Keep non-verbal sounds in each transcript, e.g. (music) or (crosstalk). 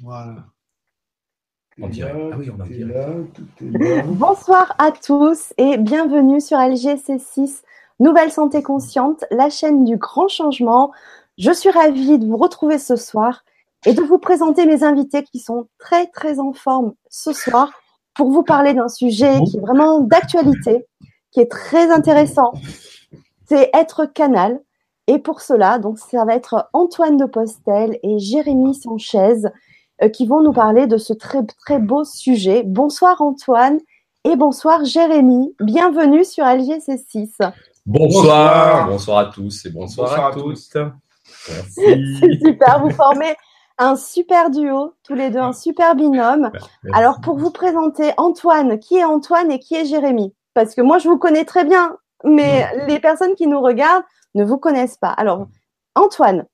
voilà. On dirait. Ah oui, on en dirait. Là, tout est là. Bonsoir à tous et bienvenue sur LGC6, Nouvelle Santé Consciente, la chaîne du grand changement. Je suis ravie de vous retrouver ce soir et de vous présenter mes invités qui sont très très en forme ce soir pour vous parler d'un sujet qui est vraiment d'actualité, qui est très intéressant. C'est être canal. Et pour cela, donc ça va être Antoine de Postel et Jérémy Sanchez euh, qui vont nous parler de ce très très beau sujet. Bonsoir Antoine et bonsoir Jérémy. Bienvenue sur LGC6. Bonsoir, bonsoir à tous et bonsoir, Bonsoir à, à tous. (laughs) C'est super, vous formez un super duo, tous les deux, un super binôme. Alors pour vous présenter Antoine, qui est Antoine et qui est Jérémy? Parce que moi je vous connais très bien, mais les personnes qui nous regardent ne vous connaissent pas. Alors Antoine,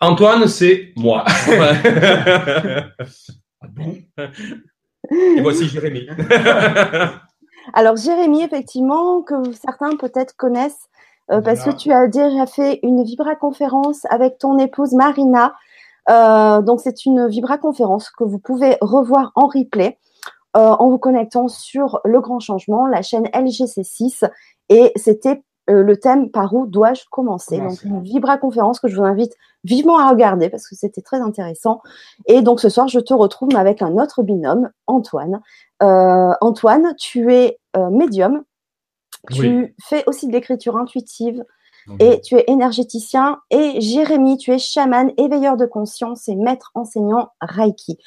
Antoine, c'est moi. (laughs) Ah bon? Et voici Jérémy. (laughs) alors Jérémy effectivement que certains peut-être connaissent euh, parce que tu as déjà fait une vibra-conférence avec ton épouse Marina. Euh, donc c'est une vibra-conférence que vous pouvez revoir en replay euh, en vous connectant sur Le Grand Changement, la chaîne LGC6. Et c'était euh, le thème par où dois-je commencer? Donc une vibra-conférence que je vous invite vivement à regarder parce que c'était très intéressant. Et donc ce soir, je te retrouve avec un autre binôme, Antoine. Euh, Antoine, tu es euh, médium. Tu Oui. fais aussi de l'écriture intuitive et tu es énergéticien. Et Jérémy, tu es chaman, éveilleur de conscience et maître enseignant Reiki.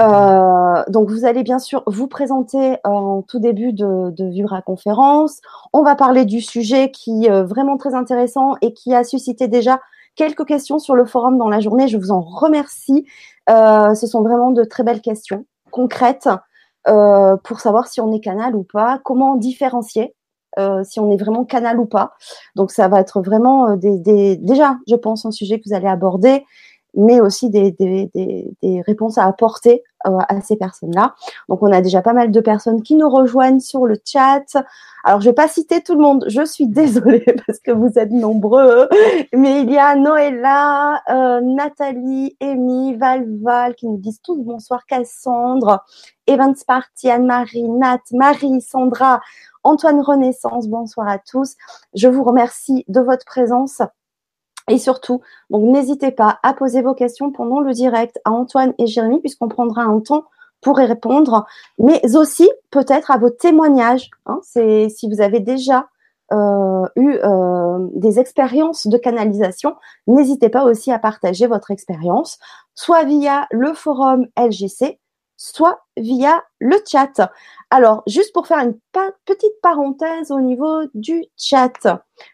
Euh, donc vous allez bien sûr vous présenter euh, en tout début de, de Vibra Conférence. On va parler du sujet qui est euh, vraiment très intéressant et qui a suscité déjà quelques questions sur le forum dans la journée. Je vous en remercie. Euh, ce sont vraiment de très belles questions concrètes euh, pour savoir si on est canal ou pas, comment différencier euh, si on est vraiment canal ou pas. Donc ça va être vraiment des, des- déjà, je pense, un sujet que vous allez aborder, mais aussi des, des, des, des réponses à apporter euh, à ces personnes-là. Donc on a déjà pas mal de personnes qui nous rejoignent sur le chat. Alors je vais pas citer tout le monde, je suis désolée (laughs) parce que vous êtes nombreux, mais il y a Noëlla, euh, Nathalie, Amy, Val Val qui nous disent tous bonsoir, Cassandre, Evans Party, Anne-Marie, Nat, Marie, Sandra, Antoine Renaissance, bonsoir à tous. Je vous remercie de votre présence. Et surtout, donc n'hésitez pas à poser vos questions pendant le direct à Antoine et Jérémy, puisqu'on prendra un temps pour y répondre, mais aussi peut-être à vos témoignages. Hein, c'est si vous avez déjà euh, eu euh, des expériences de canalisation, n'hésitez pas aussi à partager votre expérience, soit via le forum LGC, soit via le chat. Alors, juste pour faire une petite parenthèse au niveau du chat,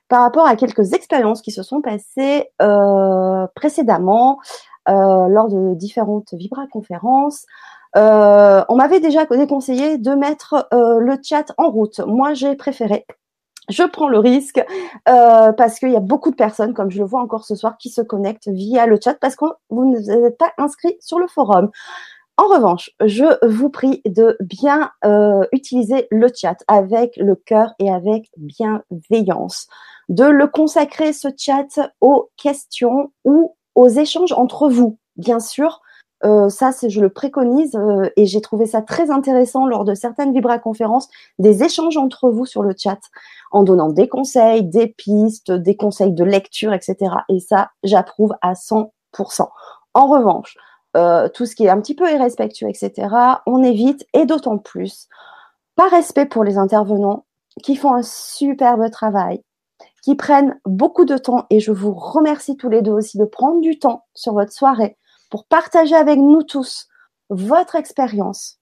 par rapport à quelques expériences qui se sont passées euh, précédemment euh, lors de différentes Vibra-conférences. Euh, on m'avait déjà déconseillé de mettre le chat en route. Moi, j'ai préféré. Je prends le risque parce qu'il y a beaucoup de personnes, comme je le vois encore ce soir, qui se connectent via le chat parce que vous n'êtes pas inscrit sur le forum. En revanche, je vous prie de bien euh, utiliser le chat avec le cœur et avec bienveillance, de le consacrer ce chat aux questions ou aux échanges entre vous. Bien sûr, euh, ça, je le préconise euh, et j'ai trouvé ça très intéressant lors de certaines vibra-conférences, des échanges entre vous sur le chat, en donnant des conseils, des pistes, des conseils de lecture, etc. Et ça, j'approuve à 100%. En revanche, euh, tout ce qui est un petit peu irrespectueux, etc., on évite, et d'autant plus, par respect pour les intervenants qui font un superbe travail, qui prennent beaucoup de temps, et je vous remercie tous les deux aussi de prendre du temps sur votre soirée pour partager avec nous tous votre expérience.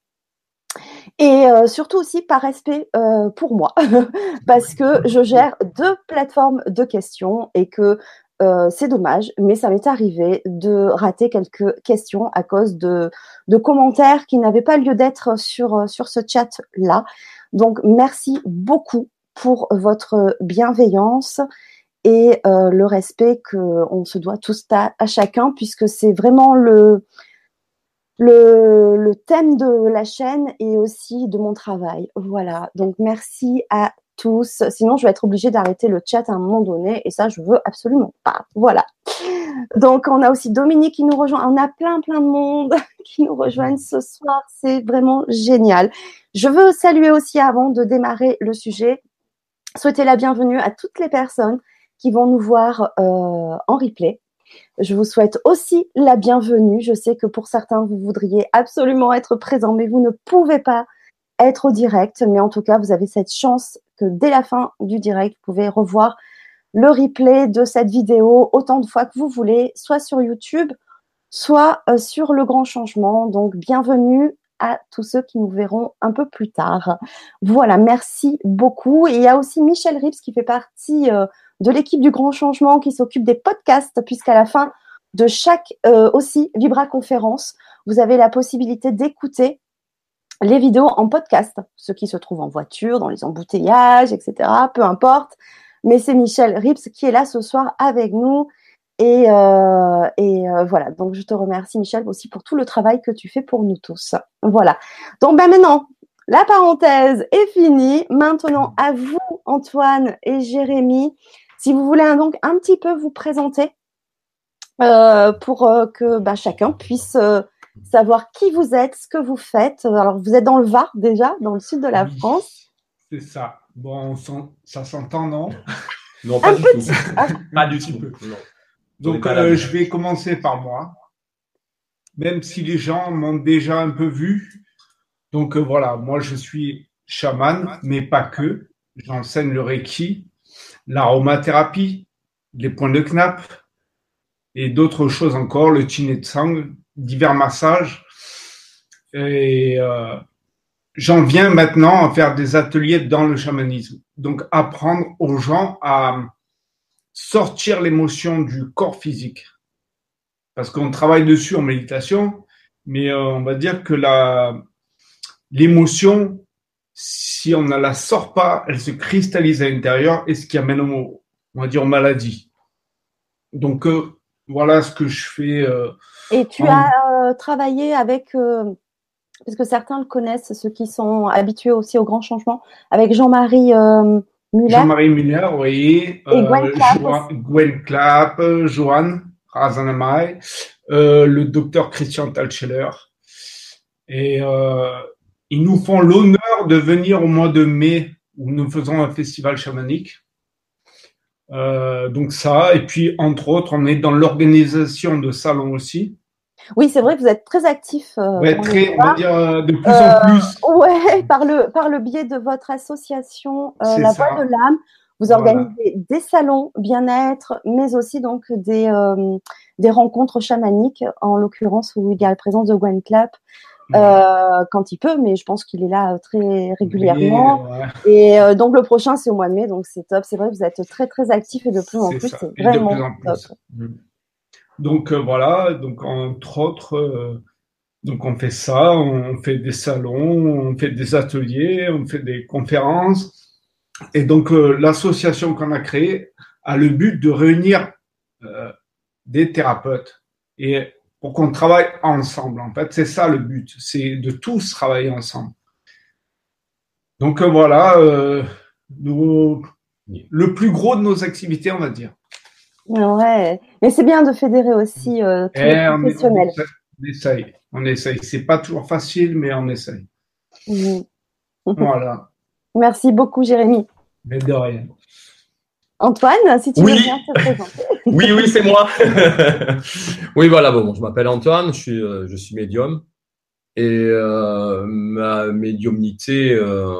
Et euh, surtout aussi par respect euh, pour moi, (laughs) parce que je gère deux plateformes de questions et que euh, c'est dommage, mais ça m'est arrivé de rater quelques questions à cause de, de commentaires qui n'avaient pas lieu d'être sur, sur ce chat-là. Donc, merci beaucoup pour votre bienveillance et euh, le respect qu'on se doit tous à, à chacun, puisque c'est vraiment le, le, le thème de la chaîne et aussi de mon travail. Voilà, donc merci à tous. Sinon, je vais être obligée d'arrêter le chat à un moment donné et ça, je veux absolument pas. Voilà. Donc, on a aussi Dominique qui nous rejoint. On a plein, plein de monde (laughs) qui nous rejoignent ce soir. C'est vraiment génial. Je veux saluer aussi avant de démarrer le sujet, souhaiter la bienvenue à toutes les personnes qui vont nous voir euh, en replay. Je vous souhaite aussi la bienvenue. Je sais que pour certains, vous voudriez absolument être présent, mais vous ne pouvez pas être au direct. Mais en tout cas, vous avez cette chance que dès la fin du direct, vous pouvez revoir le replay de cette vidéo autant de fois que vous voulez, soit sur YouTube, soit euh, sur Le Grand Changement. Donc, bienvenue à tous ceux qui nous verront un peu plus tard. Voilà, merci beaucoup. Il y a aussi Michel Rips qui fait partie euh, de l'équipe du Grand Changement qui s'occupe des podcasts, puisqu'à la fin de chaque euh, aussi Vibra conférence, vous avez la possibilité d'écouter les vidéos en podcast, ceux qui se trouvent en voiture, dans les embouteillages, etc. Peu importe. Mais c'est Michel Rips qui est là ce soir avec nous. Et, euh, euh, voilà, donc je te remercie Michel aussi pour tout le travail que tu fais pour nous tous. Voilà. Donc ben maintenant, la parenthèse est finie. Maintenant, à vous, Antoine et Jérémy, si vous voulez donc un petit peu vous présenter euh, pour que bah, chacun puisse savoir qui vous êtes, ce que vous faites. Alors, vous êtes dans le Var déjà, dans le sud de la France. C'est ça. Bon, ça s'entend, non? Non, pas du tout. pas du tout. Donc, je vais commencer par moi. Même si les gens m'ont déjà un peu vu. Donc, voilà, moi, je suis chaman, mais pas que. J'enseigne le Reiki, l'aromathérapie, les points de Knapp et d'autres choses encore, le Tsang, divers massages. Et euh, j'en viens maintenant à faire des ateliers dans le chamanisme. Donc apprendre aux gens à sortir l'émotion du corps physique. Parce qu'on travaille dessus en méditation, mais euh, on va dire que l'émotion si on ne la sort pas, elle se cristallise à l'intérieur et ce qui amène, on va dire, aux maladies. Donc, euh, voilà ce que je fais. Euh, et tu as euh, travaillé avec, parce que certains le connaissent, ceux qui sont habitués aussi au grand changement, avec Jean-Marie Muller. Jean-Marie Muller, oui. Et Gwen Clapp. Johan Razanamay, le docteur Christian Talcheller. Et ils nous font l'honneur de venir au mois de mai où nous faisons un festival chamanique. Euh, donc ça, et puis entre autres, on est dans l'organisation de salons aussi. Oui, c'est vrai que vous êtes très actif. Euh, ouais, très, on va dire euh, de plus en plus. Ouais, (laughs) par le, par le biais de votre association La Voix de l'âme, vous organisez des salons bien-être, mais aussi donc des, des rencontres chamaniques, en l'occurrence où il y a la présence de Gwen Clapp, euh, quand il peut, mais je pense qu'il est là euh, très régulièrement. Et euh, donc le prochain, c'est au mois de mai, donc c'est top. C'est vrai, vous êtes très très actif et de plus en plus, c'est vraiment top. Mm. Donc voilà, donc entre autres, donc on fait ça, on fait des salons, on fait des ateliers, on fait des conférences. Et donc l'association qu'on a créée a le but de réunir des thérapeutes et pour qu'on travaille ensemble. En fait, c'est ça le but, c'est de tous travailler ensemble. Donc euh, voilà, euh, le plus gros de nos activités, on va dire. Ouais, mais c'est bien de fédérer aussi euh, tous les eh, professionnels. On, essaye, on essaye. C'est pas toujours facile, mais on essaye. voilà. (laughs) Merci beaucoup, Jérémy. Mais de rien. Antoine, si tu veux bien te présenter. (laughs) oui, oui, c'est moi. (laughs) oui, voilà, bon, je m'appelle Antoine, je suis, euh, je suis médium. Et euh, ma médiumnité, euh,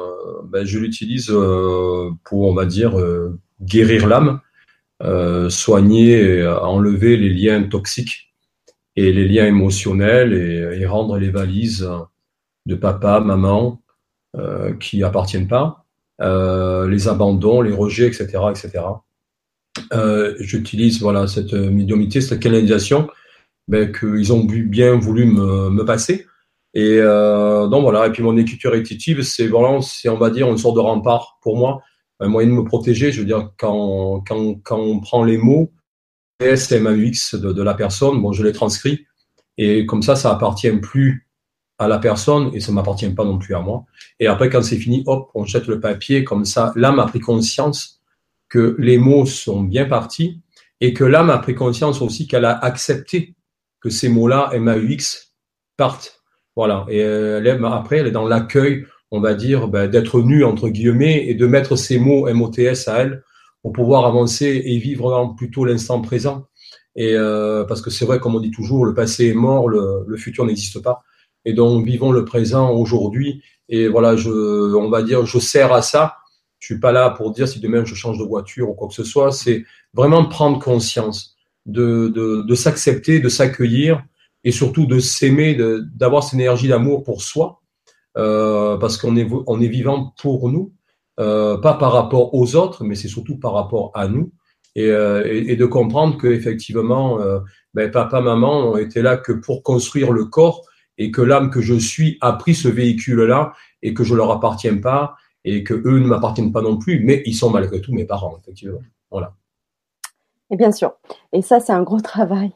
ben, je l'utilise pour, on va dire, guérir l'âme, soigner, enlever les liens toxiques et les liens émotionnels et, et rendre les valises de papa, maman qui appartiennent pas. Euh, les abandons, les rejets, etc., etc. Euh, j'utilise voilà cette médiumité, cette canalisation ben, qu'ils ont bien voulu me, me passer. Et euh, donc voilà. Et puis mon écriture intuitive, c'est vraiment, c'est on va dire une sorte de rempart pour moi, un moyen de me protéger. Je veux dire quand quand, quand on prend les mots S, de, de la personne, bon, je les transcris et comme ça, ça appartient plus à la personne et ça m'appartient pas non plus à moi. Et après, quand c'est fini, hop, on jette le papier comme ça. L'âme a pris conscience que les mots sont bien partis et que l'âme a pris conscience aussi qu'elle a accepté que ces mots-là, MAUX, partent. Voilà. Et elle après, elle est dans l'accueil, on va dire, ben, d'être nue, entre guillemets, et de mettre ces mots MOTS à elle pour pouvoir avancer et vivre plutôt l'instant présent. Et euh, parce que c'est vrai, comme on dit toujours, le passé est mort, le futur n'existe pas. Et donc, vivons le présent aujourd'hui. Et voilà, je, on va dire, je sers à ça. Je suis pas là pour dire si demain je change de voiture ou quoi que ce soit. C'est vraiment prendre conscience de, de, de s'accepter, de s'accueillir et surtout de s'aimer, d'avoir cette énergie d'amour pour soi, euh, parce qu'on est, on est vivant pour nous, euh, pas par rapport aux autres, mais c'est surtout par rapport à nous, et, euh, et, de comprendre que effectivement, euh, ben, papa, maman ont été là que pour construire le corps, et que l'âme que je suis a pris ce véhicule-là, et que je leur appartiens pas, et que eux ne m'appartiennent pas non plus, mais ils sont malgré tout mes parents, effectivement. Voilà. Et bien sûr. Et ça, c'est un gros travail.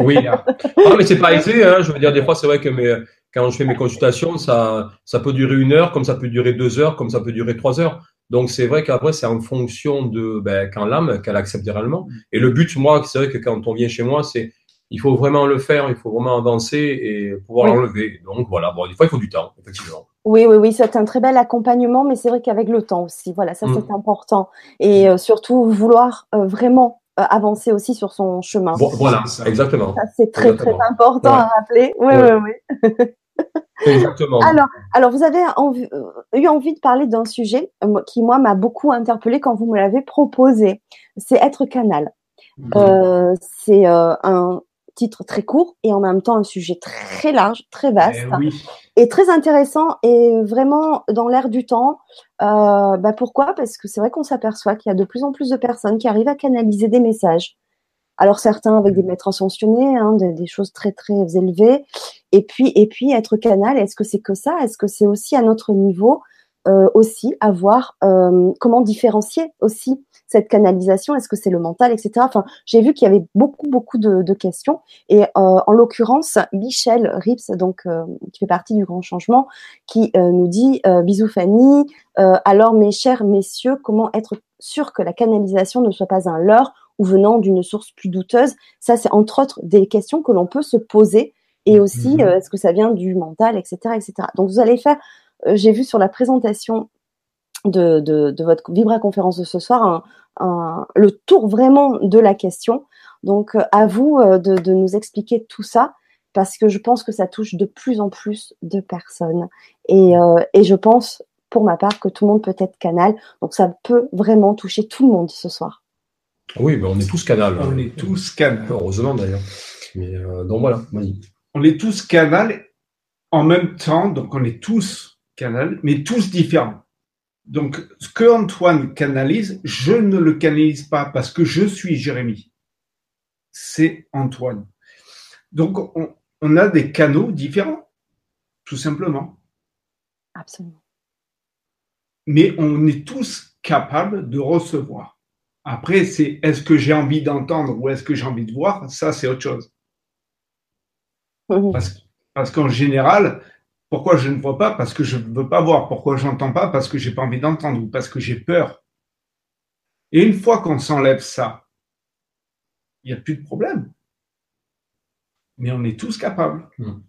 Oui, ah, ah mais c'est pas aisé. Hein. Je veux dire, des fois, c'est vrai que mes, quand je fais mes consultations, ça, ça peut durer une heure, comme ça peut durer deux heures, comme ça peut durer trois heures. Donc, c'est vrai qu'après, c'est en fonction de ben, quand l'âme, qu'elle accepte réellement. Et le but, moi, c'est vrai que quand on vient chez moi, c'est il faut vraiment le faire, il faut vraiment avancer et pouvoir l'enlever. Donc, voilà. Bon, des fois, il faut du temps, effectivement. Oui, oui, oui, c'est un très bel accompagnement, mais c'est vrai qu'avec le temps aussi, voilà, ça, c'est mm. important. Et euh, surtout, vouloir euh, vraiment euh, avancer aussi sur son chemin. voilà, exactement. C'est très très important à rappeler. Oui, oui, oui. (laughs) exactement. Alors, alors vous avez eu envie de parler d'un sujet euh, qui moi m'a beaucoup interpellé quand vous me l'avez proposé. C'est être canal. Mhm. c'est un titre très court et en même temps un sujet très large, très vaste eh et très intéressant et vraiment dans l'air du temps. Euh, bah pourquoi? Parce que c'est vrai qu'on s'aperçoit qu'il y a de plus en plus de personnes qui arrivent à canaliser des messages. Alors certains avec des maîtres ascensionnés, hein, des, des, choses très très élevées, et puis et puis être canal. Est-ce que c'est que ça? Est-ce que c'est aussi à notre niveau? Euh, aussi avoir euh, comment différencier aussi cette canalisation Est-ce que c'est le mental, etc. Enfin, j'ai vu qu'il y avait beaucoup beaucoup de, de questions et euh, en l'occurrence Michel Rips, donc euh, qui fait partie du Grand Changement, qui euh, nous dit bisous Fanny. alors mes chers messieurs, comment être sûr que la canalisation ne soit pas un leurre ou venant d'une source plus douteuse? Ça, c'est entre autres des questions que l'on peut se poser et aussi mm-hmm. est-ce que ça vient du mental, etc., etc. Donc vous allez faire euh, j'ai vu sur la présentation de, de, votre Vibra conférence de ce soir le tour vraiment de la question. Donc, euh, à vous euh, de, nous expliquer tout ça parce que je pense que ça touche de plus en plus de personnes. Et, et je pense, pour ma part, que tout le monde peut être canal. Donc, ça peut vraiment toucher tout le monde ce soir. Oui, mais on est tous canal. On est tous canal. Heureusement d'ailleurs. Mais donc voilà, On est tous canal en même temps, donc on est tous canal, mais tous différents. Donc, ce que Antoine canalise, je ne le canalise pas parce que je suis Jérémie. C'est Antoine. Donc, on, on, a des canaux différents, tout simplement. Absolument. Mais on est tous capables de recevoir. Après, c'est est-ce que j'ai envie d'entendre ou est-ce que j'ai envie de voir Ça, c'est autre chose. Parce, parce qu'en général, pourquoi je ne vois pas Parce que je ne veux pas voir. Pourquoi je n'entends pas Parce que j'ai pas envie d'entendre ou parce que j'ai peur. Et une fois qu'on s'enlève ça, il n'y a plus de problème. Mais on est tous capables. Hmm.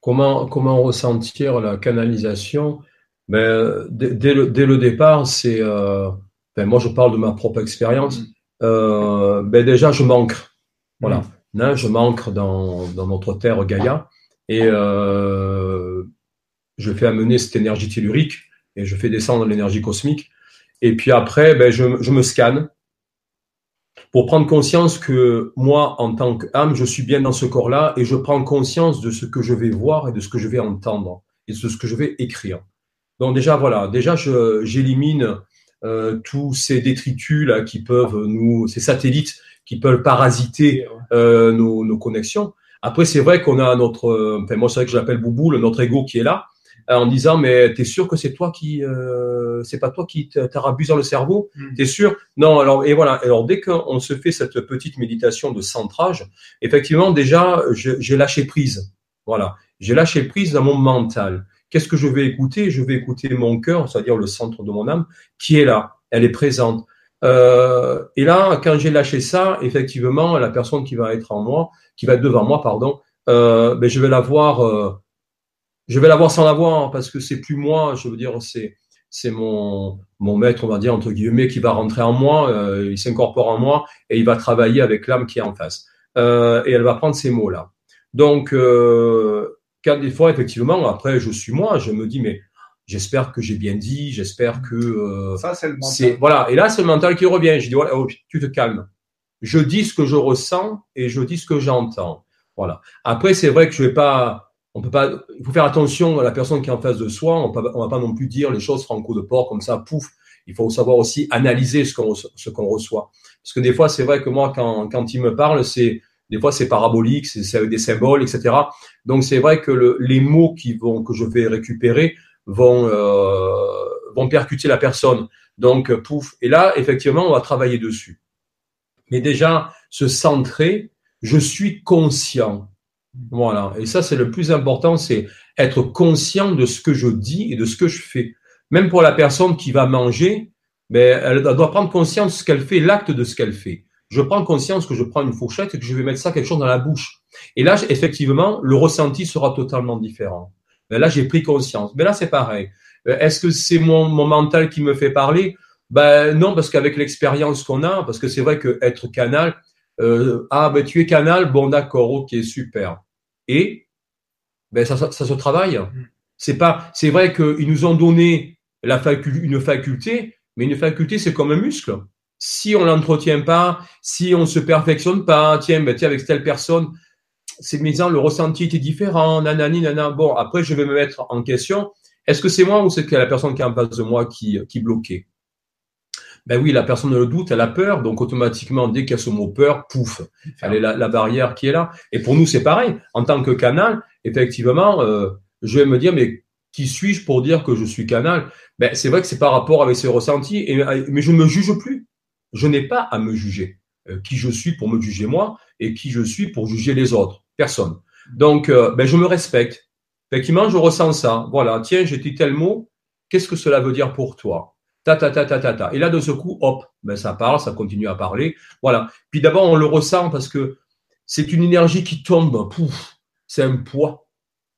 Comment, comment ressentir la canalisation? Ben, dès, le, dès, le, départ, c'est. Euh, ben, moi, je parle de ma propre expérience. Hmm. Euh, ben, déjà, je manque. Voilà. Hmm. je manque dans, dans, notre terre Gaïa. Et euh, je fais amener cette énergie tellurique et je fais descendre l'énergie cosmique. Et puis après, ben, je, me scanne pour prendre conscience que moi, en tant qu'âme, je suis bien dans ce corps-là et je prends conscience de ce que je vais voir et de ce que je vais entendre et de ce que je vais écrire. Donc déjà, voilà, déjà, j'élimine euh, tous ces détritus là qui peuvent nous, ces satellites qui peuvent parasiter euh, nos, nos, connexions. Après, c'est vrai qu'on a notre, euh, enfin moi c'est vrai que je l'appelle Boubou, notre ego qui est là, en disant mais t'es sûr que c'est toi qui euh, c'est pas toi qui t'arabuse dans le cerveau mm. t'es sûr? Non alors et voilà alors dès qu'on se fait cette petite méditation de centrage effectivement déjà j'ai lâché prise Voilà. J'ai lâché prise dans mon mental. Qu'est-ce que je vais écouter? Je vais écouter mon cœur, c'est-à-dire le centre de mon âme, qui est là. Elle est présente. Euh, et là, quand j'ai lâché ça, effectivement, la personne qui va être en moi, qui va être devant moi, pardon, euh, ben je vais la voir, euh, je vais la voir sans la voir parce que c'est plus moi. Je veux dire, c'est c'est mon mon maître, on va dire entre guillemets, qui va rentrer en moi. Euh, il s'incorpore en moi et il va travailler avec l'âme qui est en face. Euh, et elle va prendre ces mots là. Donc, euh, quand des fois, effectivement, après, je suis moi, je me dis, mais j'espère que j'ai bien dit, j'espère que. Ça, c'est le mental. Voilà. Et là, c'est le mental qui revient. Je dis, voilà, oh, tu te calmes. Je dis ce que je ressens et je dis ce que j'entends. Voilà. Après, c'est vrai que je vais pas. On peut pas. Il faut faire attention à la personne qui est en face de soi. On, on va pas non plus dire les choses franco de port comme ça, pouf. Il faut savoir aussi analyser ce qu'on reçoit. Parce que des fois, c'est vrai que moi, quand quand il me parle, c'est des fois, c'est parabolique, c'est des symboles, etc. Donc, c'est vrai que le, les mots qui vont que je vais récupérer vont euh, vont percuter la personne. Donc, pouf. Et là, effectivement, on va travailler dessus. Mais déjà, se centrer, je suis conscient. Voilà. Et ça, c'est le plus important, c'est être conscient de ce que je dis et de ce que je fais. Même pour la personne qui va manger, ben, elle doit prendre conscience de ce qu'elle fait, l'acte de ce qu'elle fait je prends conscience que je prends une fourchette et que je vais mettre ça quelque chose dans la bouche. Et là, effectivement, le ressenti sera totalement différent. Mais là, j'ai pris conscience. Mais là, c'est pareil. Euh, est-ce que c'est mon, mon mental qui me fait parler? Ben non, parce qu'avec l'expérience qu'on a, parce que c'est vrai que être canal, euh, ah ben tu es canal, bon d'accord, ok, super. Et ben ça, ça, se travaille. Mm. C'est pas, c'est vrai qu'ils nous ont donné la faculté, une faculté, mais une faculté c'est comme un muscle si on l'entretient pas, si on se perfectionne pas, tiens, ben, tiens, avec telle personne, c'est disant le ressenti était différent, nanani, nanana. Bon, après, je vais me mettre en question. Est-ce que c'est moi ou c'est la personne qui est en face de moi qui, qui bloquait? Ben oui, la personne le doute, elle a peur, donc automatiquement, dès qu'il y a ce mot peur, pouf, elle est la, la, barrière qui est là. Et pour nous, c'est pareil. En tant que canal, effectivement, euh, je vais me dire, mais qui suis-je pour dire que je suis canal? Ben c'est vrai que c'est par rapport avec ses ressentis, et, mais je ne me juge plus. Je n'ai pas à me juger. Euh, qui je suis pour me juger moi et qui je suis pour juger les autres Personne. Donc, euh, ben, je me respecte. Effectivement, je ressens ça. Voilà, tiens, j'ai dit tel mot. Qu'est-ce que cela veut dire pour toi? Ta, ta, ta. Et là, de ce coup, hop, ben, ça parle, ça continue à parler. Voilà. Puis d'abord, on le ressent parce que c'est une énergie qui tombe. Pouf, c'est un poids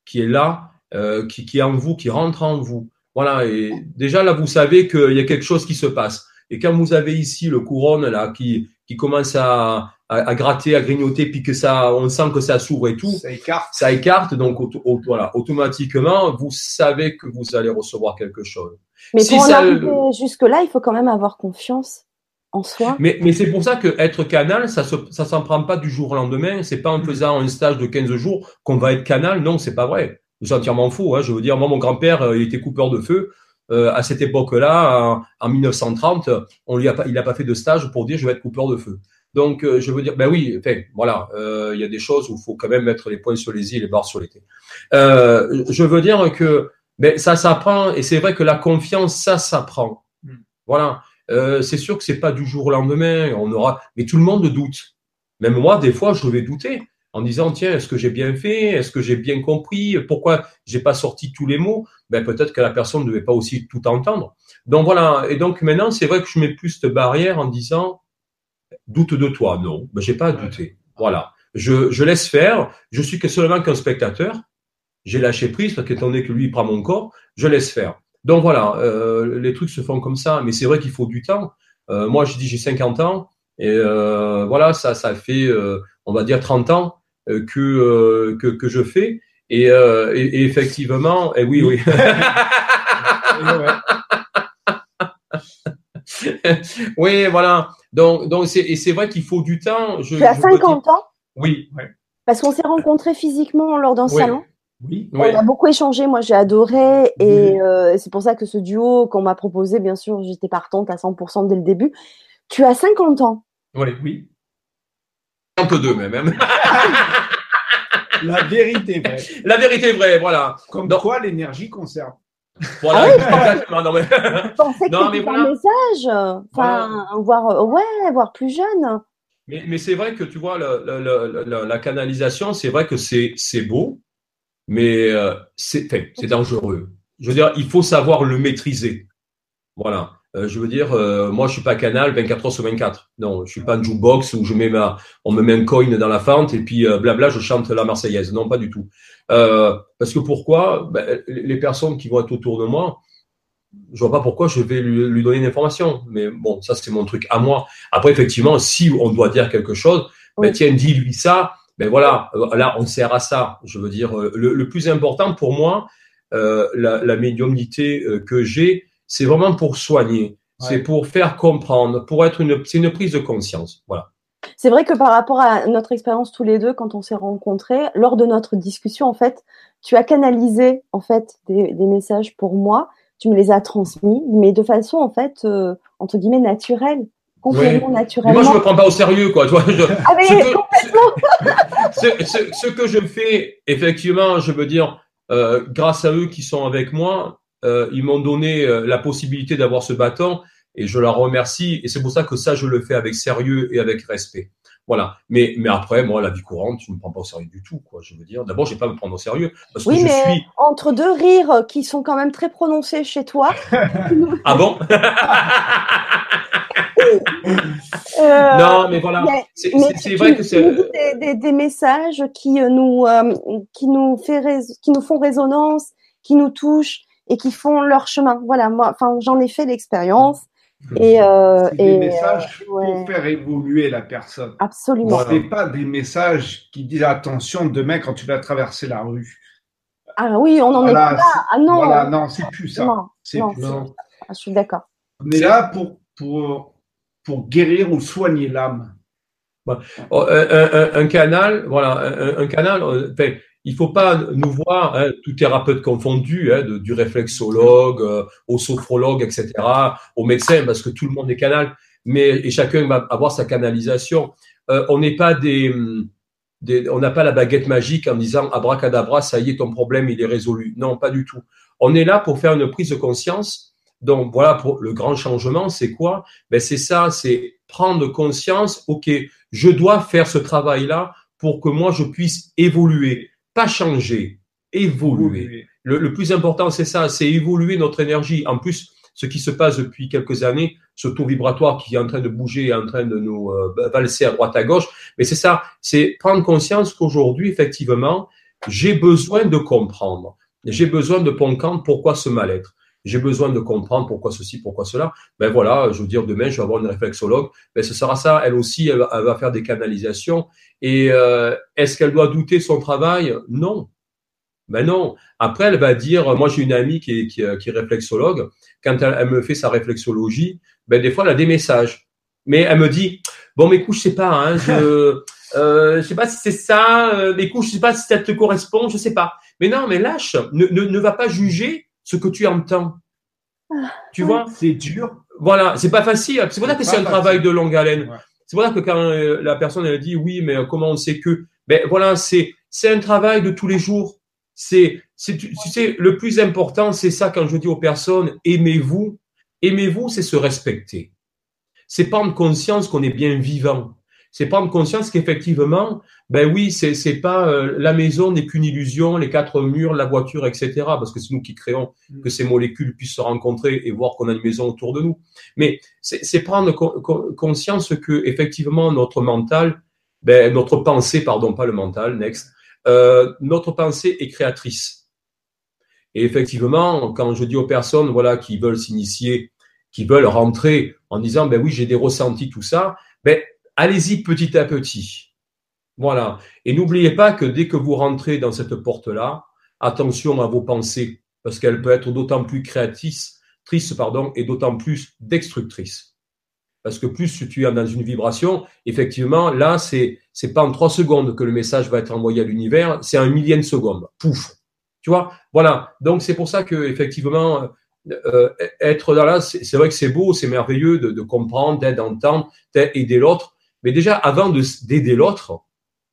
qui est là, euh, qui, qui est en vous, qui rentre en vous. Voilà. Et déjà, là, vous savez qu'il y a quelque chose qui se passe. Et quand vous avez ici le couronne là qui, qui commence à, à, gratter, à grignoter, puis que ça, on sent que ça s'ouvre et tout, ça écarte. Ça écarte, donc voilà, automatiquement, vous savez que vous allez recevoir quelque chose. Mais si pour arriver jusque-là, il faut quand même avoir confiance en soi. Mais, mais c'est pour ça que être canal, ça se, ça s'en prend pas du jour au lendemain. C'est pas en mm. faisant un stage de 15 jours qu'on va être canal. Non, c'est pas vrai. C'est entièrement faux. Hein. Je veux dire, moi, mon grand-père, euh, il était coupeur de feu. Euh, à cette époque-là, en, 1930, on lui a pas, il n'a pas fait de stage pour dire je vais être coupeur de feu. Donc, euh, je veux dire, ben oui, enfin, voilà, euh, il y a des choses où il faut quand même mettre les points sur les i et les barres sur les t. je veux dire que ben, ça s'apprend et c'est vrai que la confiance, ça s'apprend. Hmm. Voilà. c'est sûr que c'est pas du jour au lendemain. On aura, mais tout le monde doute. Même moi, des fois, je vais douter en disant tiens, est-ce que j'ai bien fait? Est-ce que j'ai bien compris? Pourquoi j'ai pas sorti tous les mots? Ben peut-être que la personne ne devait pas aussi tout entendre. Donc voilà. Et donc maintenant, c'est vrai que je mets plus de barrière en disant doute de toi. Non, ben j'ai pas à douter. Voilà. Je, je laisse faire. Je suis que seulement qu'un spectateur. J'ai lâché prise parce qu'étant donné que lui il prend mon corps, je laisse faire. Donc voilà, euh, les trucs se font comme ça, mais c'est vrai qu'il faut du temps. Euh, moi, je dis j'ai 50 ans et euh, voilà, ça, ça fait, euh, on va dire 30 ans euh, que, euh, que, que je fais. Et, euh, et, effectivement, et oui, oui. (laughs) (laughs) oui, voilà. Donc, donc c'est, et c'est vrai qu'il faut du temps. Je, tu as 50 ans Oui. Parce qu'on s'est rencontrés physiquement lors d'un salon. Oui. On a beaucoup échangé, moi j'ai adoré et c'est pour ça que ce duo qu'on m'a proposé, bien sûr, j'étais partante à 100% dès le début. Tu as 50 ans. Oui, oui. Un peu deux même. (laughs) La vérité vraie. La vérité vraie, voilà. Comme quoi l'énergie conserve. Voilà, ah exactement. Non, mais, non, mais voilà. un message. Enfin, voir, ouais, voir plus jeune. Mais, mais c'est vrai que tu vois, la, canalisation, c'est vrai que c'est beau, mais euh, c'est c'est dangereux. Je veux dire, il faut savoir le maîtriser. Voilà. Euh, je veux dire, euh, moi, je suis pas canal 24 heures sur 24. Non, je suis pas un jukebox où je mets ma, on me met un coin dans la fente et puis blabla, je chante la Marseillaise. Non, pas du tout. parce que pourquoi? Ben, Les personnes qui vont être autour de moi, je vois pas pourquoi je vais lui, lui donner une information. Mais bon, ça c'est mon truc à moi. Après, effectivement, si on doit dire quelque chose, ben tiens, dis-lui ça. Ben voilà, euh, là on sert à ça. Je veux dire, euh, le, le plus important pour moi, euh, la, la, médiumnité euh, que j'ai, c'est vraiment pour soigner, c'est pour faire comprendre, pour être une, c'est une prise de conscience. Voilà. C'est vrai que par rapport à notre expérience tous les deux, quand on s'est rencontrés, lors de notre discussion, en fait, tu as canalisé en fait des, des messages pour moi tu me les as transmis, mais de façon en fait euh, entre guillemets naturelle, complètement naturelle. Moi, je me prends pas au sérieux, quoi. Tu vois, ah, mais ce, complètement. (laughs) Que, ce, ce, que je fais, effectivement, je veux dire, euh, grâce à eux qui sont avec moi, euh, ils m'ont donné euh, la possibilité d'avoir ce bâton et je leur remercie. Et c'est pour ça que ça, je le fais avec sérieux et avec respect. Voilà. Mais, mais après, moi, la vie courante, tu ne me prends pas au sérieux du tout, quoi. Je veux dire, d'abord, je vais pas me prendre au sérieux parce oui, que je mais suis. Entre deux rires qui sont quand même très prononcés chez toi. (laughs) (laughs) ah bon euh, Non, mais voilà. C'est vrai que c'est. Des, des, des, messages qui nous, euh, qui, nous fait qui nous font résonance, qui nous touchent et qui font leur chemin. Voilà, moi, enfin, j'en ai fait l'expérience. Et, euh, des et, messages euh, ouais. pour faire évoluer la personne. Absolument. Ce n'est pas des messages qui disent attention demain quand tu vas traverser la rue. Ah oui, on en voilà, est plus là. Ah non. Voilà, non, c'est plus ça. Non, c'est plus ça. Ah, je suis d'accord. On est là pour, pour, pour guérir ou soigner l'âme. un, un, un, canal, voilà, un, un canal. Il faut pas nous voir, hein, tout thérapeute confondu, hein, du réflexologue euh, au sophrologue, etc., au médecin, parce que tout le monde est canal, mais et chacun va avoir sa canalisation. Euh, on n'est pas des, des on n'a pas la baguette magique en disant abracadabra, ça y est, ton problème il est résolu. Non, pas du tout. On est là pour faire une prise de conscience. Donc voilà, pour le grand changement, c'est quoi? Ben c'est ça, c'est prendre conscience. Ok, je dois faire ce travail-là pour que moi je puisse évoluer pas changer, évoluer. Le, le plus important, c'est ça, c'est évoluer notre énergie. En plus, ce qui se passe depuis quelques années, ce taux vibratoire qui est en train de bouger, en train de nous euh, valser à droite à gauche. Mais c'est ça, c'est prendre conscience qu'aujourd'hui, effectivement, j'ai besoin de comprendre. J'ai besoin de comprendre pourquoi ce mal-être? J'ai besoin de comprendre pourquoi ceci, pourquoi cela. Ben voilà, je veux dire, demain, je vais avoir une réflexologue. Ben ce sera ça. Elle aussi, elle, elle va faire des canalisations. Et euh, est-ce qu'elle doit douter de son travail? Non. Ben non. Après, elle va dire, moi j'ai une amie qui est, qui, qui est réflexologue. Quand elle, elle, me fait sa réflexologie, ben des fois elle a des messages. Mais elle me dit, bon, mais écoute, je sais pas, hein, je, (laughs) euh, je sais pas si c'est ça. Euh, mais écoute, je sais pas si ça te correspond, je sais pas. Mais non, mais lâche. Ne, ne, ne va pas juger ce que tu entends. Ah, tu vois, c'est dur. Voilà, c'est pas facile. C'est pour ça que c'est un travail de longue haleine. Ouais. C'est pour ça que quand euh, la personne elle dit oui, mais comment on sait que Ben voilà, c'est c'est un travail de tous les jours. C'est c'est tu sais le plus important, c'est ça quand je dis aux personnes aimez-vous. Aimez-vous, c'est se respecter. C'est prendre conscience qu'on est bien vivant c'est prendre conscience qu'effectivement, ben oui, c'est c'est pas euh, la maison n'est qu'une illusion, les quatre murs, la voiture, etc. Parce que c'est nous qui créons mm. que ces molécules puissent se rencontrer et voir qu'on a une maison autour de nous. Mais c'est prendre co conscience que effectivement notre mental, ben notre pensée, pardon, pas le mental, next, euh, notre pensée est créatrice. Et effectivement, quand je dis aux personnes, voilà, qui veulent s'initier, qui veulent rentrer en disant, ben oui, j'ai des ressentis, tout ça, ben allez-y petit à petit. Voilà. Et n'oubliez pas que dès que vous rentrez dans cette porte-là, attention à vos pensées, parce qu'elles peuvent être d'autant plus créatrices, tristes, pardon, et d'autant plus destructrices. Parce que plus tu es dans une vibration, effectivement, là, c'est, pas en trois secondes que le message va être envoyé à l'univers, c'est un millième de seconde. Pouf. Tu vois? Voilà. Donc, c'est pour ça que, effectivement, euh, être dans là, c'est vrai que c'est beau, c'est merveilleux de, de comprendre, d'entendre, d'aider l'autre. Mais déjà, avant d'aider l'autre,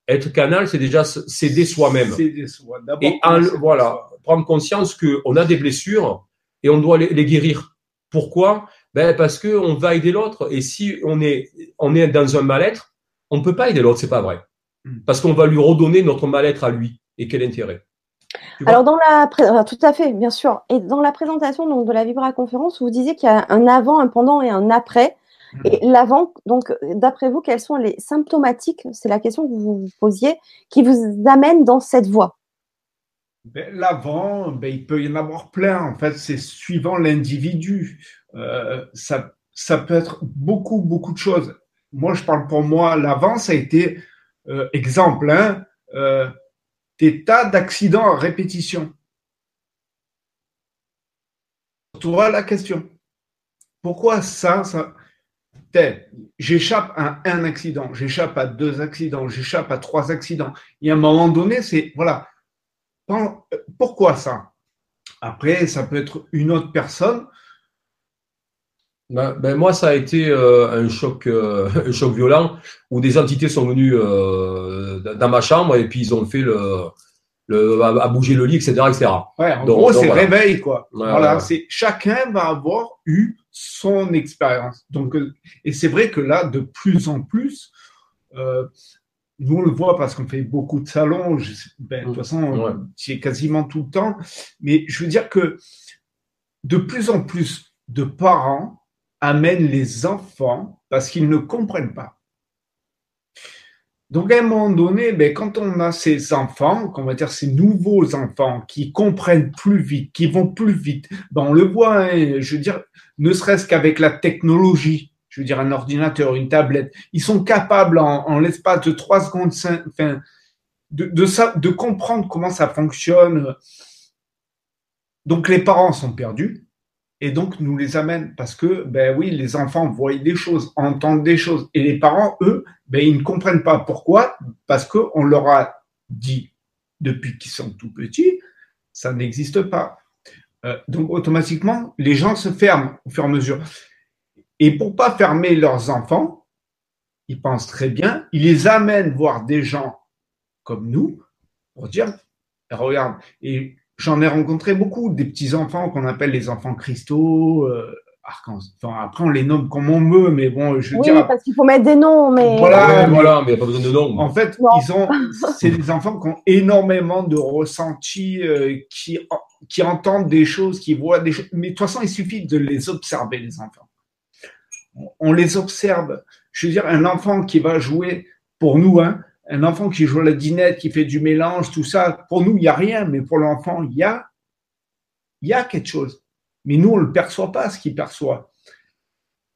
être canal, c'est déjà s'aider soi-même. Soi. Et en, voilà, prendre conscience qu'on a des blessures et on doit les, les guérir. Pourquoi? Ben Parce qu'on va aider l'autre. Et si on est, on est dans un mal-être, on ne peut pas aider l'autre, c'est pas vrai. Hmm. Parce qu'on va lui redonner notre mal-être à lui. Et quel intérêt? Alors dans la tout à fait, bien sûr. Et dans la présentation donc de la Vibra conférence, vous disiez qu'il y a un avant, un pendant et un après. Et l'avant, donc d'après vous, quelles sont les symptomatiques C'est la question que vous vous posiez qui vous amène dans cette voie? Ben, l'avant, ben, il peut y en avoir plein. En fait, c'est suivant l'individu. Euh, ça, ça peut être beaucoup, beaucoup de choses. Moi, je parle pour moi. L'avant, ça a été euh, exemple, hein, euh, des tas d'accidents à répétition. Tu vois la question. Pourquoi ça, ça J'échappe à un accident, j'échappe à deux accidents, j'échappe à trois accidents. Et à un moment donné, c'est voilà. Pourquoi ça? Après, ça peut être une autre personne. Ben, ben moi, ça a été euh, un choc, euh, (laughs) un choc violent où des entités sont venues euh, dans ma chambre et puis ils ont fait le, le à, bouger le lit, etc., etc. Ouais, en gros, c'est réveil, quoi. voilà, c'est chacun va avoir eu son expérience. Donc, et c'est vrai que là, de plus en plus, nous, on le voit parce qu'on fait beaucoup de salons. ben, de toute façon, c'est quasiment tout le temps. Mais je veux dire que de plus en plus de parents amènent les enfants parce qu'ils ne comprennent pas. Donc, à un moment donné, ben, quand on a ces enfants, qu'on va dire ces nouveaux enfants qui comprennent plus vite, qui vont plus vite, ben, on le voit, hein, je veux dire, ne serait-ce qu'avec la technologie je veux dire un ordinateur, une tablette, ils sont capables en, l'espace de trois secondes enfin, de, de, de comprendre comment ça fonctionne. Donc les parents sont perdus et donc nous les amènent parce que, ben oui, les enfants voient des choses, entendent des choses et les parents, eux, ben ils ne comprennent pas. Pourquoi Parce qu'on leur a dit depuis qu'ils sont tout petits, ça n'existe pas. Euh, donc automatiquement, les gens se ferment au fur et à mesure. Et pour pas fermer leurs enfants, ils pensent très bien, ils les amènent voir des gens comme nous pour dire, regarde, et j'en ai rencontré beaucoup, des petits enfants qu'on appelle les enfants cristaux, euh, Enfin, après, on les nomme comme on veut, mais bon, je veux oui, parce qu'il faut mettre des noms, mais. Voilà, voilà, mais il n'y a pas besoin de noms. En fait, ils ont, c'est des enfants qui ont énormément de ressentis, euh, qui, qui entendent des choses, qui voient des choses. Mais de toute façon, il suffit de les observer, les enfants on les observe. Je veux dire, un enfant qui va jouer, pour nous, hein, un enfant qui joue à la dinette, qui fait du mélange, tout ça, pour nous, il n'y a rien, mais pour l'enfant, il y a, quelque chose. Mais nous, on ne le perçoit pas, ce qu'il perçoit.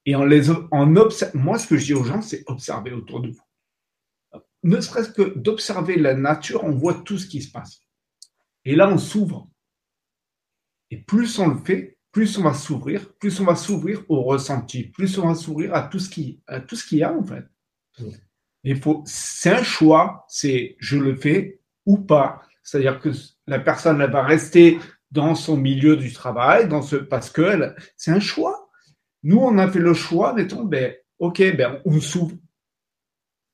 Et en les, en moi, ce que je dis aux gens, c'est observer autour de vous. Ne serait-ce que d'observer la nature, on voit tout ce qui se passe. Et là, on s'ouvre. Et plus on le fait, plus on va s'ouvrir, plus on va s'ouvrir au ressenti, plus on va s'ouvrir à tout ce qui, à tout ce qu'il y a en fait. Il faut, c'est un choix, c'est je le fais ou pas. C'est-à-dire que la personne elle va rester dans son milieu du travail, dans ce parce que c'est un choix. Nous on a fait le choix, mettons, ben ok, ben on s'ouvre,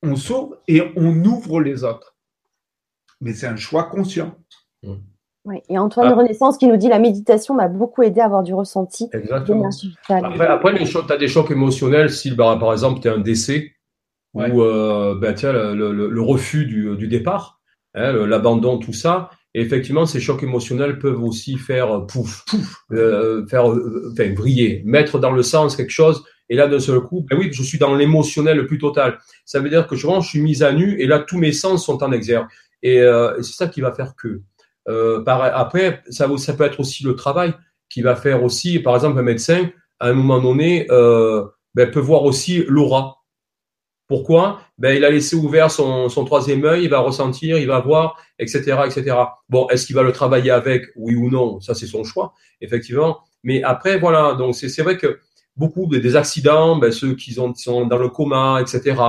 on s'ouvre et on ouvre les autres. Mais c'est un choix conscient. Oui, et Antoine ah. Renaissance qui nous dit la méditation m'a beaucoup aidé à avoir du ressenti. Exactement. Après, après tu as des chocs émotionnels si bah, par exemple tu as un décès ou euh, ben, tiens, le, le, le, refus du, du départ, hein, l'abandon, tout ça. Et effectivement, ces chocs émotionnels peuvent aussi faire euh, pouf, pouf, euh, faire euh, enfin, briller, mettre dans le sens quelque chose. Et là, d'un seul coup, ben oui, je suis dans l'émotionnel le plus total. Ça veut dire que je, suis mise à nu et là, tous mes sens sont en exergue. Et, euh, c'est ça qui va faire que. Euh, après, ça, ça peut être aussi le travail qui va faire aussi, par exemple, un médecin, à un moment donné, euh, ben, peut voir aussi l'aura. Pourquoi? Ben, Il a laissé ouvert son, son troisième œil, il va ressentir, il va voir, etc. etc. Bon, est-ce qu'il va le travailler avec, oui ou non? Ça, c'est son choix, effectivement. Mais après, voilà, donc c'est vrai que beaucoup des accidents, ben, ceux qui sont, dans le coma, etc.,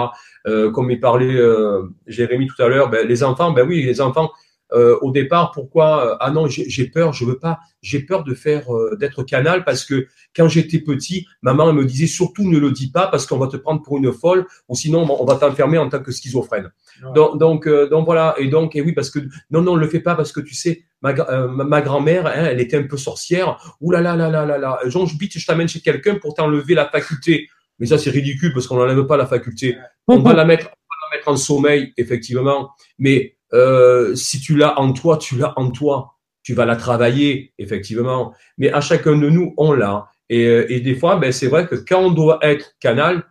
euh, comme il parlait euh, Jérémy tout à l'heure, ben, les enfants, ben oui, les enfants, euh, au départ, pourquoi euh, ah non j'ai peur, je veux pas, j'ai peur de faire euh, d'être canal parce que quand j'étais petit, maman me disait surtout ne le dis pas parce qu'on va te prendre pour une folle ou sinon on va t'enfermer en tant que schizophrène. Donc donc, donc voilà et donc et oui parce que non non le fais pas parce que tu sais ma, ma grand-mère hein, elle était un peu sorcière. Ouh là là là là là là. Jean je je t'amène chez quelqu'un pour t'enlever la faculté. Mais ça c'est ridicule parce qu'on n'enlève pas la faculté. On va la mettre on va la mettre en sommeil effectivement, mais euh, si tu l'as en toi, tu l'as en toi. Tu vas la travailler, effectivement. Mais à chacun de nous, on l'a. Et, euh, et des fois, ben, c'est vrai que quand on doit être canal,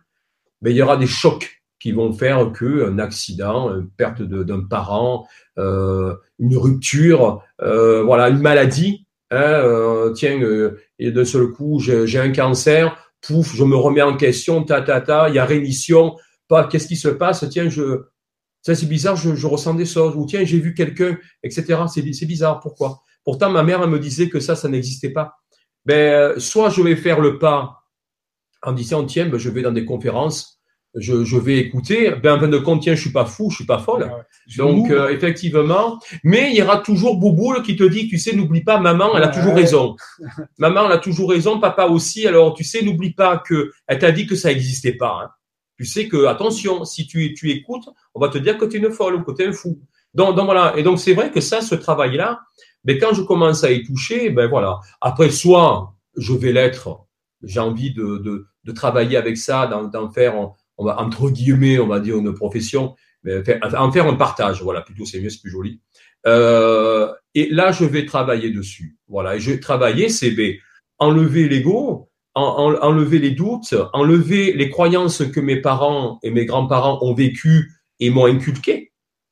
ben, il y aura des chocs qui vont faire que un accident, une perte d'un parent, euh, une rupture, euh, voilà, une maladie. Hein, euh, tiens, euh, et d'un seul coup, j'ai un cancer, pouf, je me remets en question, ta ta ta, il y a rémission, pas, qu'est-ce qui se passe? Tiens, je, ça c'est bizarre, je, je, ressens des choses. Ou tiens, j'ai vu quelqu'un, etc. C'est bizarre, pourquoi? Pourtant, ma mère elle me disait que ça, ça n'existait pas. Ben, soit je vais faire le pas en disant tiens, ben, je vais dans des conférences je, je, vais écouter. Ben, en fin de compte, tiens, je suis pas fou, je suis pas folle. Donc, euh, effectivement, mais il y aura toujours Bouboule qui te dit, tu sais, n'oublie pas, maman, elle a toujours raison. (laughs) maman, elle a toujours raison, papa aussi. Alors, tu sais, n'oublie pas que elle t'a dit que ça n'existait pas. Hein. Tu sais que, attention, si tu, tu écoutes, on va te dire que tu es une folle ou que tu es un fou. Donc, voilà. Et donc, c'est vrai que ça, ce travail-là, mais ben, quand je commence à y toucher, ben voilà. Après, soit je vais l'être, j'ai envie de, de, travailler avec ça, d'en faire entre guillemets, on va dire une profession, mais en faire un partage. Voilà, plutôt c'est mieux, c'est plus joli. Euh, et là, je vais travailler dessus. Voilà, et je vais travailler, c'est ben, enlever l'ego, en, enlever les doutes, enlever les croyances que mes parents et mes grands-parents ont vécues et m'ont inculqué.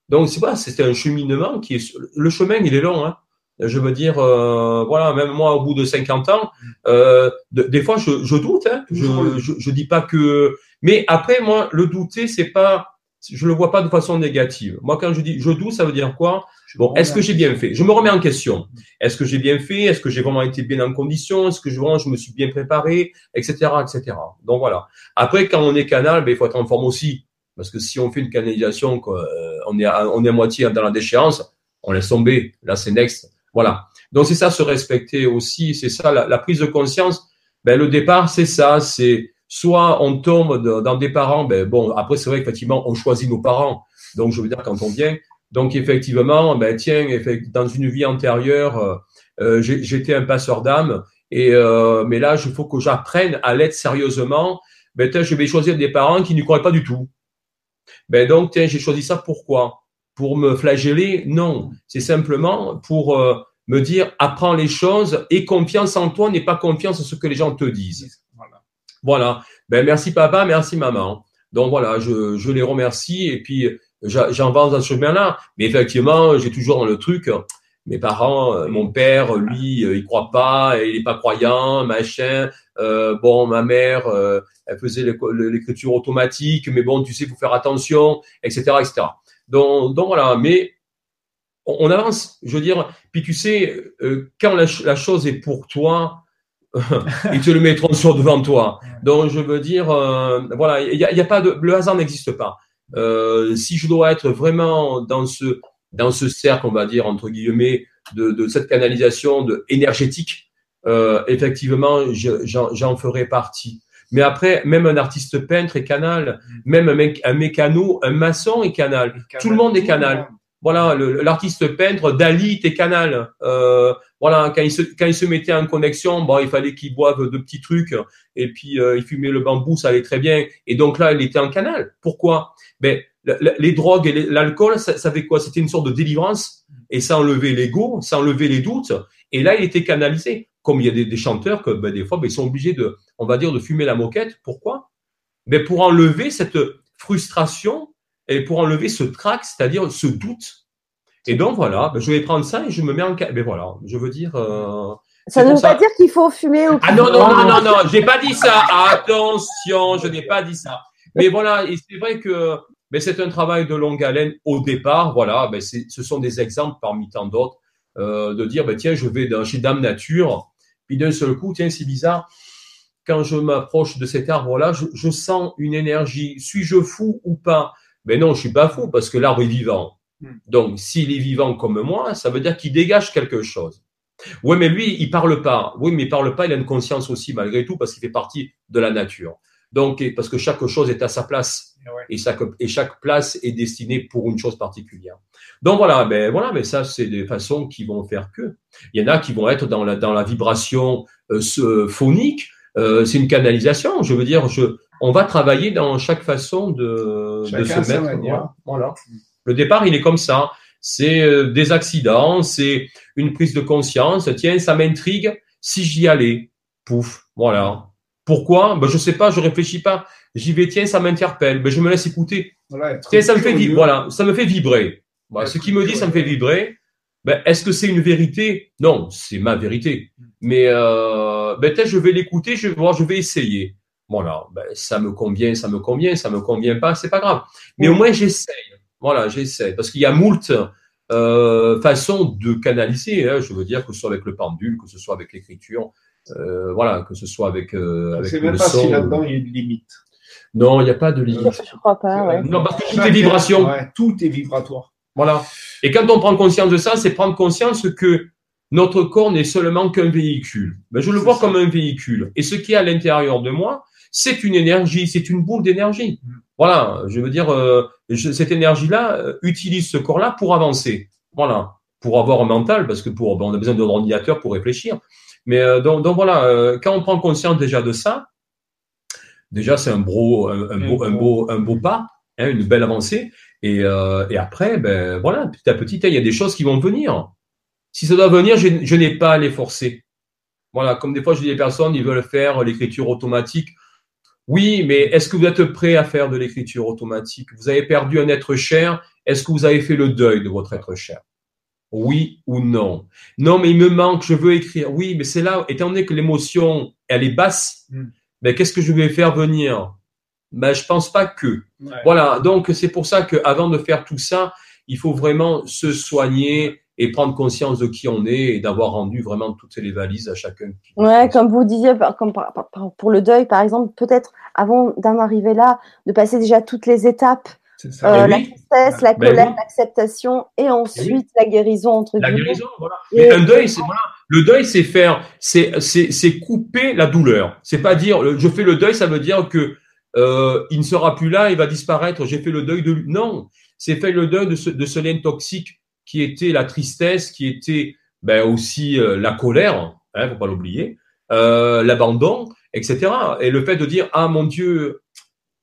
Donc c'est pas, c'est un cheminement qui est le chemin, il est long. Hein. Je veux dire, euh, voilà, même moi, au bout de 50 ans, euh, des fois, je, je doute. Hein. Je, je, je dis pas que mais après, moi, le douter, c'est pas, je le vois pas de façon négative. Moi, quand je dis je doute, ça veut dire quoi? Bon, est-ce que j'ai bien fait? Je me remets en question. Est-ce que j'ai bien fait? Est-ce que j'ai vraiment été bien en condition? Est-ce que je, vraiment, je me suis bien préparé? Etc. Etc. Donc voilà. Après, quand on est canal, ben, il faut être en forme aussi. Parce que si on fait une canalisation, euh, on est à, on est à moitié dans la déchéance, on laisse tomber. Là, c'est next. Voilà. Donc c'est ça, se respecter aussi. C'est ça, la, la, prise de conscience. Ben, le départ, c'est ça. C'est soit on tombe dans des parents, ben bon, après c'est vrai qu'effectivement on choisit nos parents, donc je veux dire quand on vient, donc effectivement, ben tiens, dans une vie antérieure, euh, euh j'étais un passeur d'âme, et euh, mais là il faut que j'apprenne à l'être sérieusement. Ben tiens, je vais choisir des parents qui n'y croient pas du tout. Ben donc tiens, j'ai choisi ça pourquoi? Pour me flageller? Non, c'est simplement pour euh, me dire apprends les choses et confiance en toi n'est pas confiance en ce que les gens te disent. Voilà. Ben, merci papa, merci maman. Donc voilà, je, je les remercie et puis j'avance dans ce chemin-là. Mais effectivement, j'ai toujours dans le truc, mes parents, euh, mon père, lui, euh, il croit pas, il est pas croyant, machin. Euh, bon, ma mère, euh, elle faisait l'écriture automatique, mais bon, tu sais, faut faire attention, etc., etc. Donc, donc voilà. Mais on, avance. Je veux dire, puis tu sais, quand la, la chose est pour toi, (laughs) ils te le mettront sur devant toi. Donc je veux dire, voilà, il y a, y a, pas de, le hasard n'existe pas. Euh, si je dois être vraiment dans ce dans ce cercle, on va dire entre guillemets, de, de cette canalisation de énergétique, euh, effectivement, j'en ferai partie. Mais après, même un artiste peintre est canal, même un, mec, un mécano, un maçon est canal. Tout le monde est canal. Voilà, l'artiste peintre, Dali, t'es canal. Euh, voilà, quand il se quand il se mettait en connexion, bon, il fallait qu'il boive de petits trucs et puis euh, il fumait le bambou, ça allait très bien. Et donc là, il était en canal. Pourquoi? Ben les drogues et l'alcool, ça, ça fait quoi? C'était une sorte de délivrance et ça enlevait l'ego, ça enlevait les doutes. Et là, il était canalisé. Comme il y a des, des chanteurs que ben, des fois, ben, ils sont obligés de, on va dire, de fumer la moquette. Pourquoi? Ben pour enlever cette frustration et pour enlever ce trac, c'est-à-dire ce doute. Et donc voilà, ben, je vais prendre ça et je me mets en cas. Ben voilà, je veux dire. Euh, ça ne veut pas dire qu'il faut fumer au Ah non, non, non, non, non, j'ai pas dit ça. Attention, je n'ai pas dit ça. Mais voilà, et c'est vrai que mais ben, c'est un travail de longue haleine au départ. Voilà, ben ce sont des exemples parmi tant d'autres euh, de dire ben tiens, je vais dans, chez Dame Nature, puis d'un seul coup, tiens, c'est bizarre. Quand je m'approche de cet arbre-là, je, je sens une énergie. Suis-je fou ou pas? Mais non, je suis pas fou parce que l'arbre est vivant. Hmm. Donc, s'il est vivant comme moi, ça veut dire qu'il dégage quelque chose. Oui, mais lui, il parle pas. Oui, mais il parle pas. Il a une conscience aussi malgré tout parce qu'il fait partie de la nature. Donc, parce que chaque chose est à sa place et, chaque, et chaque place est destinée pour une chose particulière. Donc voilà, ben voilà, mais ça c'est des façons qui vont faire que. Il y en a qui vont être dans la dans la vibration euh, phonique. Euh, c'est une canalisation. Je veux dire, je on va travailler dans chaque façon de, de se mettre. Voilà. Le départ, il est comme ça. c'est euh, des accidents, c'est une prise de conscience. Tiens, ça m'intrigue. Si j'y allais, pouf, voilà. Pourquoi? Ben je sais pas, je réfléchis pas. J'y vais, tiens, ça m'interpelle. Ben je me laisse écouter. tiens, ça me fait vibrer. Voilà, ça me fait vibrer. Voilà, ce qui me dit, ça me fait vibrer. Ben, est-ce que c'est une vérité? Non, c'est ma vérité. Mais euh, ben, je vais l'écouter, je vais voir, je vais essayer. Voilà, ben, ça me convient, ça me convient, ça me convient pas, c'est pas grave. Mais au moins j'essaye. Voilà, j'essaie. Parce qu'il y a moult euh, façons de canaliser. Hein, je veux dire, que ce soit avec le pendule, que ce soit avec l'écriture, euh, voilà, que ce soit avec, euh, avec le même pas si là-dedans il y a une limite. Non, il n'y a pas de limite. Je crois pas. Ouais. Non, parce que tout est vibration. tout est vibratoire. Voilà. Et quand on prend conscience de ça, c'est prendre conscience que notre corps n'est seulement qu'un véhicule. Ben, je le vois comme un véhicule. Et ce qui est à l'intérieur de moi, c'est une énergie, c'est une boule d'énergie. Mm. Voilà, je veux dire, euh, cette énergie-là euh, utilise ce corps-là pour avancer. Voilà, pour avoir un mental, parce que pour, ben, on a besoin d'un ordinateur pour réfléchir. Mais euh, donc, donc, voilà, quand on prend conscience déjà de ça, déjà c'est un beau, un, beau, un beau, un beau pas, hein, une belle avancée. Et, et après, ben voilà, petit à petit, il y a des choses qui vont venir. Si ça doit venir, je, je n'ai pas à les forcer. Voilà, comme des fois je dis des personnes, ils veulent faire l'écriture automatique. Oui, mais est-ce que vous êtes prêt à faire de l'écriture automatique? Vous avez perdu un être cher. Est-ce que vous avez fait le deuil de votre être cher? Oui ou non Non, mais il me manque, je veux écrire. Oui, mais c'est là, étant donné que l'émotion, elle est basse, mais hmm. ben, qu'est-ce que je vais faire venir? Ben, Je pense pas que. Voilà, donc c'est pour ça qu'avant de faire tout ça, il faut vraiment se soigner, et prendre conscience de qui on est et d'avoir rendu vraiment toutes les valises à chacun. Ouais, comme vous disiez, comme pour le deuil, par exemple, peut-être avant d'en arriver là, de passer déjà toutes les étapes. Euh, la tristesse, la ben colère, l'acceptation et ensuite la guérison entre La guérison, voilà. Mais un deuil, c'est voilà. Le deuil, c'est faire, c'est c'est couper la douleur. C'est pas dire je fais le deuil, ça veut dire que euh, il ne sera plus là, il va disparaître. J'ai fait le deuil de lui. Non, c'est faire le deuil de ce, de ce lien toxique qui était la tristesse, qui était ben, aussi euh, la colère, hein, faut pas l'oublier, euh, l'abandon, etc. Et le fait de dire ah mon Dieu,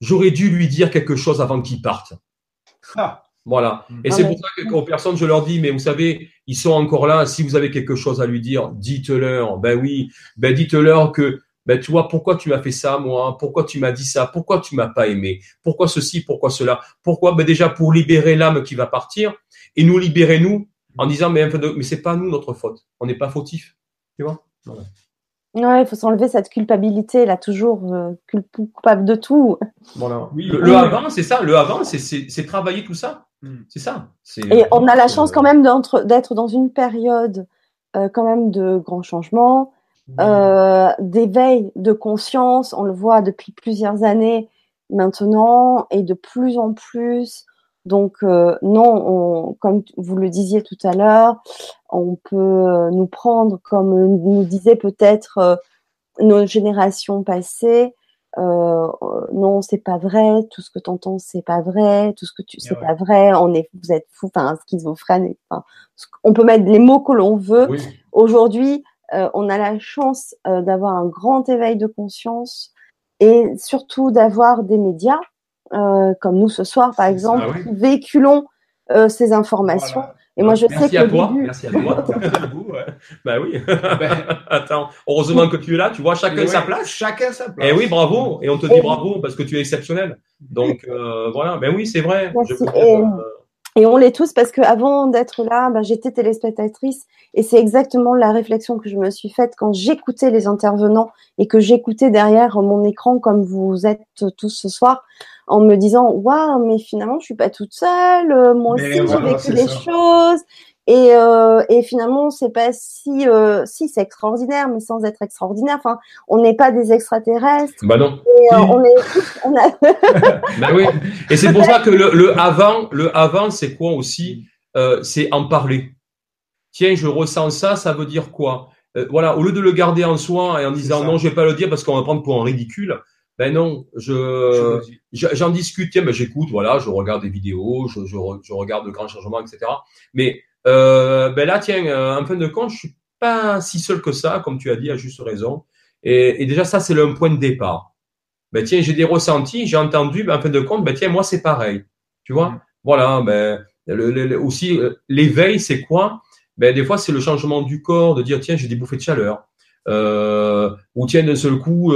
j'aurais dû lui dire quelque chose avant qu'il parte. Ah. Voilà. Et c'est pour ça que aux personnes, je leur dis, mais vous savez, ils sont encore là. Si vous avez quelque chose à lui dire, dites-leur. Ben oui, ben dites-leur que, ben tu vois, pourquoi tu m'as fait ça, moi? Pourquoi tu m'as dit ça? Pourquoi tu m'as pas aimé? Pourquoi ceci? Pourquoi cela? Pourquoi? Ben déjà pour libérer l'âme qui va partir et nous libérer nous en disant mais, de, mais c'est pas nous notre faute, on n'est pas fautif, tu vois? Ouais, il faut s'enlever cette culpabilité là, toujours euh, coupable de tout. Voilà. Oui, le, avant, c'est ça. Le avant, c'est travailler tout ça. Hmm. C'est ça. Et on a la chance quand même d'être dans une période euh, quand même de grands changements, euh, d'éveil de conscience. On le voit depuis plusieurs années maintenant et de plus en plus donc euh, non, comme vous le disiez tout à l'heure, on peut euh, nous prendre comme nous disaient peut-être euh, nos générations passées. Euh, non, c'est pas vrai. Tout ce que tu entends, c'est pas vrai. Tout ce que tu, c'est pas vrai. On est, vous êtes fou, enfin schizophrène. Enfin, on peut mettre les mots que l'on veut. Aujourd'hui, on a la chance d'avoir un grand éveil de conscience et surtout d'avoir des médias euh, comme nous ce soir, par exemple, qui véhiculons euh, ces informations. Et moi, je merci sais à toi. Merci à toi. (laughs) Ben oui. Ben, (laughs) Attends, heureusement que tu es là. Tu vois, chacun sa place. Chacun sa place. Et oui, bravo. Et on te dit bravo parce que tu es exceptionnel. Donc euh, voilà. Ben oui, c'est vrai. et, on l'est tous parce que avant d'être là, ben, j'étais téléspectatrice et c'est exactement la réflexion que je me suis faite quand j'écoutais les intervenants et que j'écoutais derrière mon écran comme vous êtes tous ce soir en me disant waouh mais finalement je suis pas toute seule euh, moi aussi j'ai vécu des choses. Et, euh, et finalement c'est pas si euh, si c'est extraordinaire mais sans être extraordinaire. Enfin on n'est pas des extraterrestres. Bah non. Et, euh, on est on a (laughs) bah oui. Et c'est pour ça que le, le avant le avant c'est quoi aussi? Euh, c'est en parler. Tiens je ressens ça ça veut dire quoi? Voilà au lieu de le garder en soi et en disant non je vais pas le dire parce qu'on va prendre pour un ridicule ben non, je j'en discute, tiens, ben j'écoute, voilà, je regarde des vidéos, je, je, je regarde le grand changement, etc. Mais euh, ben là, tiens, euh, en fin de compte, je suis pas si seul que ça, comme tu as dit à juste raison. Et, et déjà, ça, c'est le point de départ. Ben tiens, j'ai des ressentis, j'ai entendu, ben, en fin de compte, ben tiens, moi, c'est pareil. Tu vois, mm. voilà, ben aussi, l'éveil, c'est quoi? Ben, Des fois, c'est le changement du corps, de dire, tiens, j'ai des bouffées de chaleur. ou tiens, d'un seul coup,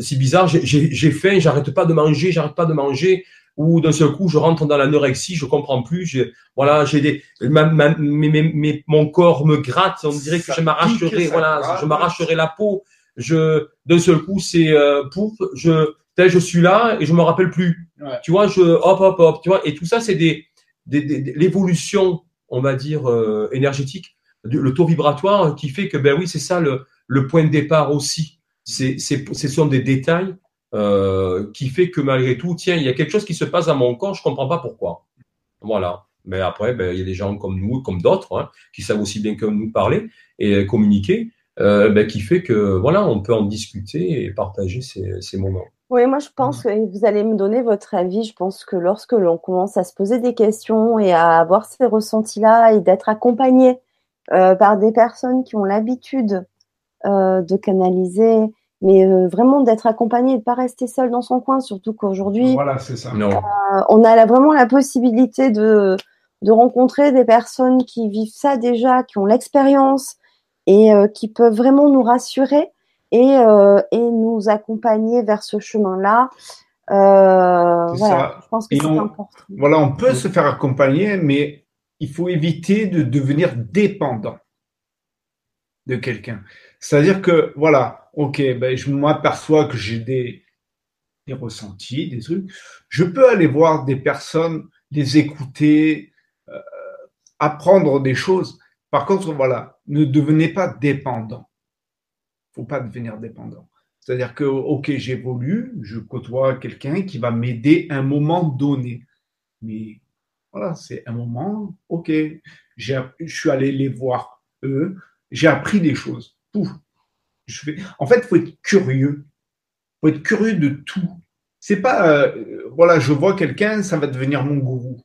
c'est bizarre, j'ai faim, j'arrête pas de manger, j'arrête pas de manger ou d'un seul coup je rentre dans l'anorexie, je comprends plus, voilà, j'ai des, mon corps me gratte, on dirait que je m'arracherai, voilà, je m'arracherai la peau. Je, d'un seul coup, c'est euh, pour, je, je suis là et je me rappelle plus. Tu vois, je, hop, hop, hop, tu vois, et tout ça, c'est des, des, l'évolution, on va dire euh, énergétique, le taux vibratoire qui fait que, ben oui, c'est ça le, le point de départ aussi. C'est, c'est, ce sont des détails euh, qui fait que malgré tout, tiens, il y a quelque chose qui se passe dans mon corps, je comprends pas pourquoi. Voilà. Mais après, ben, il y a des gens comme nous, comme d'autres, hein, qui savent aussi bien que nous parler et communiquer, euh, ben, qui fait que voilà, on peut en discuter et partager ces, ces moments. Oui, moi je pense que vous allez me donner votre avis. Je pense que lorsque l'on commence à se poser des questions et à avoir ces ressentis-là et d'être accompagné euh, par des personnes qui ont l'habitude de canaliser mais euh, vraiment d'être accompagné et de pas rester seul dans son coin, surtout qu'aujourd'hui, voilà, c'est ça. Euh, on a vraiment la possibilité de, de rencontrer des personnes qui vivent ça déjà, qui ont l'expérience et euh, qui peuvent vraiment nous rassurer et, et nous accompagner vers ce chemin-là. voilà, je pense que c'est important. Voilà, on peut se faire accompagner, mais il faut éviter de devenir dépendant de quelqu'un. C'est-à-dire que, voilà, ok, ben, je m'aperçois que j'ai des, des ressentis, des trucs. Je peux aller voir des personnes, les écouter, euh, apprendre des choses. Par contre, voilà, ne devenez pas dépendant. Faut pas devenir dépendant. C'est-à-dire que, ok, j'évolue, je côtoie quelqu'un qui va m'aider à un moment donné. Mais voilà, c'est un moment, ok, je suis allé les voir eux, j'ai appris des choses. En fait, faut être curieux. Faut être curieux de tout. C'est pas, euh, voilà, je vois quelqu'un, ça va devenir mon gourou.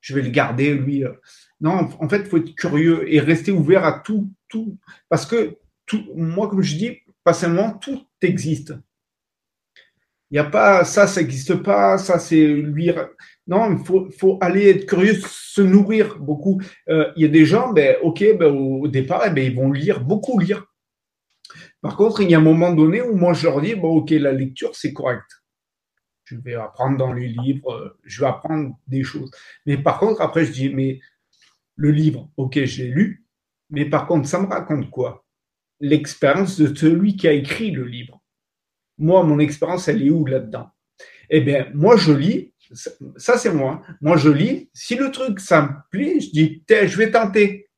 Je vais le garder, lui. Euh. Non, en fait, faut être curieux et rester ouvert à tout, tout. Parce que tout, moi, comme je dis, pas seulement tout existe. Il n'y a pas ça, ça n'existe pas, ça c'est lui. Non, il faut, faut aller être curieux, se nourrir beaucoup. Euh, il y a des gens, ben, ok, ben, au départ, eh ben, ils vont lire, beaucoup lire. Par contre, il y a un moment donné où moi je leur dis, bon, ok, la lecture, c'est correct. Je vais apprendre dans les livres, euh, je vais apprendre des choses. Mais par contre, après, je dis, mais le livre, ok, j'ai lu, mais par contre, ça me raconte quoi? L'expérience de celui qui a écrit le livre. Moi, mon expérience, elle est où là-dedans? Eh bien, moi, je lis, ça c'est moi, moi je lis, si le truc, ça me je dis, je vais tenter.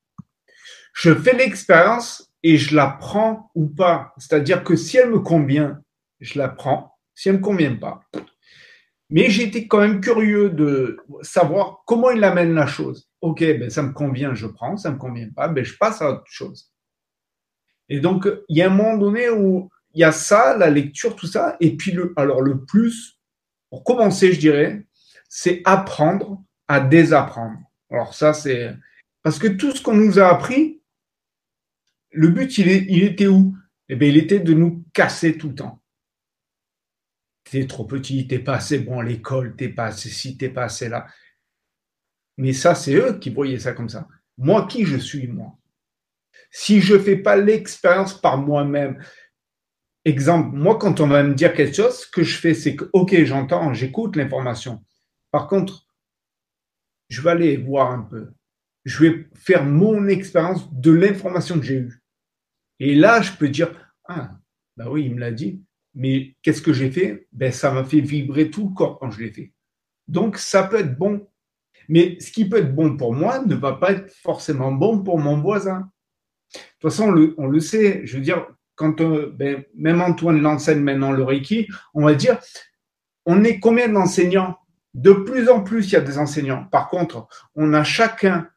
Je fais l'expérience et je la prends ou pas. C'est-à-dire que si elle me convient, je la prends. Si elle me convient pas. Mais été quand même curieux de savoir comment il amène la chose. Ok, ben ça me convient, je prends. Ça me convient pas, ben je passe à autre chose. Et donc il y a un moment donné où il y a ça, la lecture, tout ça. Et puis le, alors le plus, pour commencer, je dirais, c'est apprendre à désapprendre. Alors ça, c'est parce que tout ce qu'on nous a appris, le but, il, était où? Eh bien, il était de nous casser tout le temps. T'es trop petit, t'es pas assez bon à l'école, t'es pas assez ci, t'es pas assez là. Mais ça, c'est eux qui voyaient ça comme ça. Moi, qui je suis, moi? Si je fais pas l'expérience par moi-même, exemple, moi, quand on va me dire quelque chose, ce que je fais, c'est que, ok, j'entends, j'écoute l'information. Par contre, je vais aller voir un peu. Je vais faire mon expérience de l'information que j'ai eue. Et là, je peux dire, ah, bah oui, il me l'a dit, mais qu'est-ce que j'ai fait? Ben, ça m'a fait vibrer tout le corps quand je l'ai fait. Donc, ça peut être bon. Mais ce qui peut être bon pour moi ne va pas être forcément bon pour mon voisin. De toute façon, on le, sait. Je veux dire, quand ben, même Antoine l'enseigne maintenant le Reiki, on va dire, on est combien d'enseignants? De plus en plus, il y a des enseignants. Par contre, on a chacun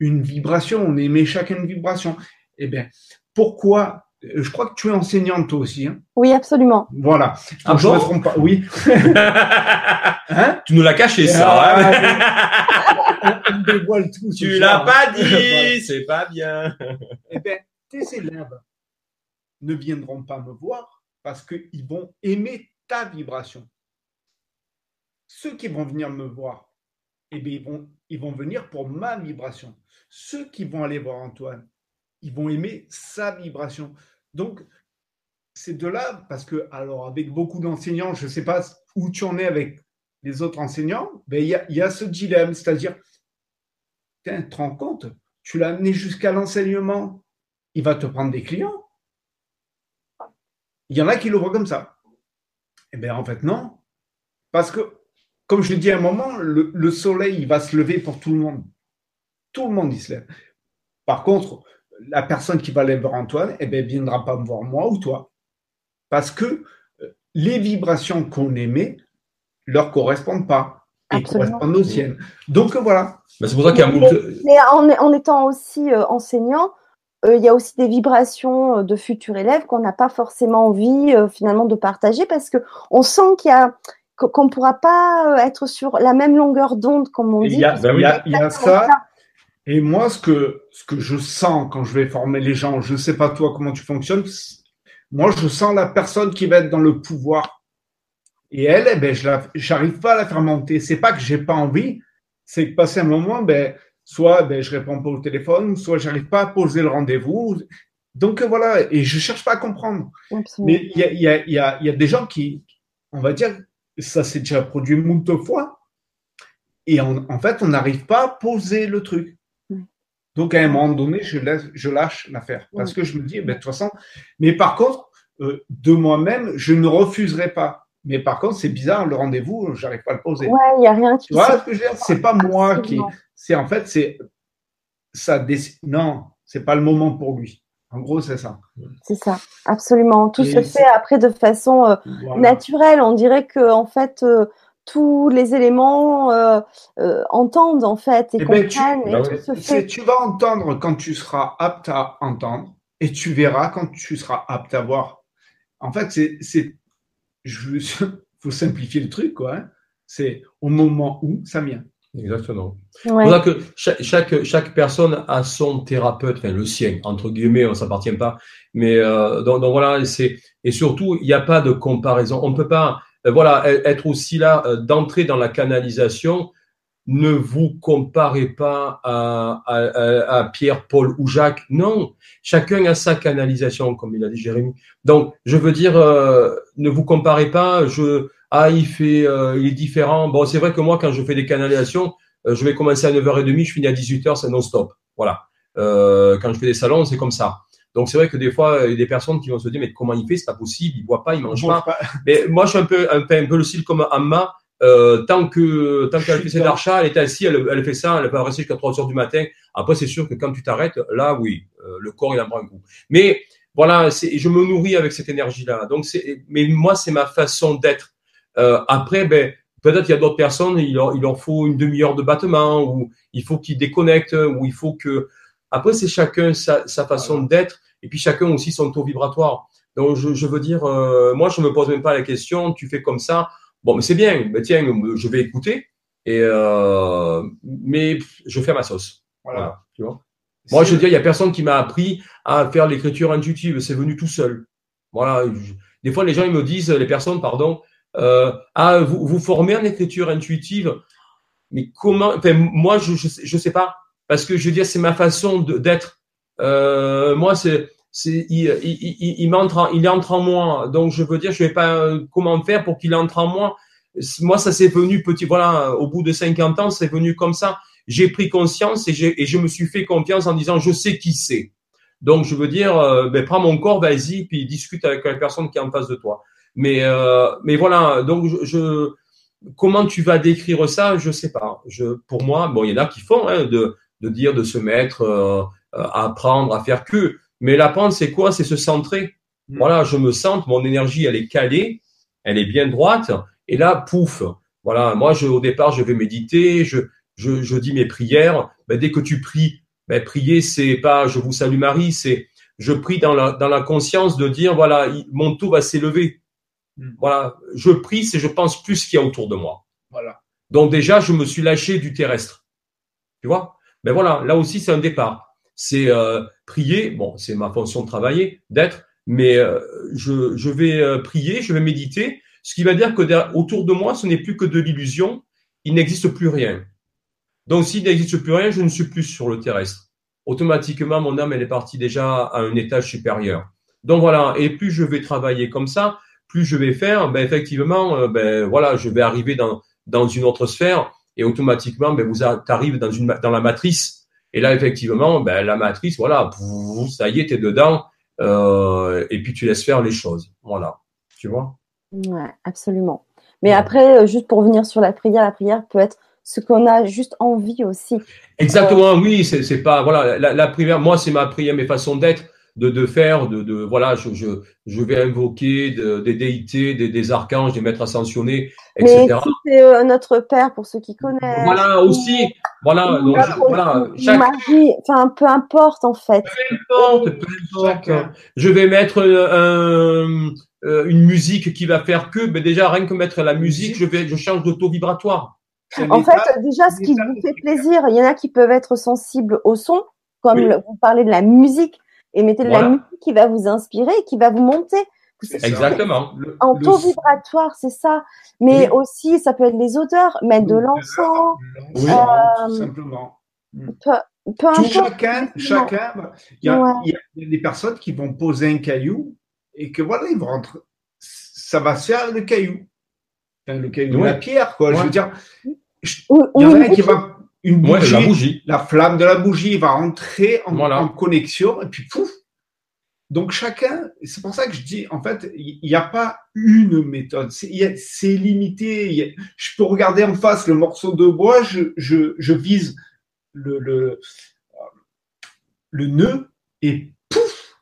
une vibration, on émet chacun une vibration. Eh bien, pourquoi je crois que tu es enseignante toi aussi. Hein oui, absolument. Voilà. Ah je ne pas. Oui. (laughs) hein tu nous l'as caché ça. Ah, (laughs) on, dévoile tout. Tu l'as pas dit. (laughs) C'est pas bien. eh bien, tes élèves ne viendront pas me voir parce qu'ils vont aimer ta vibration. Ceux qui vont venir me voir, eh bien, ils vont, ils vont venir pour ma vibration. Ceux qui vont aller voir Antoine, ils vont aimer sa vibration. Donc, c'est de là, parce que, alors, avec beaucoup d'enseignants, je ne sais pas où tu en es avec les autres enseignants, ben, il y, a, ce dilemme, c'est-à-dire, tu te rends compte, tu l'as amené jusqu'à l'enseignement, il va te prendre des clients. Il y en a qui le voient comme ça. Eh bien, en fait, non. Parce que, comme je l'ai dit à un moment, le, soleil, il va se lever pour tout le monde. Tout le monde, il se lève. Par contre, la personne qui va aller voir Antoine, eh bien, viendra pas me voir moi ou toi. Parce que euh, les vibrations qu'on émet leur correspondent pas et correspondent aux siennes. Donc voilà. Mais c'est pour ça qu'il y a Mais, en, étant aussi euh, enseignant, euh, il y a aussi des vibrations de futurs élèves qu'on n'a pas forcément envie finalement de partager parce que on sent qu'il y a qu'on ne pourra pas être sur la même longueur d'onde comme on dit. Il y a, ça. Et moi, ce que, ce que je sens quand je vais former les gens, je ne sais pas toi comment tu fonctionnes, moi, je sens la personne qui va être dans le pouvoir. Et elle, eh ben, je n'arrive pas à la faire monter. C'est pas que j'ai pas envie, c'est que passer un moment, ben, soit ben, je réponds pas au téléphone, soit j'arrive pas à poser le rendez-vous. Donc voilà, et je cherche pas à comprendre. Mais il y a, y, a, y, a, y a, des gens qui, on va dire, ça s'est déjà produit moult fois, et en fait, on n'arrive pas à poser le truc. Donc, à un moment donné, je, laisse, je lâche l'affaire. Parce que je me dis, ben, de toute façon, mais par contre, euh, de moi-même, je ne refuserai pas. Mais par contre, c'est bizarre, le rendez-vous, j'arrive pas à le poser. Ouais, il n'y a rien qui. Tu vois ce que je veux dire? C'est pas moi qui. C'est en fait, c'est ça. Décide... Non, c'est pas le moment pour lui. En gros, c'est ça. C'est ça, absolument. Tout se fait après de façon euh, naturelle. On dirait que en fait. Euh, tous les éléments euh, euh, entendent en fait et eh ben, comprennent. Tu, tu vas entendre quand tu seras apte à entendre et tu verras quand tu seras apte à voir. En fait, c'est, je (laughs) faut simplifier le truc quoi. Hein. C'est au moment où ça vient. Exactement. Ça que chaque, chaque, personne a son thérapeute, enfin le sien, entre guillemets, on ne s'appartient pas. Mais euh, donc, donc, voilà, c'est et surtout, il n'y a pas de comparaison. On ne peut pas voilà, être aussi là euh, d'entrer dans la canalisation. Ne vous comparez pas à, à, Pierre, Paul ou Jacques. Non, chacun a sa canalisation, comme il a dit Jérémy. Donc, je veux dire, euh, ne vous comparez pas. Je, ah, il fait, il est différent. Bon, c'est vrai que moi, quand je fais des canalisations, je vais commencer à 9h30, je finis à 18h, c'est non-stop. Voilà. quand je fais des salons, c'est comme ça. Donc c'est vrai que des fois, il y a des personnes qui vont se dire mais comment il fait? C'est pas possible, il boit pas, il mange pas. Mais moi, je suis un peu un, peu, un peu le style comme Amma. Euh, tant que tant qu'elle fait ses d'achat, elle est assise, elle, elle, fait ça, elle peut rester jusqu'à 3 heures du matin. Après, c'est sûr que quand tu t'arrêtes, là, oui, euh, le corps il en prend un coup. Mais voilà, je me nourris avec cette énergie-là. Donc c'est, mais moi, c'est ma façon d'être. Euh, après, ben peut-être il y a d'autres personnes, il leur, il leur faut une demi-heure de battement, ou il faut qu'ils déconnectent, ou il faut que après, c'est chacun sa, sa façon d'être et puis chacun aussi son taux vibratoire. Donc, je, je veux dire, euh, moi, je me pose même pas la question, tu fais comme ça. Bon, mais c'est bien, mais tiens, je vais écouter, et euh, mais je fais ma sauce. Voilà, tu vois. Moi, je veux dire, il y a personne qui m'a appris à faire l'écriture intuitive, c'est venu tout seul. Voilà. Des fois, les gens ils me disent, les personnes, pardon, euh, ah, vous vous formez en écriture intuitive, mais comment enfin, Moi, je, je je sais pas parce que je veux dire, c'est ma façon d'être. Euh, moi, c'est, c'est, il, il, il, entre, il entre en moi. Donc, je veux dire, je vais pas euh, comment faire pour qu'il entre en moi. Moi, ça s'est venu petit. Voilà, au bout de 50 ans, c'est venu comme ça. J'ai pris conscience et, et je me suis fait confiance en disant, je sais qui c'est. Donc, je veux dire, euh, ben, prends mon corps, vas-y, puis discute avec la personne qui est en face de toi. Mais, euh, mais voilà. Donc, je, je, comment tu vas décrire ça, je sais pas. Je, pour moi, bon, il y en a qui font hein, de de dire de se mettre euh, à apprendre, à faire que. Mais l'apprendre, c'est quoi? C'est se centrer. Mm. Voilà, je me sens, mon énergie, elle est calée, elle est bien droite. Et là, pouf. Voilà, moi, je, au départ, je vais méditer, je, je, je dis mes prières. Ben, dès que tu pries, ben, prier, c'est pas je vous salue Marie, c'est je prie dans la, dans la conscience de dire voilà, mon tout va s'élever. Mm. Voilà, je prie, c'est je pense plus ce qu'il y a autour de moi. Voilà. Donc déjà, je me suis lâché du terrestre. Tu vois? Mais ben voilà, là aussi, c'est un départ. C'est euh, prier, bon, c'est ma fonction de travailler, d'être, mais euh, je, vais euh, prier, je vais méditer, ce qui va dire que autour de moi, ce n'est plus que de l'illusion, il n'existe plus rien. Donc, s'il n'existe plus rien, je ne suis plus sur le terrestre. Automatiquement, mon âme, elle est partie déjà à un étage supérieur. Donc voilà, et plus je vais travailler comme ça, plus je vais faire, ben effectivement, ben voilà, je vais arriver dans dans une autre sphère et automatiquement, ben vous arrivez dans une dans la matrice. Et là, effectivement, ben la matrice, voilà, ça y est, t'es dedans. Euh, et puis tu laisses faire les choses. Voilà, tu vois? Ouais, absolument. Mais après, euh, juste pour revenir sur la prière, la prière peut être ce qu'on a juste envie aussi. Exactement, euh, oui, c'est pas voilà la, la prière. Moi, c'est ma prière, mes façons d'être de, de faire, de, de voilà, je, je, je vais invoquer des déités, des, des archanges, des maîtres ascensionnés, etc. Mais c'est euh, notre Père pour ceux qui connaissent. Voilà aussi, voilà, donc, voilà, chaque... magie, enfin peu importe en fait. Peu importe, peu importe. Je vais mettre un, euh, une musique qui va faire que, mais déjà rien que mettre la musique, je vais, je change d'auto vibratoire. En fait, déjà, ce qui vous fait plaisir, il y en a qui peuvent être sensibles au son, comme vous parlez de la musique et mettez de la musique qui va vous inspirer et qui va vous monter. Exactement. en taux vibratoire, c'est ça. Mais aussi, ça peut être les odeurs, mettre de l'encens. Oui, euh, tout simplement. Peu, peu tout chacun, chacun, il y, a, il y, a, des personnes qui vont poser un caillou et que voilà, ils vont rentrer. Ça va se faire le caillou. Enfin, le caillou, la pierre, quoi. Je veux dire, il y en a un qui va une bougie, la bougie, la flamme de la bougie va entrer en, connexion et puis pouf. Donc chacun, c'est pour ça que je dis, en fait, il n'y a pas une méthode, c'est limité. je peux regarder en face le morceau de bois, je, je, je vise le, le, le nœud et pouf,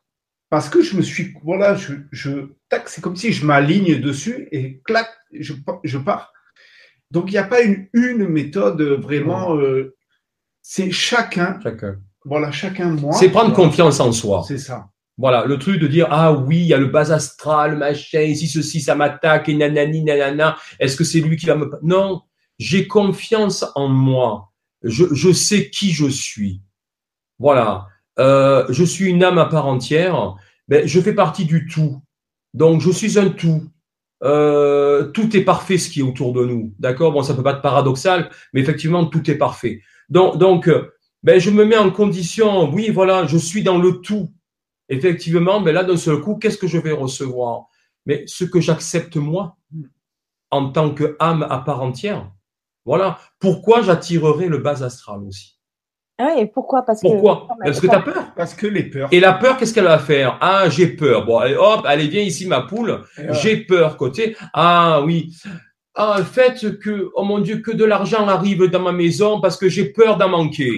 parce que je me suis, voilà, je, je tac, c'est comme si je m'aligne dessus et clac, je, je pars. Donc, il n'y a pas une, une méthode vraiment. Euh, c'est chacun. Chacun. Voilà, chacun moi. C'est prendre confiance en soi. C'est ça. Voilà, le truc de dire ah oui, il y a le bas astral, machin, si ceci ça m'attaque et nanani nanana, est-ce que c'est lui qui va me Non, j'ai confiance en moi. Je, je sais qui je suis. Voilà, euh, je suis une âme à part entière. Ben, je fais partie du tout. Donc je suis un tout. Euh, tout est parfait ce qui est autour de nous. D'accord? Bon, ça peut pas être paradoxal, mais effectivement, tout est parfait. Donc, donc ben, je me mets en condition, oui, voilà, je suis dans le tout. Effectivement, ben là, d'un seul coup, qu'est-ce que je vais recevoir? Mais ce que j'accepte moi, en tant qu'âme à part entière. Voilà. Pourquoi j'attirerai le bas astral aussi? Ah oui, pourquoi? Parce pourquoi? que, Parce que tu as peur. Parce que les peurs. Et la peur, qu'est-ce qu'elle va faire? Ah, j'ai peur. Bon, allez, hop, allez, viens ici, ma poule. J'ai peur, côté. Ah oui. Ah, le fait que, oh mon Dieu, que de l'argent arrive dans ma maison parce que j'ai peur d'en manquer.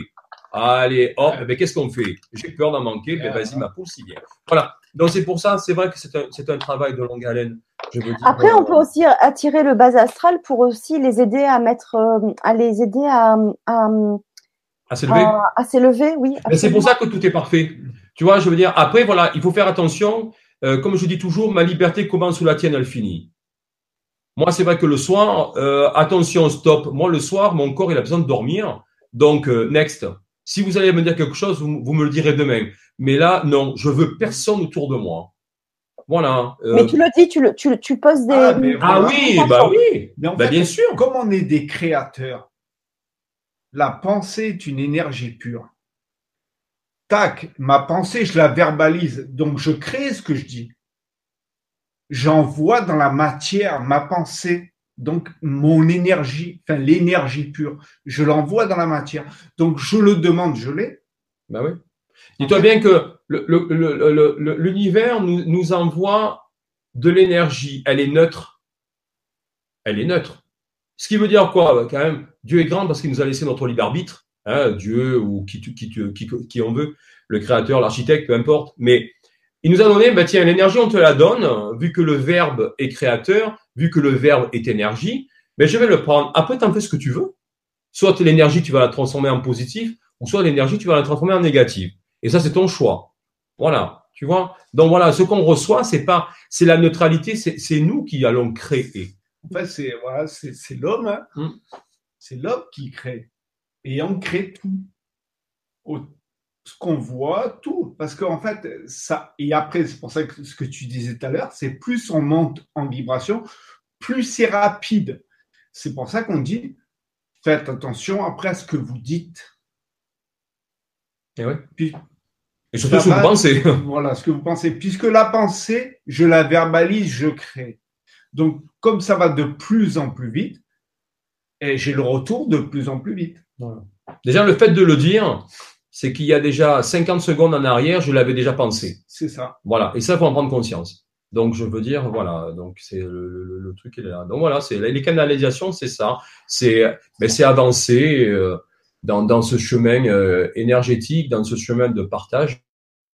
Allez, hop, ben, qu'est-ce qu'on fait? J'ai peur d'en manquer, ben vas-y, ma poule, si bien. Voilà. Donc c'est pour ça, c'est vrai que c'est un, un, travail de longue haleine. Je veux dire, Après, on peut aussi attirer le bas astral pour aussi les aider à mettre, euh, à les aider à, à à s'élever À, s'élever, oui. C'est pour ça que tout est parfait. Tu vois, je veux dire, après, voilà, il faut faire attention. Euh, comme je dis toujours, ma liberté commence où la tienne, elle finit. Moi, c'est vrai que le soir, euh, attention, stop. Moi, le soir, mon corps, il a besoin de dormir. Donc, euh, next. Si vous allez me dire quelque chose, vous, me le direz demain. Mais là, non, je veux personne autour de moi. Voilà. Mais tu le dis, tu, le, tu, tu poses des. Ah, ah oui, bah oui. bah, bien sûr. Comme on est des créateurs, la pensée est une énergie pure. Tac, ma pensée, je la verbalise, donc je crée ce que je dis. J'envoie dans la matière ma pensée, donc mon énergie, enfin l'énergie pure, je l'envoie dans la matière. Donc je le demande, je l'ai. Ben oui. Dis-toi bien que l'univers nous, nous envoie de l'énergie, elle est neutre. Elle est neutre. Ce qui veut dire quoi? Quand même, Dieu est grand parce qu'il nous a laissé notre libre arbitre. Hein, Dieu ou qui, qui, qui, qui, on veut, le créateur, l'architecte, peu importe. Mais il nous a donné, bah tiens, l'énergie, on te la donne, vu que le verbe est créateur, vu que le verbe est énergie, mais je vais le prendre. Après, tu en fais ce que tu veux. Soit l'énergie, tu vas la transformer en positif, ou soit l'énergie, tu vas la transformer en négative. Et ça, c'est ton choix. Voilà. Tu vois? Donc voilà, ce qu'on reçoit, c'est pas, c'est la neutralité, c'est nous qui allons créer. En fait, c'est voilà, c'est l'homme, hein. mm. c'est l'homme qui crée. Et on crée tout. ce qu'on voit, tout. Parce qu'en fait, ça. Et après, c'est pour ça que ce que tu disais tout à l'heure, c'est plus on monte en vibration, plus c'est rapide. C'est pour ça qu'on dit faites attention après à ce que vous dites. Et, ouais. Et surtout ce que vous pensez. Voilà, ce que vous pensez. Puisque la pensée, je la verbalise, je crée. Donc, comme ça va de plus en plus vite, et j'ai le retour de plus en plus vite. Déjà, le fait de le dire, c'est qu'il y a déjà 50 secondes en arrière, je l'avais déjà pensé. C'est ça. Voilà. Et ça, faut en prendre conscience. Donc, je veux dire, voilà. Donc, c'est le, truc, il est là. Donc, voilà, c'est les canalisations, c'est ça. C'est, mais ben, c'est avancer euh, dans, dans ce chemin euh, énergétique, dans ce chemin de partage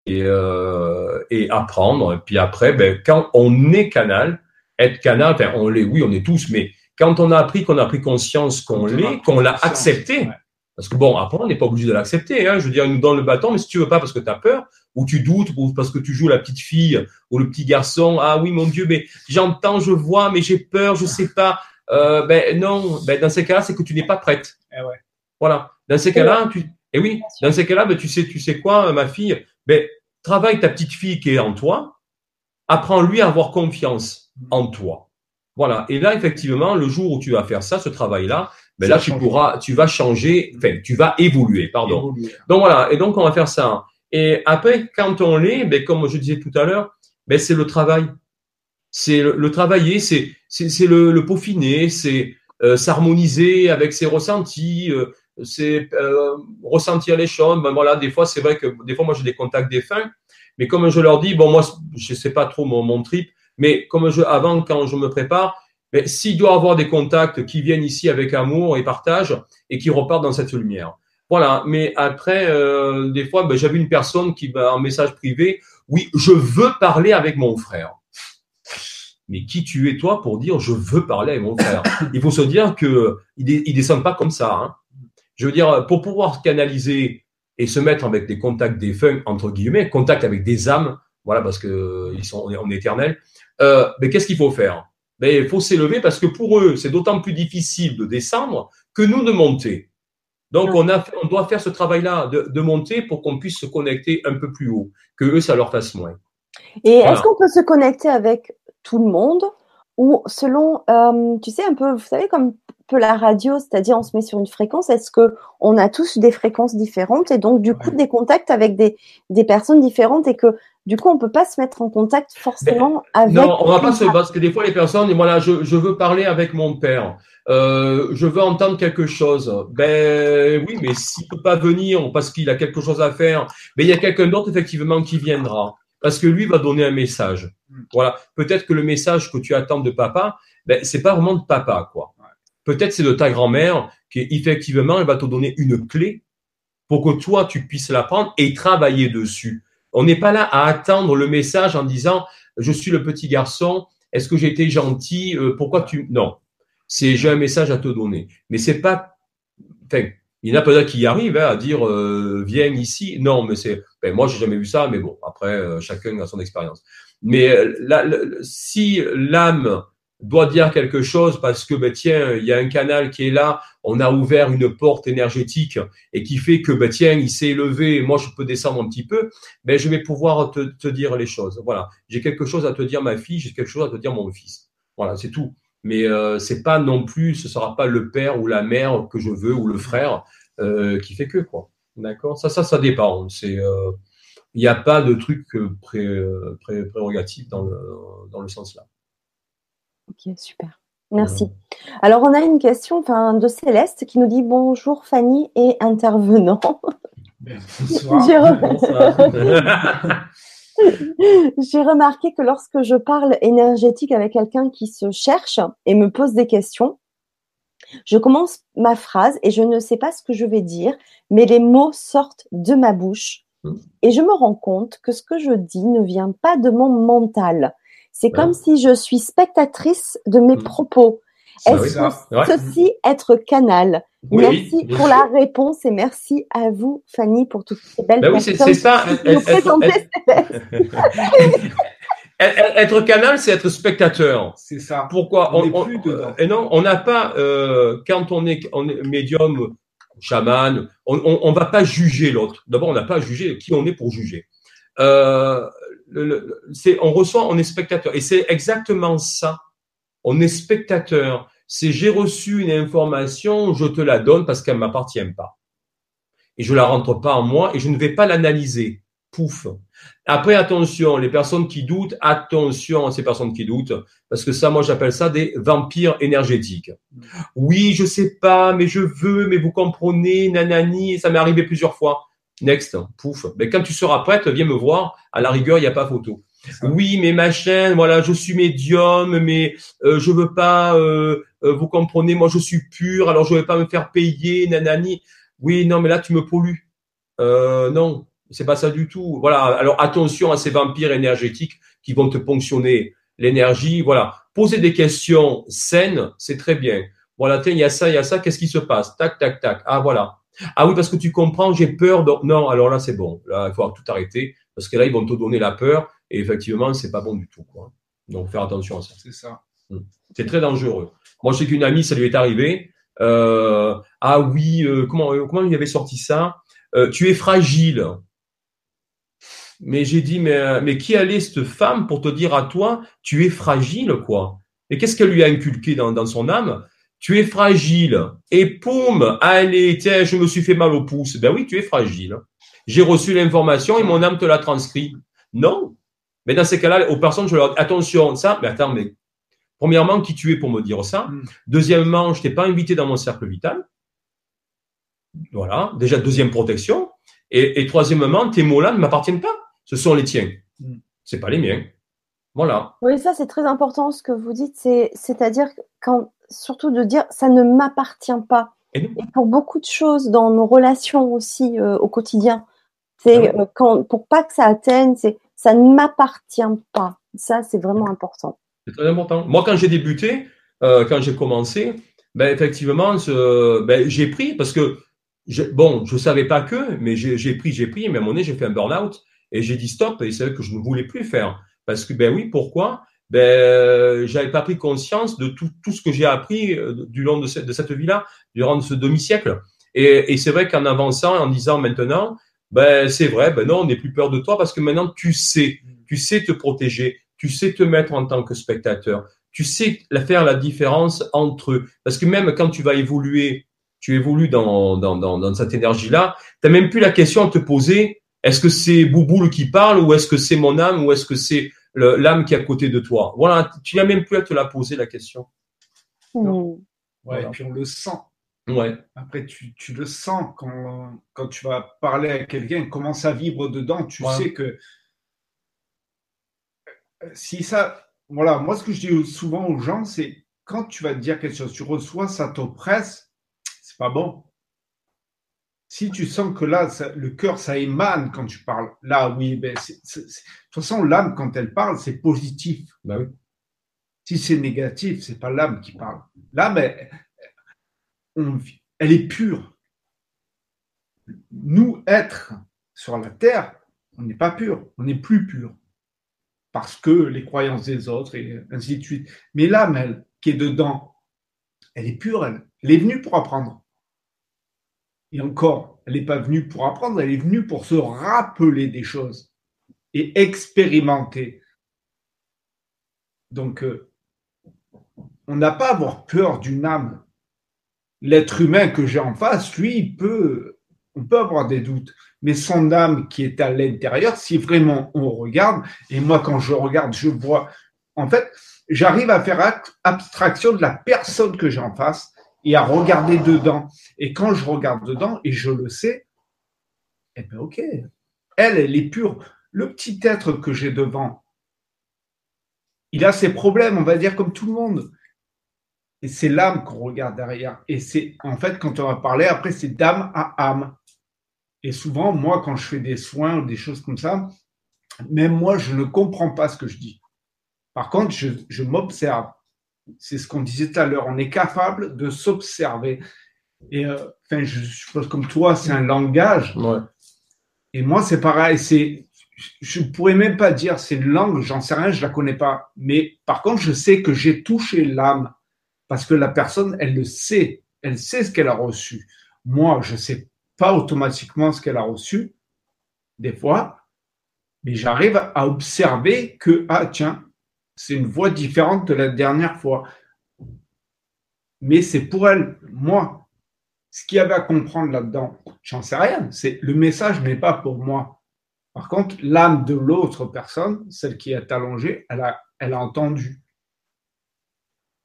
et, euh, et apprendre. Et puis après, ben, quand on est canal, être canal, enfin, on l'est, oui, on est tous, mais quand on a appris qu'on a pris conscience qu'on l'est, qu'on l'a accepté, parce que bon, après, on n'est pas obligé de l'accepter. Hein. Je veux dire, nous donne le bâton, mais si tu veux pas parce que tu as peur, ou tu doutes, ou parce que tu joues la petite fille ou le petit garçon, ah oui, mon Dieu, mais j'entends, je vois, mais j'ai peur, je sais pas. Euh, ben non, ben dans ces cas-là, c'est que tu n'es pas prête. Eh ouais. Voilà. Dans ces cas-là, tu, eh oui, dans ces cas-là, ben tu sais, tu sais quoi, ma fille, ben travaille ta petite fille qui est en toi, apprends-lui à avoir confiance en toi. Voilà. Et là, effectivement, le jour où tu vas faire ça, ce travail-là, ben là, tu pourras, tu vas changer, enfin, tu vas évoluer, pardon. Donc voilà. Et donc, on va faire ça. Et après, quand on l'est, ben, comme je disais tout à l'heure, ben, c'est le travail. C'est le, travailler, c'est, c'est, le, le peaufiner, c'est euh, s'harmoniser avec ses ressentis, euh, c'est euh, ressentir les choses. Ben voilà, des fois, c'est vrai que des fois, moi, j'ai des contacts défunts, mais comme je leur dis, bon, moi, je sais pas trop mon, mon trip, mais comme je, avant, quand je me prépare, s'il doit avoir des contacts qui viennent ici avec amour et partage et qui repartent dans cette lumière. Voilà. Mais après, euh, des fois, ben, j'avais une personne qui va en message privé, oui, je veux parler avec mon frère. Mais qui tu es toi pour dire je veux parler avec mon frère? Il faut se dire que il, descend pas comme ça. Hein. Je veux dire, pour pouvoir canaliser et se mettre avec des contacts défunts entre guillemets, contact avec des âmes, voilà, parce que ils sont en éternel. Euh, mais qu'est-ce qu'il faut faire? Ben, il faut s'élever parce que pour eux, c'est d'autant plus difficile de descendre que nous de monter. Donc, on, a, on doit faire ce travail-là de, de, monter pour qu'on puisse se connecter un peu plus haut, que eux, ça leur fasse moins. Et est-ce qu'on peut se connecter avec tout le monde? Ou selon, euh, tu sais, un peu, vous savez, comme peu la radio, c'est-à-dire on se met sur une fréquence, est-ce que on a tous des fréquences différentes et donc du coup des contacts avec des, des personnes différentes et que du coup, on peut pas se mettre en contact forcément avec. Non, on va pas se parce que des fois les personnes, voilà, je, je veux parler avec mon père, euh, je veux entendre quelque chose. Ben oui, mais s'il peut pas venir parce qu'il a quelque chose à faire, mais il y a quelqu'un d'autre effectivement qui viendra parce que lui va donner un message. Hmm. Voilà, peut-être que le message que tu attends de papa, ben c'est pas vraiment de papa quoi. Peut-être c'est de ta grand-mère qui effectivement elle va te donner une clé pour que toi tu puisses la prendre et travailler dessus. On n'est pas là à attendre le message en disant je suis le petit garçon, est-ce que j'ai été gentil, euh, pourquoi tu non. C'est j'ai un message à te donner. Mais c'est pas enfin, il y en a peut-être qui arrivent hein, à dire euh, viens ici. Non, mais c'est ben, moi j'ai jamais vu ça, mais bon après euh, chacun a son expérience. Mais euh, si l'âme doit dire quelque chose parce que ben, tiens, il y a un canal qui est là, on a ouvert une porte énergétique et qui fait que ben, tiens, il s'est élevé, moi je peux descendre un petit peu, ben je vais pouvoir te, dire les choses. Voilà, j'ai quelque chose à te dire ma fille, j'ai quelque chose à te dire mon fils. Voilà, c'est tout. Mais euh, c'est pas non plus, ce sera pas le père ou la mère que je veux ou le frère euh, qui fait que quoi. D'accord? Ça, ça, ça dépend. C'est euh, il n'y a pas de truc pré, pré, prérogatif dans le, dans le sens là. Ok, super. Merci. Alors, on a une question de Céleste qui nous dit Bonjour Fanny et intervenant. (laughs) J'ai remarqué que lorsque je parle énergétique avec quelqu'un qui se cherche et me pose des questions, je commence ma phrase et je ne sais pas ce que je vais dire, mais les mots sortent de ma bouche mmh. et je me rends compte que ce que je dis ne vient pas de mon mental, c'est comme si je suis spectatrice de mes hmm. propos. Est-ce que ceci être canal Merci pour la réponse et merci à vous, Fanny, pour toutes ces belles ben oui, c'est ça. (laughs) être canal, c'est être spectateur. C'est ça. Pourquoi on, Et non, on n'a pas euh, quand on est, on est médium, chaman, on, on, va pas juger l'autre. D'abord, on n'a pas à juger qui on est pour juger. Euh, c'est, on reçoit, on est spectateur. Et c'est exactement ça. On est spectateur. c'est j'ai reçu une information, je te la donne parce qu'elle m'appartient pas. Et je la rentre pas en moi et je ne vais pas l'analyser. Pouf. Après, attention, les personnes qui doutent, attention à ces personnes qui doutent, parce que ça, moi, j'appelle ça des vampires énergétiques. Oui, je sais pas, mais je veux, mais vous comprenez, nanani, ça m'est arrivé plusieurs fois. Next, pouf. Mais quand tu seras prête, viens me voir. À la rigueur, il n'y a pas photo. Oui, mais machin, voilà, je suis médium, mais euh, je veux pas, euh, euh, vous comprenez, moi je suis pur, alors je vais pas me faire payer, nanani. Oui, non, mais là tu me pollues. Euh, non, c'est pas ça du tout. Voilà, alors attention à ces vampires énergétiques qui vont te ponctionner l'énergie. Voilà, poser des questions saines, c'est très bien. Voilà, tiens, il y a ça, il y a ça, qu'est-ce qui se passe? Tac, tac, tac. Ah voilà. Ah oui, parce que tu comprends, j'ai peur. Donc non, alors là c'est bon. Là, il faut tout arrêter parce que là ils vont te donner la peur et effectivement c'est pas bon du tout. Quoi. Donc faire attention à ça. C'est ça. Hmm. C'est très dangereux. Moi, je sais qu'une amie, ça lui est arrivé. Euh, ah oui, euh, comment euh, comment il avait sorti ça? Tu es fragile. Mais j'ai dit, mais, mais qui allait cette femme pour te dire à toi, tu es fragile, quoi? Et qu'est-ce qu'elle lui a inculqué dans, dans son âme? Tu es fragile. Et poum, allez, tiens, je me suis fait mal au pouce. Ben oui, tu es fragile. J'ai reçu l'information et mon âme te l'a transcrit. Non. Mais dans ces cas-là, aux personnes, je leur dis, attention, ça, mais attends, mais premièrement, qui tu es pour me dire ça? Mm. Deuxièmement, je t'ai pas invité dans mon cercle vital. Voilà, déjà deuxième protection. Et, et troisièmement, tes mots-là ne m'appartiennent pas ce sont les tiens. Mm. C'est pas les miens. Voilà. Oui, ça c'est très important ce que vous dites, c'est c'est-à-dire quand surtout de dire ça ne m'appartient pas. Et, pour beaucoup de choses dans nos relations aussi euh, au quotidien, c'est ah euh, quand pour pas que ça atteigne, c'est ça ne m'appartient pas. Ça c'est vraiment important. C'est très important. Moi quand j'ai débuté, euh, quand j'ai commencé, ben effectivement, ben, j'ai pris parce que bon, je savais pas que, mais j'ai pris, j'ai pris, mais à un moment donné, j'ai fait un burn-out. Et j'ai dit stop, et c'est vrai que je ne voulais plus faire. Parce que, ben oui, pourquoi? Ben, euh, j'avais pas pris conscience de tout, tout ce que j'ai appris euh, du long de cette, de cette vie-là, durant ce demi-siècle. Et, et c'est vrai qu'en avançant, en disant maintenant, ben c'est vrai, ben non, on n'est plus peur de toi parce que maintenant tu sais, tu sais te protéger, tu sais te mettre en tant que spectateur, tu sais faire la différence entre eux. Parce que même quand tu vas évoluer, tu évolues dans, dans, dans, dans cette énergie-là, tu n'as même plus la question à te poser est-ce que c'est Bouboule qui parle ou est-ce que c'est mon âme ou est-ce que c'est l'âme qui est à côté de toi Voilà, tu n'as même plus à te la poser la question. Hmm. Ouais, et puis on le sent. Ouais. Après, tu, le sens quand, quand tu vas parler à quelqu'un, commence à vivre dedans, tu sais que si ça. Voilà, moi, ce que je dis souvent aux gens, c'est quand tu vas te dire quelque chose, tu reçois, ça t'oppresse, c'est pas bon si tu sens que là, le cœur, ça émane quand tu parles, là, oui, ben, de toute façon, l'âme, quand elle parle, c'est positif. Ben oui. Si c'est négatif, c'est pas l'âme qui parle. L'âme, elle, elle est pure. Nous, être sur la terre, on n'est pas pur, on n'est plus pur. Parce que les croyances des autres et ainsi de suite. Mais l'âme, elle, qui est dedans, elle est pure, elle, elle est venue pour apprendre. Et encore, elle n'est pas venue pour apprendre, elle est venue pour se rappeler des choses et expérimenter. Donc, euh, on n'a pas à avoir peur d'une âme. L'être humain que j'ai en face, lui, peut, on peut avoir des doutes. Mais son âme qui est à l'intérieur, si vraiment on regarde, et moi quand je regarde, je vois, en fait, j'arrive à faire abstraction de la personne que j'ai en face et à regarder dedans. Et quand je regarde dedans, et je le sais, eh bien, ok, elle, elle est pure. Le petit être que j'ai devant, il a ses problèmes, on va dire comme tout le monde. Et c'est l'âme qu'on regarde derrière. Et c'est, en fait, quand on va parler, après, c'est d'âme à âme. Et souvent, moi, quand je fais des soins ou des choses comme ça, même moi, je ne comprends pas ce que je dis. Par contre, je, je m'observe c'est ce qu'on disait tout à l'heure, on est capable de s'observer. Et euh, enfin, je suppose comme toi, c'est un langage. Et moi, c'est pareil. C'est, je pourrais même pas dire c'est une langue, j'en sais rien, je la connais pas. Mais par contre, je sais que j'ai touché l'âme parce que la personne, elle le sait, elle sait ce qu'elle a reçu. Moi, je sais pas automatiquement ce qu'elle a reçu des fois, mais j'arrive à observer que ah tiens, c'est une voix différente de la dernière fois. mais c'est pour elle. Moi, ce qu'il y avait à comprendre là-dedans, j'en sais rien. C'est le message n'est pas pour moi. Par contre, l'âme de l'autre personne, celle qui est allongée, elle a, elle a entendu.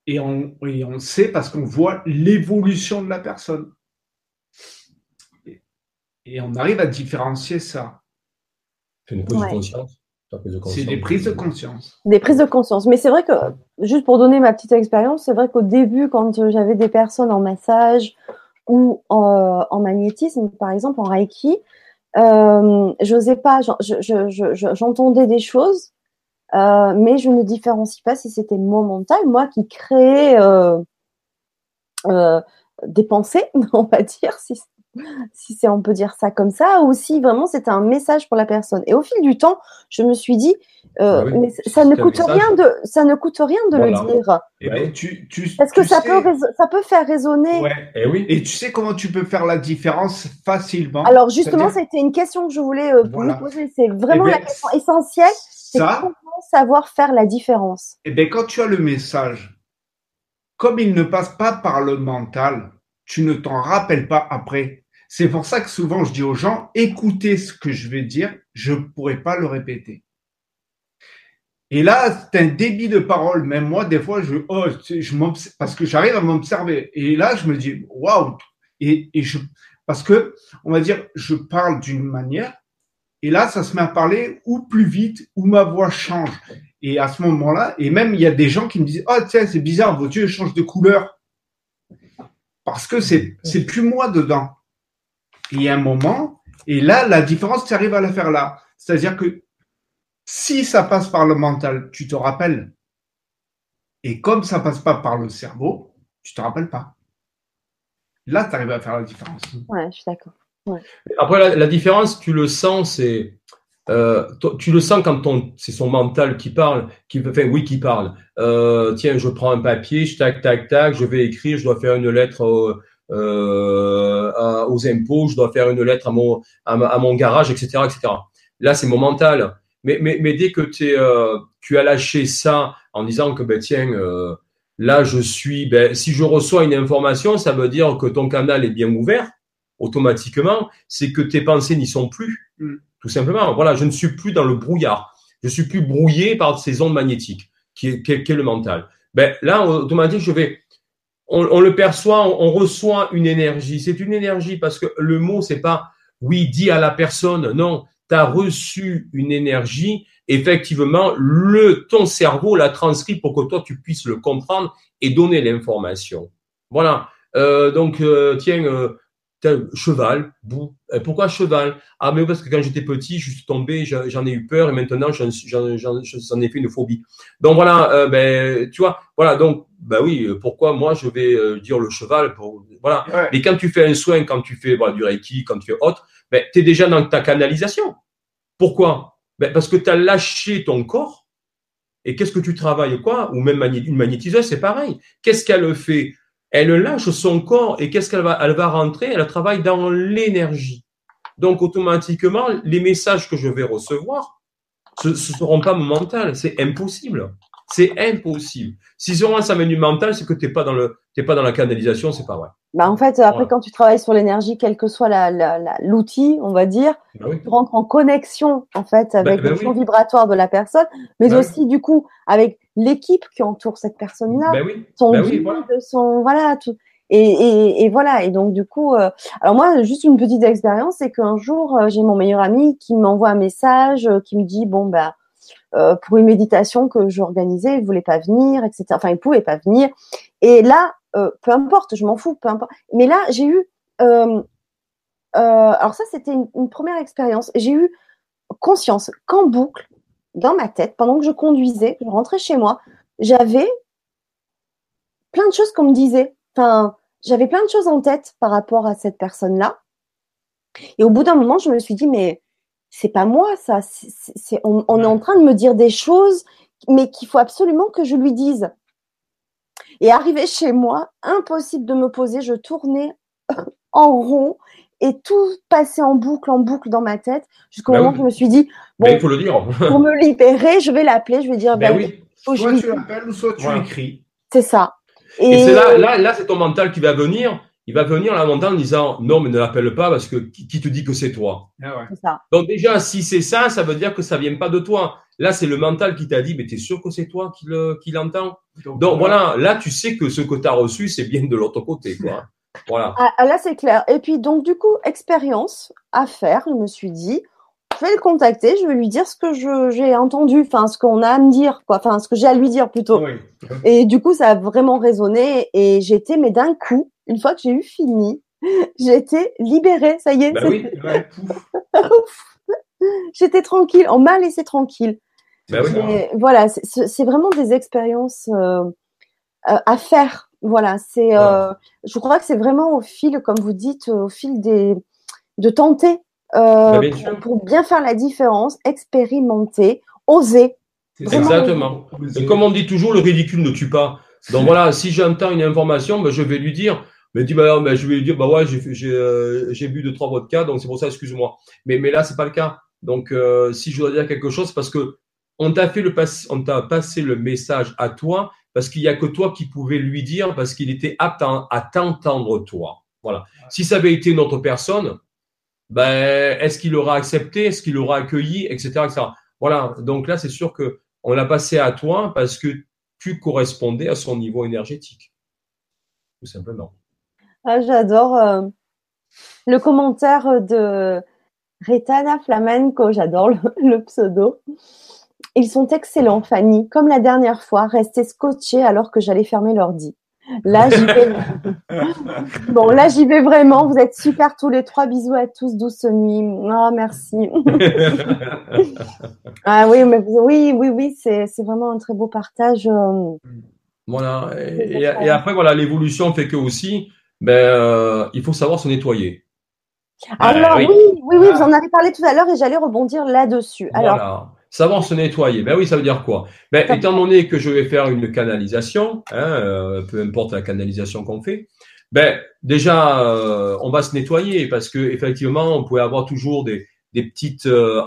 Et on, et on sait parce qu'on voit l'évolution de la personne. Et, on arrive à différencier ça. C'est une prise de conscience. C'est des prises de conscience. Des prises de conscience. Mais c'est vrai que, juste pour donner ma petite expérience, c'est vrai qu'au début, quand j'avais des personnes en massage ou en, en magnétisme, par exemple, en Reiki, euh, j'osais pas, j'entendais des choses, euh, mais je ne différencie pas si c'était mon mental, moi qui créais euh, euh, des pensées, (laughs) on va dire, si, si c'est on peut dire ça comme ça, ou si vraiment c'était un message pour la personne. Et au fil du temps, je me suis dit, euh, ah mais ça ne coûte rien de, ça ne coûte rien de le dire. Et eh ben, tu, tu, Parce que ça peut, ça peut faire résonner. Ouais. Et eh oui. Et tu sais comment tu peux faire la différence facilement? Alors justement, c'était une question que je voulais euh, vous poser. C'est vraiment eh la question essentielle. C'est comment savoir faire la différence. Et bien, quand tu as le message, comme il ne passe pas par le mental, tu ne t'en rappelles pas après. C'est pour ça que souvent je dis aux gens, écoutez ce que je vais dire, je ne pourrai pas le répéter. Et là, c'est un débit de parole. Même moi, des fois, je, oh, je parce que j'arrive à m'observer. Et là, je me dis, waouh. Et, et je, parce que, on va dire, je parle d'une manière. Et là, ça se met à parler ou plus vite, ou ma voix change. Et à ce moment-là, et même il y a des gens qui me disent, oh tiens, c'est bizarre, vos yeux changent de couleur. Parce que c'est, c'est plus moi dedans. Il y a un moment, et là, la différence, tu arrives à la faire là. C'est-à-dire que si ça passe par le mental, tu te rappelles. Et comme ça passe pas par le cerveau, tu te rappelles pas. Là, tu arrives à faire la différence. Ouais, je suis d'accord. Après, la, différence, tu le sens, c'est. Euh, tu le sens quand c'est son mental qui parle, qui enfin oui qui parle. Euh, tiens, je prends un papier, je tac tac tac, je vais écrire, je dois faire une lettre euh, aux impôts, je dois faire une lettre à mon à, mon garage, etc., etc. Là, c'est mon mental. Mais, mais, dès que tu as lâché ça en disant que, ben, tiens, là, je suis, ben, si je reçois une information, ça veut dire que ton canal est bien ouvert, automatiquement, c'est que tes pensées n'y sont plus, mm. Tout simplement. Voilà, je ne suis plus dans le brouillard. Je suis plus brouillé par ces ondes magnétiques, qui est, qui est, le mental? Ben, là, automatiquement, je vais, on, le perçoit, on, reçoit une énergie. C'est une énergie parce que le mot, c'est pas, oui, dit à la personne. Non, tu as reçu une énergie, effectivement, le, ton cerveau l'a transcrit pour que toi, tu puisses le comprendre et donner l'information. Voilà. Euh, donc, euh, tiens, euh, cheval, bou. pourquoi cheval? Ah, mais parce que quand j'étais petit, je suis tombé, j'en ai eu peur et maintenant, j'en ai fait une phobie. Donc voilà, ben, tu vois, voilà, donc, ben oui, pourquoi moi je vais dire le cheval pour, Voilà. Mais quand tu fais un soin, quand tu fais du reiki, quand tu fais autre, ben, tu es déjà dans ta canalisation. Pourquoi? Ben, Parce que tu as lâché ton corps. Et qu'est-ce que tu travailles quoi? Ou même une magnétiseuse, c'est pareil. Qu'est-ce qu'elle fait Elle lâche son corps et qu'est-ce qu'elle va Elle va rentrer, elle travaille dans l'énergie. Donc automatiquement, les messages que je vais recevoir, ce ne seront pas mental. C'est impossible. C'est impossible. Si seulement ça mène du mental, c'est que tu n'es pas, dans le, pas dans la canalisation, c'est pas vrai. Bah en fait, après, quand tu travailles sur l'énergie, quel que soit l'outil, on va dire, bah tu rentres en connexion en fait bah, avec bah le champ vibratoire de la personne, mais aussi du coup avec l'équipe qui entoure cette personne-là, son guide, voilà. son voilà tout. Et, et, et, voilà. Et donc du coup, euh, alors moi, juste une petite expérience, c'est qu'un jour, euh, j'ai mon meilleur ami qui m'envoie un message, euh, qui me dit bon bah pour une méditation que j'organisais, il voulait pas venir, etc. Enfin, il pouvait pas venir. Et là, peu importe, je m'en fous, peu importe. Mais là, j'ai eu, alors ça, c'était une, première expérience. J'ai eu conscience qu'en boucle, dans ma tête, pendant que je conduisais, je rentrais chez moi, j'avais plein de choses qu'on me disait. Enfin, j'avais plein de choses en tête par rapport à cette personne-là. Et au bout d'un moment, je me suis dit, mais c'est pas moi ça. C'est, on, est en train de me dire des choses, mais qu'il faut absolument que je lui dise. Et arrivé chez moi, impossible de me poser. Je tournais (laughs) en rond et tout passait en boucle, en boucle dans ma tête, jusqu'au bah moment où je me suis dit, bon, il faut le dire. (laughs) pour me libérer, je vais l'appeler, je vais dire, ben, oui. soit tu l'appelles ou soit tu écris. C'est ça. Et, c'est là, là, là, c'est ton mental qui va venir. Il va venir la mental en disant non, mais ne l'appelle pas parce que qui, te dit que c'est toi? Ah ça. Donc déjà, si c'est ça, ça veut dire que ça vient pas de toi. Là, c'est le mental qui t'a dit, mais tu es sûr que c'est toi qui le, qui l'entend? Donc, voilà, là, tu sais que ce que tu as reçu, c'est bien de l'autre côté, quoi. Voilà. Ah, ah, là, c'est clair. Et puis, donc, du coup, expérience à faire, je me suis dit, je vais le contacter, je vais lui dire ce que j'ai entendu, enfin, ce qu'on a à me dire, quoi, enfin, ce que j'ai à lui dire plutôt. (laughs) Et du coup, ça a vraiment résonné et j'étais, mais d'un coup, une fois que j'ai eu fini, (laughs) j'ai été libérée, ça y est. Bah oui, (laughs) J'étais tranquille, on m'a laissé tranquille. Bah oui. Voilà, c'est vraiment des expériences euh, euh, à faire voilà, c'est. Euh, je crois que c'est vraiment au fil, comme vous dites, au fil des de tenter euh, bah, pour, bien faire la différence, expérimenter, oser. Exactement. Et comme on dit toujours, le ridicule ne tue pas. Donc voilà, si j'entends une information, ben, je vais lui dire. Mais dis, bah, je vais lui dire, bah ouais, j'ai euh, bu deux trois vodka, donc c'est pour ça, excuse-moi. Mais mais là, c'est pas le cas. Donc si je dois dire quelque chose, parce que on t'a fait le on t'a passé le message à toi parce qu'il y a que toi qui pouvais lui dire parce qu'il était apte à, t'entendre toi. Voilà. Si ça avait été une autre personne, ben est-ce qu'il aura accepté, est-ce qu'il aura accueilli, etc., etc. Voilà. Donc là, c'est sûr que on l'a passé à toi parce que tu correspondais à son niveau énergétique, tout simplement. Ah, j'adore euh, le commentaire de Retana Flamenco. J'adore le pseudo. Ils sont excellents, Fanny. Comme la dernière fois, restez scotchés alors que j'allais fermer l'ordi. Là, j'y vais. (laughs) bon, là, j'y vais vraiment. Vous êtes super tous les trois. Bisous à tous. Douce nuit. Oh, merci. (laughs) ah oui, mais oui, oui, oui, c'est, vraiment un très beau partage. Euh. Voilà. Et, après, voilà, l'évolution fait que aussi, ben, euh, il faut savoir se nettoyer. Alors, oui. oui, oui, vous en avez parlé tout à l'heure et j'allais rebondir là-dessus. Alors, Savoir se nettoyer. Ben oui, ça veut dire quoi? Ben étant donné que je vais faire une canalisation, hein, euh, peu importe la canalisation qu'on fait, ben déjà euh, on va se nettoyer parce que effectivement on pouvait avoir toujours des des petites euh,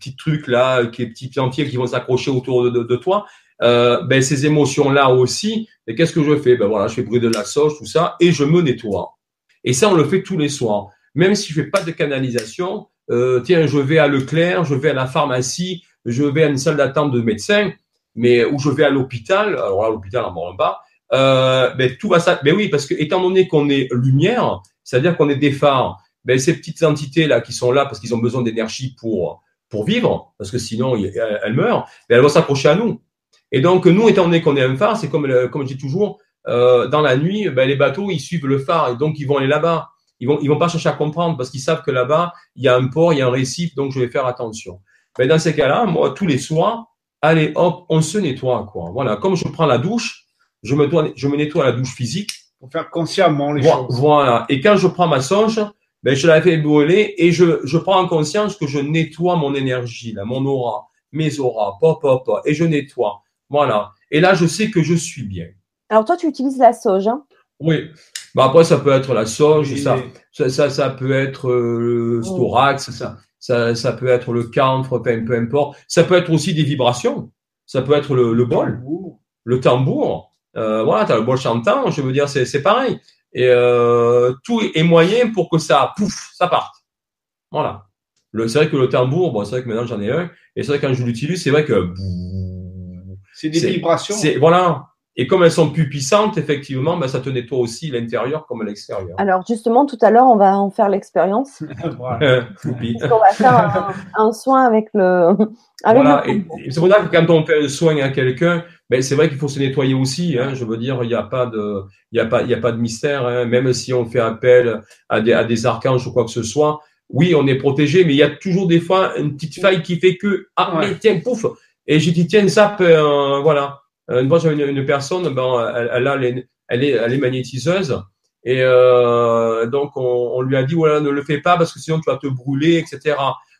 petits trucs là, qui petits entiers qui vont s'accrocher autour de, de, toi. Euh, ben ces émotions là aussi. Mais qu'est-ce que je fais? Ben voilà, je fais brûler de la sauge, tout ça, et je me nettoie. Et ça on le fait tous les soirs. Même si je fais pas de canalisation, euh, tiens, je vais à Leclerc, je vais à la pharmacie, je vais à une salle d'attente de médecin, mais où je vais à l'hôpital, alors là, l'hôpital en bas, euh, ben, tout va ça. Ben oui, parce que étant donné qu'on est lumière, c'est-à-dire qu'on est des phares, ben, ces petites entités là qui sont là parce qu'ils ont besoin d'énergie pour pour vivre, parce que sinon elles, meurent, ben, elles vont s'approcher à nous. Et donc nous, étant donné qu'on est un phare, c'est comme comme je dis toujours, euh, dans la nuit, ben, les bateaux ils suivent le phare et donc ils vont aller là-bas. Ils vont ils vont pas chercher à comprendre parce qu'ils savent que là-bas il y a un port, il y a un récif, donc je vais faire attention. Mais dans ces cas-là, moi, tous les soirs, allez, hop, on se nettoie, quoi. Voilà. Comme je prends la douche, je me, dois, je me nettoie la douche physique. Pour faire consciemment les choses. Voilà. Et quand je prends ma songe, ben, je la fais brûler et je, je prends en conscience que je nettoie mon énergie, là, mon aura, mes auras, pop, pop, pop, et je nettoie. Voilà. Et là, je sais que je suis bien. Alors, toi, tu utilises la sauge, hein? Oui. Bah après, ça peut être la sauge, ça, ça, ça, peut être euh, le storax, ça, ça, ça peut être le camphre, peu, peu importe. Ça peut être aussi des vibrations. Ça peut être le, le bol, le tambour. Euh, voilà, tu as le bol chantant, je veux dire, c'est pareil. Et euh, tout est moyen pour que ça, pouf, ça parte. Voilà. C'est vrai que le tambour, bon, c'est vrai que maintenant j'en ai un, et c'est vrai que quand je l'utilise, c'est vrai que... C'est des vibrations. Voilà, et comme elles sont plus puissantes, effectivement, ben, ça te nettoie aussi l'intérieur comme l'extérieur. Alors justement, tout à l'heure, on va en faire l'expérience. (laughs) voilà. on va faire un, soin avec le. Avec voilà. Et, c'est pour ça que quand on fait un soin à quelqu'un, ben, c'est vrai qu'il faut se nettoyer aussi. Hein. Je veux dire, il n'y a pas de, il y a pas, il y a pas de mystère. Hein. Même si on fait appel à des, à des archanges ou quoi que ce soit, oui, on est protégé, mais il y a toujours des fois une petite faille qui fait que ah mais tiens pouf et j'ai dit tiens ça peut euh, voilà euh, une fois, j'avais une, personne, ben, elle, a elle, est, elle est magnétiseuse. Et euh, donc, on, lui a dit, voilà, ne le fais pas parce que sinon, tu vas te brûler, etc.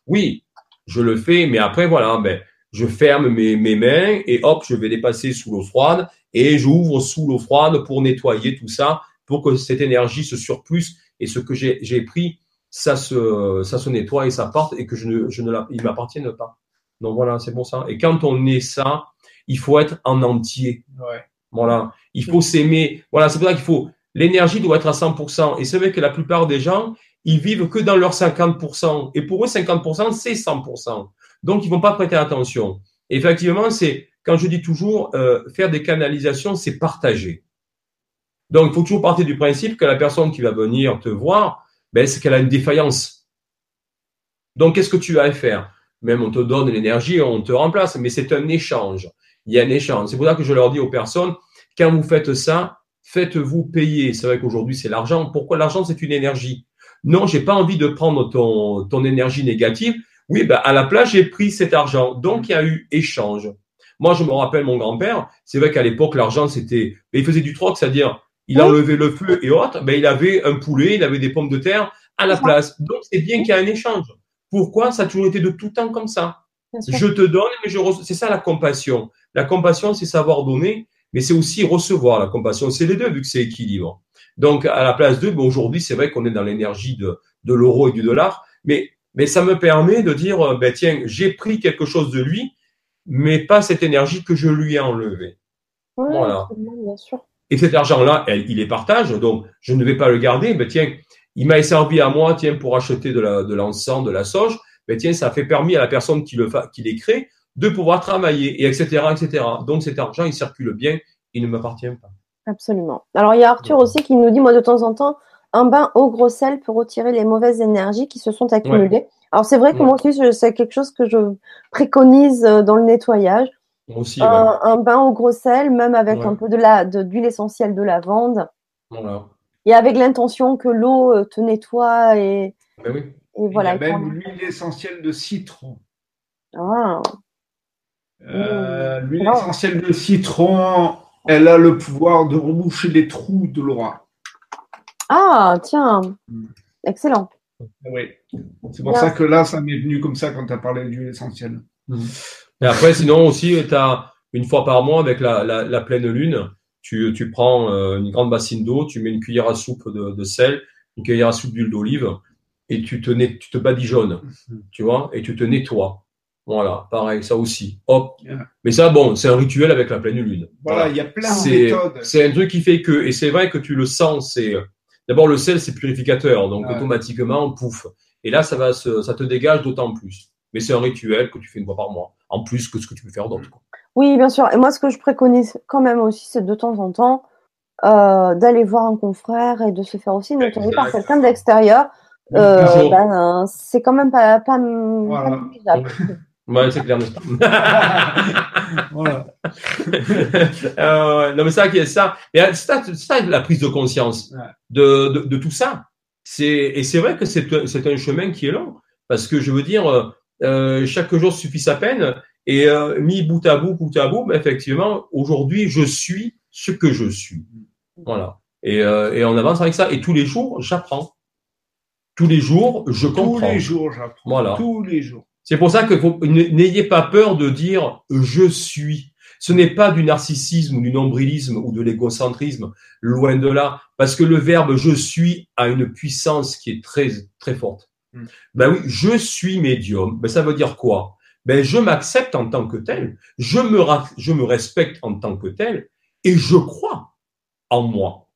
Oui, je le fais, mais après, voilà, ben, je ferme mes, mes mains et hop, je vais les passer sous l'eau froide et j'ouvre sous l'eau froide pour nettoyer tout ça, pour que cette énergie, ce surplus et ce que j'ai pris, ça se, ça se nettoie et ça parte et que je ne, je ne il m'appartienne pas. Donc voilà, c'est bon ça. Et quand on est ça, il faut être en entier. Voilà. Il faut s'aimer. Voilà. C'est pour ça qu'il faut, l'énergie doit être à 100%. Et c'est vrai que la plupart des gens, ils vivent que dans leurs 50%. Et pour eux, 50%, c'est 100%. Donc, ils vont pas prêter attention. Et effectivement, c'est, quand je dis toujours, euh, faire des canalisations, c'est partager. Donc, il faut toujours partir du principe que la personne qui va venir te voir, ben, c'est qu'elle a une défaillance. Donc, qu'est-ce que tu vas faire? Même on te donne l'énergie, on te remplace, mais c'est un échange. Il y a un échange. C'est pour ça que je leur dis aux personnes, quand vous faites ça, faites-vous payer. C'est vrai qu'aujourd'hui, c'est l'argent. Pourquoi l'argent, c'est une énergie? Non, j'ai pas envie de prendre ton, ton énergie négative. Oui, ben, à la place, j'ai pris cet argent. Donc, il y a eu échange. Moi, je me rappelle mon grand-père. C'est vrai qu'à l'époque, l'argent, c'était, il faisait du troc, c'est-à-dire, il enlevait le feu et autres, ben, il avait un poulet, il avait des pommes de terre à la place. Donc, c'est bien qu'il y ait un échange. Pourquoi? Ça a toujours été de tout temps comme ça Je te donne, mais je reçois. C'est ça la compassion. La compassion, c'est savoir donner, mais c'est aussi recevoir la compassion. C'est les deux, vu que c'est équilibre. Donc, à la place d'eux, ben, aujourd'hui, c'est vrai qu'on est dans l'énergie de, de l'euro et du dollar, mais, mais ça me permet de dire, ben, tiens, j'ai pris quelque chose de lui, mais pas cette énergie que je lui ai enlevée. voilà. Bien sûr. Et cet argent-là, il est partage, donc je ne vais pas le garder. Mais tiens, il m'a servi à moi, tiens, pour acheter de l'encens, de, de la sauge. Mais tiens, ça fait permis à la personne qui le qui les crée de pouvoir travailler, et etc., etc. Donc cet argent, il circule bien, il ne m'appartient pas. Absolument. Alors il y a Arthur aussi qui nous dit, moi de temps en temps, un bain au gros sel peut retirer les mauvaises énergies qui se sont accumulées. Alors c'est vrai que moi aussi, c'est quelque chose que je préconise euh, dans le nettoyage. Aussi, un, bain au gros sel, même avec un peu de la d'huile essentielle de lavande. Voilà. Et avec l'intention que l'eau euh, te nettoie et, ben oui. et voilà. Il y a même l'huile essentielle de citron. Ah. Euh, l'huile essentielle de citron, elle a le pouvoir de reboucher les trous de l'aura. Ah, tiens, mm. excellent. Oui, c'est pour ça que là, ça m'est venu comme ça quand tu as parlé d'huile essentielle. Mm. Et après, sinon aussi, tu as une fois par mois avec la, la, la pleine lune, tu, tu prends euh, une grande bassine d'eau, tu mets une cuillère à soupe de, de sel, une cuillère à soupe d'huile d'olive, et tu te, tu te badigeonnes, mm. tu vois, et tu te nettoies. Voilà, pareil, ça aussi. Hop. Mais ça, bon, c'est un rituel avec la pleine lune. Voilà, il y a plein de méthodes. C'est un truc qui fait que, et c'est vrai que tu le sens, c'est, d'abord le sel, c'est purificateur, donc automatiquement, pouf. Et là, ça va ça te dégage d'autant plus. Mais c'est un rituel que tu fais une fois par mois, en plus que ce que tu peux faire d'autre. Oui, bien sûr. Et moi, ce que je préconise quand même aussi, c'est de temps en temps euh, d'aller voir un confrère et de se faire aussi nettoyer par quelqu'un d'extérieur. Euh, ben, c'est quand même pas, pas, voilà. (laughs) Ouais, c'est clair, n'est-ce pas (laughs) voilà. euh, non, mais ça, ça, c'est ça, ça, la prise de conscience de, de, de, tout ça. C'est et c'est vrai que c'est c'est un chemin qui est long parce que je veux dire, euh, chaque jour suffit sa peine et euh, mis bout à bout, bout à bout, ben, effectivement, aujourd'hui, je suis ce que je suis. Voilà. Et, euh, et on avance avec ça. Et tous les jours, j'apprends. Tous les jours, je comprends. Tous les jours, j'apprends. Voilà. Tous les jours. C'est pour ça que n'ayez pas peur de dire je suis. Ce n'est pas du narcissisme ou du nombrilisme ou de l'égocentrisme, loin de là, parce que le verbe je suis a une puissance qui est très très forte. Hmm. Ben oui, je suis médium. Ben ça veut dire quoi? Ben je m'accepte en tant que tel, je me je me respecte en tant que tel et je crois en moi.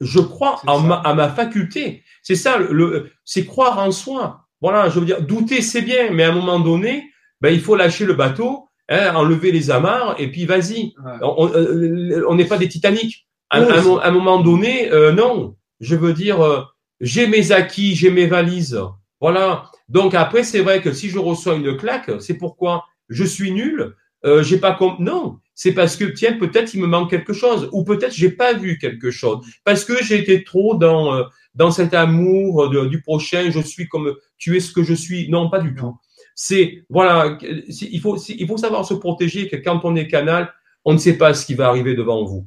Je crois en ma, à ma faculté. C'est ça, le, c'est croire en soi. Voilà, je veux dire, douter c'est bien, mais à un moment donné, ben, il faut lâcher le bateau, hein, enlever les amarres et puis vas-y. Euh, on n'est pas des Titanic. À, un moment donné, euh, non. Je veux dire, euh, j'ai mes acquis, j'ai mes valises. Voilà. Donc après, c'est vrai que si je reçois une claque, c'est pourquoi je suis nul. Euh, j'ai pas com non, c'est parce que tiens peut-être il me manque quelque chose ou peut-être j'ai pas vu quelque chose parce que j'ai été trop dans dans cet amour du prochain, je suis comme tu es ce que je suis. Non, pas du tout. C'est voilà, il faut il faut savoir se protéger que quand on est canal, on ne sait pas ce qui va arriver devant vous.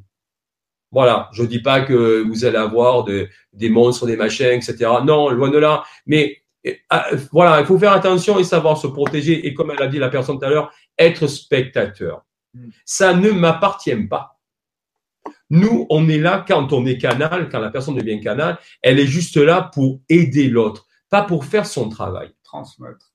Voilà, je dis pas que vous allez avoir des monstres, des machins, etc. Non, loin de là. Mais ah, voilà, il faut faire attention et savoir se protéger. Et comme elle a dit la personne tout à l'heure, être spectateur. Hmm. Ça ne m'appartient pas. Nous, on est là quand on est canal, quand la personne devient canal, elle est juste là pour aider l'autre, pas pour faire son travail. Transmettre.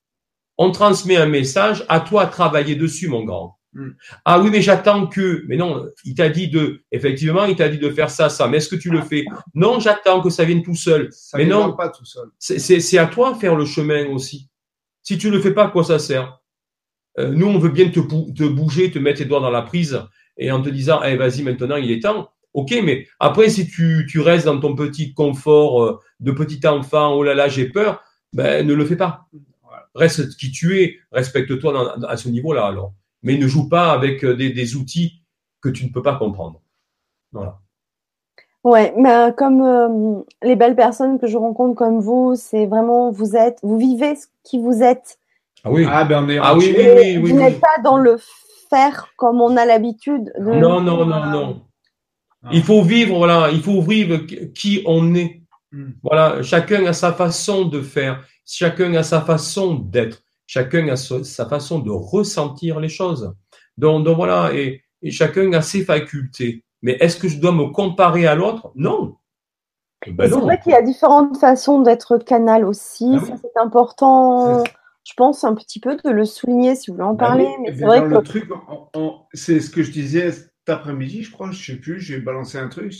On transmet un message, à toi à travailler dessus, mon grand. Hmm. Ah oui, mais j'attends que. Mais non, il t'a dit de. Effectivement, il t'a dit de faire ça, ça. Mais est-ce que tu le fais? Non, j'attends que ça vienne tout seul. Ça mais non, pas tout seul. C'est à toi de faire le chemin aussi. Si tu le fais pas, à quoi ça sert? Euh, Nous, on veut bien te, te, bouger, te mettre les doigts dans la prise et en te disant, eh, vas-y, maintenant, il est temps. Ok, mais après, si tu, tu restes dans ton petit confort euh, de petit enfant, oh là là, j'ai peur, ben ne le fais pas. Reste qui tu es, respecte-toi à ce niveau-là alors mais ne joue pas avec euh, des, outils que tu ne peux pas comprendre. Voilà. Ouais, mais euh, comme euh, les belles personnes que je rencontre comme vous, c'est vraiment vous êtes, vous vivez ce qui vous êtes. Ah oui. Ah ben on est. Ah oui, oui, oui, Vous n'êtes pas dans le faire comme on a l'habitude de. Non, non, non, non. Ah. Il faut vivre, voilà, il faut vivre qui on est. Hmm. Voilà, chacun a sa façon de faire, chacun a sa façon d'être. Chacun a sa façon de ressentir les choses. Donc, voilà, et, chacun a ses facultés. Mais est-ce que je dois me comparer à l'autre? Non. Ben c'est vrai qu'il y a différentes façons d'être canal aussi. Ah c'est important, je pense, un petit peu de le souligner si vous voulez en ben parler. Mais c'est vrai que... le truc, c'est ce que je disais cet après-midi, je crois, je sais plus, j'ai balancé un truc.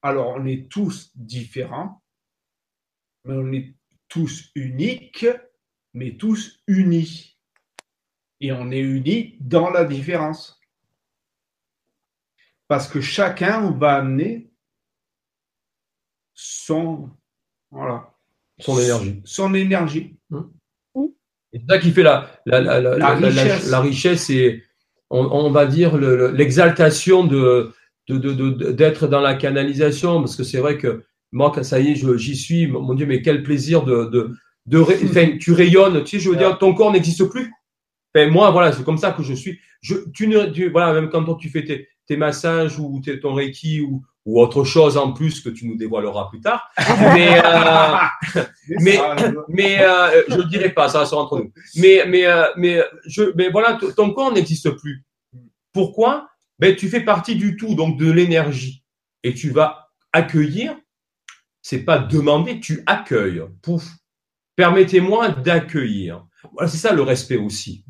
Alors, on est tous différents, mais on est tous uniques mais tous unis. Et on est unis dans la différence. Parce que chacun va amener son, voilà, son énergie. Son énergie. C'est ça qui fait la, la, la, la richesse. Et on, on va dire l'exaltation de, d'être dans la canalisation. Parce que c'est vrai que moi, quand ça y est, j'y suis, mon Dieu, mais quel plaisir de, de (laughs) tu rayonnes, tu sais, je veux dire, ton corps n'existe plus. Enfin, moi, voilà, c'est comme ça que je suis. Je, tu ne, tu, voilà, même quand tu fais tes, tes massages ou tes, ton reiki ou, ou autre chose en plus que tu nous dévoileras plus tard. (laughs) mais, euh, mais, mais euh, je ne dirai pas, ça sera entre nous. Mais, mais, euh, mais, je, mais voilà, ton corps n'existe plus. Pourquoi? Ben, tu fais partie du tout, donc de l'énergie, et tu vas accueillir. C'est pas demander, tu accueilles. Pouf, Permettez-moi d'accueillir. Voilà, c'est ça le respect aussi.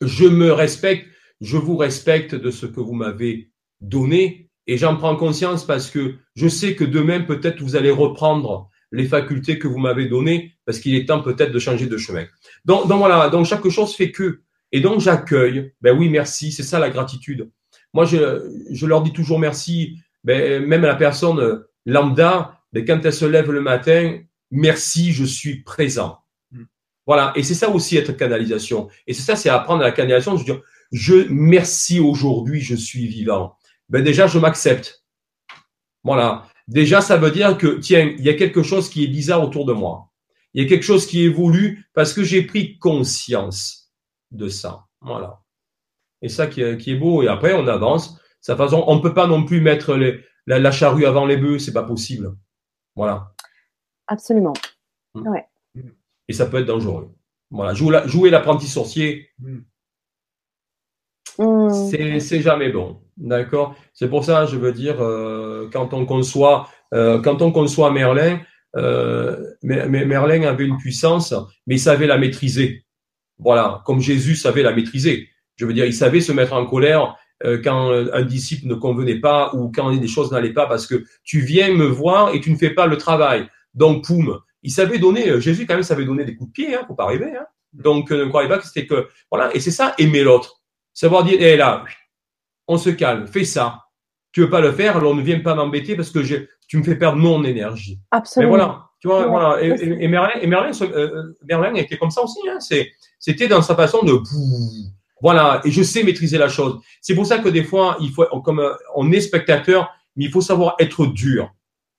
Je me respecte, je vous respecte de ce que vous m'avez donné et j'en prends conscience parce que je sais que demain, peut-être, vous allez reprendre les facultés que vous m'avez données parce qu'il est temps peut-être de changer de chemin. Donc, donc voilà, donc chaque chose fait que. Et donc j'accueille. Ben oui, merci, c'est ça la gratitude. Moi, je, je leur dis toujours merci, ben, même à la personne lambda, ben, quand elle se lève le matin, merci, je suis présent. Hmm. Voilà. Et c'est ça aussi être canalisation. Et c'est ça, c'est apprendre à la canalisation, je dire, je, merci aujourd'hui, je suis vivant. Ben déjà, je m'accepte. Voilà. Déjà, ça veut dire que, tiens, il y a quelque chose qui est bizarre autour de moi. Il y a quelque chose qui évolue parce que j'ai pris conscience de ça. Voilà. Et ça qui est, qui est beau. Et après, on avance. Sa façon, on peut pas non plus mettre les, la, la charrue avant les bœufs. C'est pas possible. Voilà. Absolument. Mm. Ouais. Et ça peut être dangereux. Voilà, jouer l'apprenti sorcier, mm. c'est jamais bon. D'accord? C'est pour ça, je veux dire, euh, quand on conçoit, euh, quand on conçoit Merlin, euh, Merlin avait une puissance, mais il savait la maîtriser. Voilà, comme Jésus savait la maîtriser. Je veux dire, il savait se mettre en colère quand un disciple ne convenait pas ou quand des choses n'allaient pas parce que tu viens me voir et tu ne fais pas le travail. Donc, poum, il savait donner, euh, Jésus quand même savait donner des coups de pied, hein, pour pas arriver. Hein. Donc, euh, ne croyez pas que c'était que, voilà, et c'est ça, aimer l'autre. Savoir dire, hé là, on se calme, fais ça. Tu veux pas le faire, alors ne viens pas m'embêter parce que je, tu me fais perdre mon énergie. Absolument. Mais voilà, tu vois, voilà. Et, et, Merlin, et Merlin, euh, Merlin était comme ça aussi. Hein. C'était dans sa façon de, voilà. Et je sais maîtriser la chose. C'est pour ça que des fois, il faut, comme on est spectateur, mais il faut savoir être dur.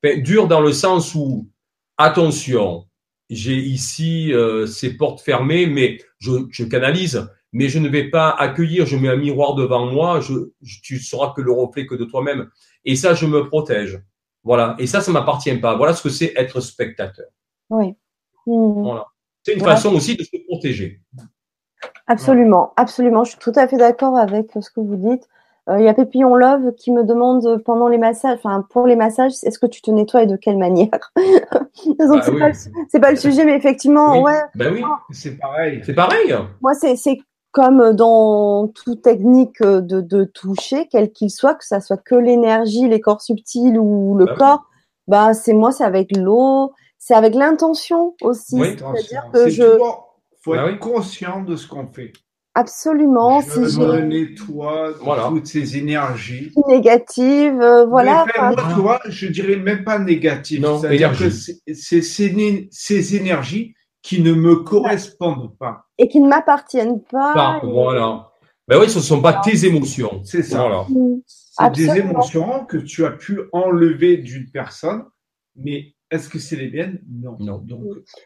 Enfin, dur dans le sens où attention, j'ai ici euh, ces portes fermées, mais je, je, canalise, mais je ne vais pas accueillir, je mets un miroir devant moi, je, tu seras que le reflet que de toi-même. Et ça, je me protège. Voilà. Et ça, ça m'appartient pas. Voilà ce que c'est être spectateur. Oui. Mmh. Voilà. C'est une façon aussi de se protéger. Absolument, absolument. Je suis tout à fait d'accord avec ce que vous dites. Euh, il y a Pépillon Love qui me demande pendant les massages, enfin pour les massages, est-ce que tu te nettoies et de quelle manière? (laughs) Donc bah c'est pas, le sujet, mais effectivement, ouais. Ben oui, c'est pareil. C'est pareil. Moi, c'est comme dans toute technique de, de toucher, quel qu'il soit, que ça soit que l'énergie, les corps subtils ou le bah corps, bah c'est moi, c'est avec l'eau, c'est avec l'intention aussi. C'est-à-dire que je. faut bah être conscient de ce qu'on fait. Absolument. Je si me nettoie voilà. toutes ces énergies négatives, euh, voilà. moi, tu vois, je dirais même pas négatives. C'est-à-dire que c'est ces énergies qui ne me correspondent pas et qui ne m'appartiennent pas. Voilà. Ben oui, ce ne sont pas tes émotions. C'est ça. Mm. C'est des émotions que tu as pu enlever d'une personne, mais est-ce que c'est les miennes? Non. non. Donc,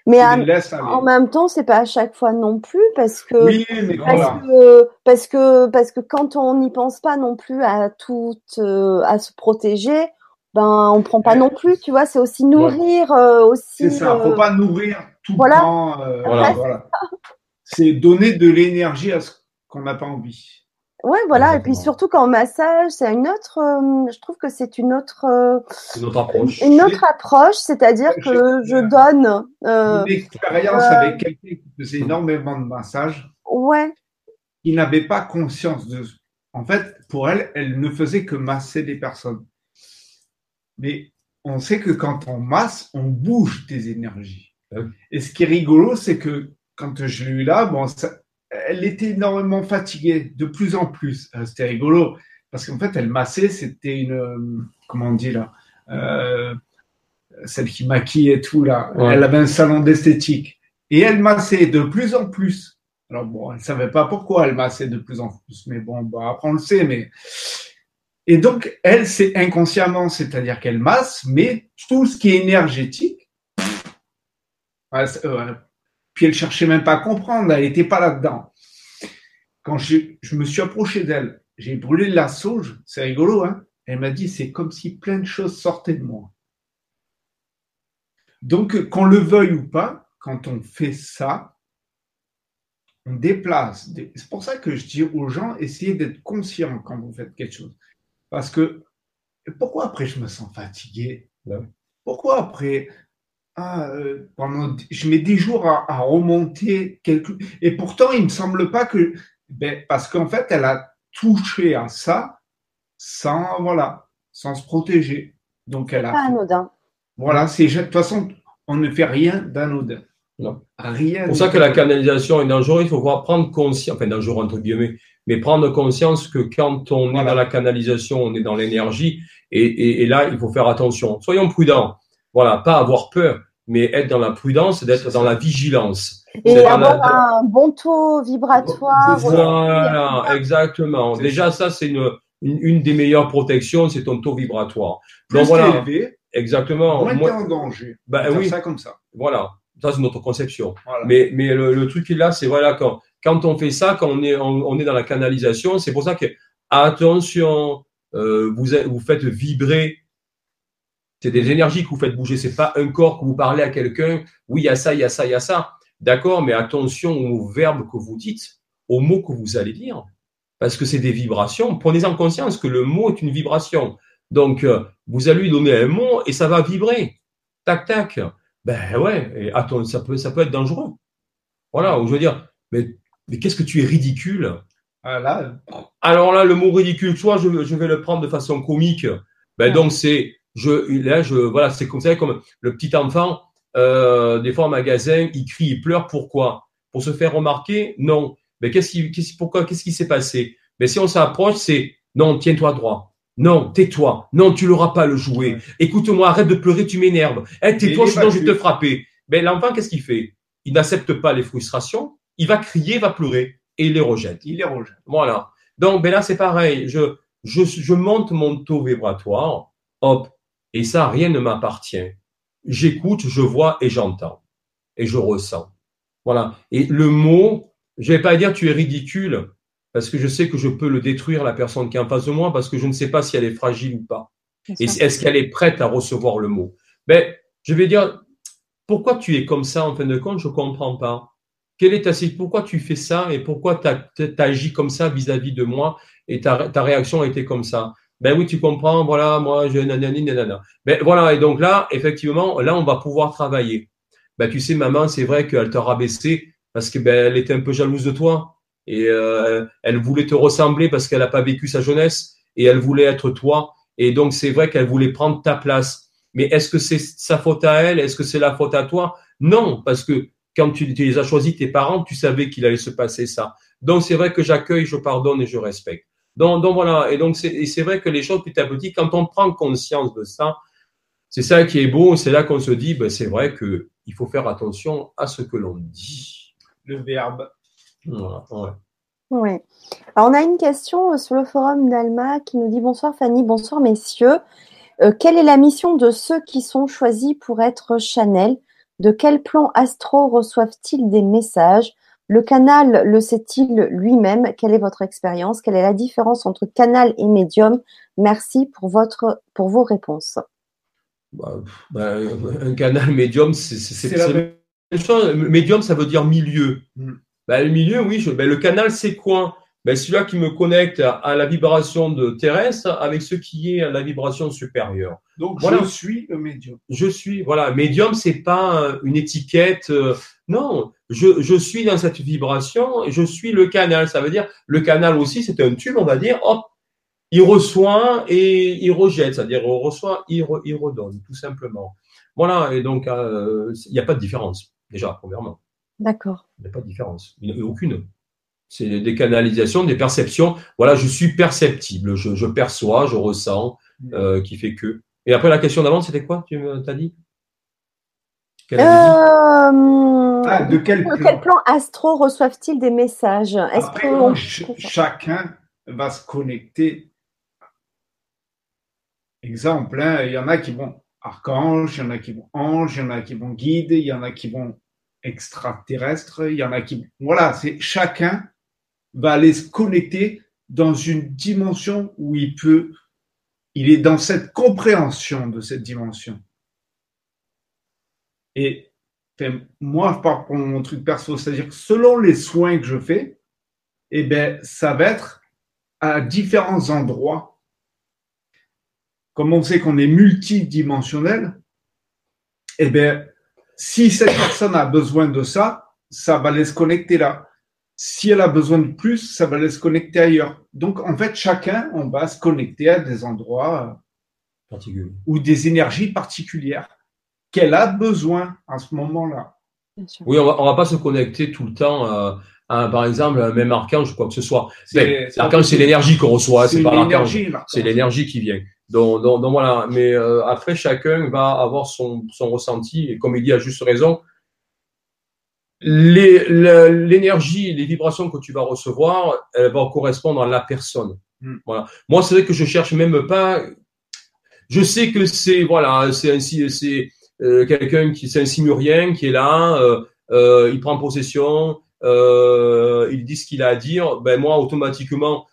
mais en même temps, c'est pas à chaque fois non plus parce que oui, mais parce, que, parce que parce que quand on n'y pense pas non plus à tout euh, à se protéger, ben on prend pas non plus. Tu vois, c'est aussi nourrir euh, aussi. C'est ça. Faut euh, pas nourrir tout le temps. voilà. voilà. C'est donner de l'énergie à ce qu'on n'a pas envie. Ouais, voilà. Et puis surtout qu'en massage, c'est une autre. Euh, je trouve que c'est une autre. Euh, une autre approche. Une autre approche, c'est-à-dire que je donne. Euh, une expérience avec quelqu'un qui faisait énormément de massage. Ouais. Qui n'avait pas conscience de. En fait, pour elle, elle ne faisait que masser les personnes. Mais on sait que quand on masse, on bouge des énergies. Ah Et ce qui est rigolo, c'est que quand je l'ai eu là, bon, ça, elle était énormément fatiguée, de plus en plus. Euh, c'était rigolo, parce qu'en fait, elle massait, c'était une, euh, comment on dit là, euh, celle qui maquille et tout là. Elle avait un salon d'esthétique. Et elle massait de plus en plus. Alors bon, elle savait pas pourquoi elle massait de plus en plus, mais bon, bah, après on le sait, mais. Et donc, elle, c'est inconsciemment, c'est-à-dire qu'elle masse, mais tout ce qui est énergétique, puis elle cherchait même pas à comprendre, elle n'était pas là-dedans. Quand je, me suis approché d'elle, j'ai brûlé la sauge, c'est rigolo, hein Elle m'a dit, c'est comme si plein de choses sortaient de moi. Donc, qu'on le veuille ou pas, quand on fait ça, on déplace. C'est pour ça que je dis aux gens, essayez d'être conscient quand vous faites quelque chose. Parce que, pourquoi après je me sens fatigué? Pourquoi après ah, euh, pendant, je mets des jours à, remonter quelque, et pourtant il me semble pas que, ben, parce qu'en fait elle a touché à ça sans, voilà, sans se protéger. Donc elle a. Pas anodin. Voilà, c'est de toute façon on ne fait rien d'anodin. Non. Rien. C'est pour ça que la canalisation est dangereuse. Il faut prendre conscience, enfin dangereux entre guillemets, mais prendre conscience que quand on est dans la canalisation, on est dans l'énergie, et, et là il faut faire attention. Soyons prudents. Voilà, pas avoir peur mais être dans la prudence, d'être dans la vigilance. Et avoir un bon taux vibratoire. Voilà, exactement. Déjà, ça, c'est une, une, des meilleures protections, c'est ton taux vibratoire. Plus Donc voilà. exactement. Moins Moi, en danger. Ben, oui. ça comme ça. Voilà. Ça, c'est notre conception. Mais, mais le, le truc qui est là, c'est voilà, quand, quand on fait ça, quand on est, on, est dans la canalisation, c'est pour ça que, attention, euh, vous, vous faites vibrer c'est des énergies que vous faites bouger. C'est pas un corps que vous parlez à quelqu'un. Oui, il y a ça, il y a ça, il y a ça. D'accord, mais attention aux verbes que vous dites, aux mots que vous allez dire, parce que c'est des vibrations. Prenez en conscience que le mot est une vibration. Donc, euh, vous allez lui donner un mot et ça va vibrer. Tac, tac. Ben ouais, et attends, ça peut, ça peut être dangereux. Voilà, je veux dire, mais, mais qu'est-ce que tu es ridicule? Ah, Alors là, le mot ridicule, soit je, je vais le prendre de façon comique. Ben donc, c'est je, là, je, voilà, c'est comme ça, comme le petit enfant, euh, des fois en magasin, il crie, il pleure. Pourquoi? Pour se faire remarquer Non. Mais qu'est-ce qui, qu'est-ce, pourquoi Qu'est-ce qui s'est passé? Mais si on s'approche, c'est non, tiens-toi droit. Non, tais-toi. Non, tu l'auras pas le jouet. Écoute-moi, arrête de pleurer, tu m'énerves. Eh, tais-toi, sinon je vais te frapper. Mais l'enfant, qu'est-ce qu'il fait? Il n'accepte pas les frustrations. Il va crier, va pleurer et il les rejette. Il les rejette. Voilà. Donc, ben là, c'est pareil. Je, je, je monte mon taux vibratoire. Hop, et ça, rien ne m'appartient. J'écoute, je vois et j'entends. Et je ressens. Voilà. Et le mot, je vais pas dire tu es ridicule, parce que je sais que je peux le détruire, la personne qui est en face de moi, parce que je ne sais pas si elle est fragile ou pas. Et est-ce qu'elle est prête à recevoir le mot? Ben, je vais dire, pourquoi tu es comme ça en fin de compte? Je comprends pas. Quelle est ta Pourquoi tu fais ça et pourquoi tu as, agi comme ça vis-à-vis de moi et ta, ta réaction a été comme ça? Ben oui, tu comprends, voilà, moi, je nanani, nanana. Ben voilà, et donc là, effectivement, là, on va pouvoir travailler. Ben tu sais, maman, c'est vrai qu'elle t'a rabaissé parce que ben elle était un peu jalouse de toi. et euh, elle voulait te ressembler parce qu'elle n'a pas vécu sa jeunesse et elle voulait être toi. Et donc c'est vrai qu'elle voulait prendre ta place. Mais est-ce que c'est sa faute à elle? Est-ce que c'est la faute à toi? Non, parce que quand tu, tu, les as choisis, tes parents, tu savais qu'il allait se passer ça. Donc c'est vrai que j'accueille, je pardonne et je respecte. Donc, donc voilà. Et donc c'est vrai que les choses petit à petit, quand on prend conscience de ça, c'est ça qui est beau. C'est là qu'on se dit, ben, c'est vrai que il faut faire attention à ce que l'on dit. Le verbe. Voilà, ouais. Oui. Alors, on a une question euh, sur le forum d'Alma qui nous dit bonsoir Fanny, bonsoir messieurs. Euh, quelle est la mission de ceux qui sont choisis pour être Chanel? De quel plan astro reçoivent-ils des messages? Le canal le sait-il lui-même? Quelle est votre expérience? Quelle est la différence entre canal et médium? Merci pour, votre, pour vos réponses. Bah, bah, un canal médium, c'est la même chose. Médium, ça veut dire milieu. Mm. Bah, le milieu, oui. Je, le canal, c'est quoi ben, Celui-là qui me connecte à, la vibration de terrestre avec ce qui est à la vibration supérieure. Donc, je suis le médium. Je suis, voilà. Médium, c'est pas une étiquette. Euh, non, je, je suis dans cette vibration et je suis le canal. Ça veut dire, le canal aussi, c'est un tube, on va dire, hop, il reçoit et il rejette, c'est-à-dire il reçoit, il, il, redonne, tout simplement. Voilà, et donc euh, il n'y a pas de différence, déjà, premièrement. D'accord. Il n'y a pas de différence, il n'y a aucune. C'est des canalisations, des perceptions. Voilà, je suis perceptible, je, je perçois, je ressens, mm. euh, qui fait que. Et après, la question d'avant, c'était quoi Tu as dit? Euh, ah, de quel plan, quel plan astro reçoivent-ils des messages? Est-ce que chacun va se connecter Exemple, hein, il y en a qui vont archange, il y en a qui vont ange, il y en a qui vont guide, il y en a qui vont extraterrestre, il y en a qui. Voilà, c'est chacun va aller se connecter dans une dimension où il peut. Il est dans cette compréhension de cette dimension. Et moi, je parle pour mon truc perso, c'est-à-dire que selon les soins que je fais, eh ben, ça va être à différents endroits comme on sait qu'on est multidimensionnel, eh bien, si cette personne a besoin de ça, ça va aller se connecter là. Si elle a besoin de plus, ça va aller se connecter ailleurs. Donc, en fait, chacun, on va se connecter à des endroits ou des énergies particulières qu'elle a besoin à ce moment-là. Oui, on va, va pas se connecter tout le temps. Euh, à, par exemple, un même archange, quoi que ce soit. L'archange, c'est l'énergie qu'on reçoit, c'est pas l'archange. C'est l'énergie qui vient. Donc, donc, donc voilà. Mais euh, après, chacun va avoir son, son ressenti. Et comme il dit à juste raison, l'énergie, les, vibrations que tu vas recevoir, elles vont correspondre à la personne. Hmm. Voilà. Moi, c'est vrai que je cherche même pas. Je sais que c'est voilà, c'est ainsi, c'est euh, quelqu'un qui c'est un simurien qui est là. Euh, euh, il prend possession. Euh, il dit ce qu'il a à dire. Ben moi, automatiquement,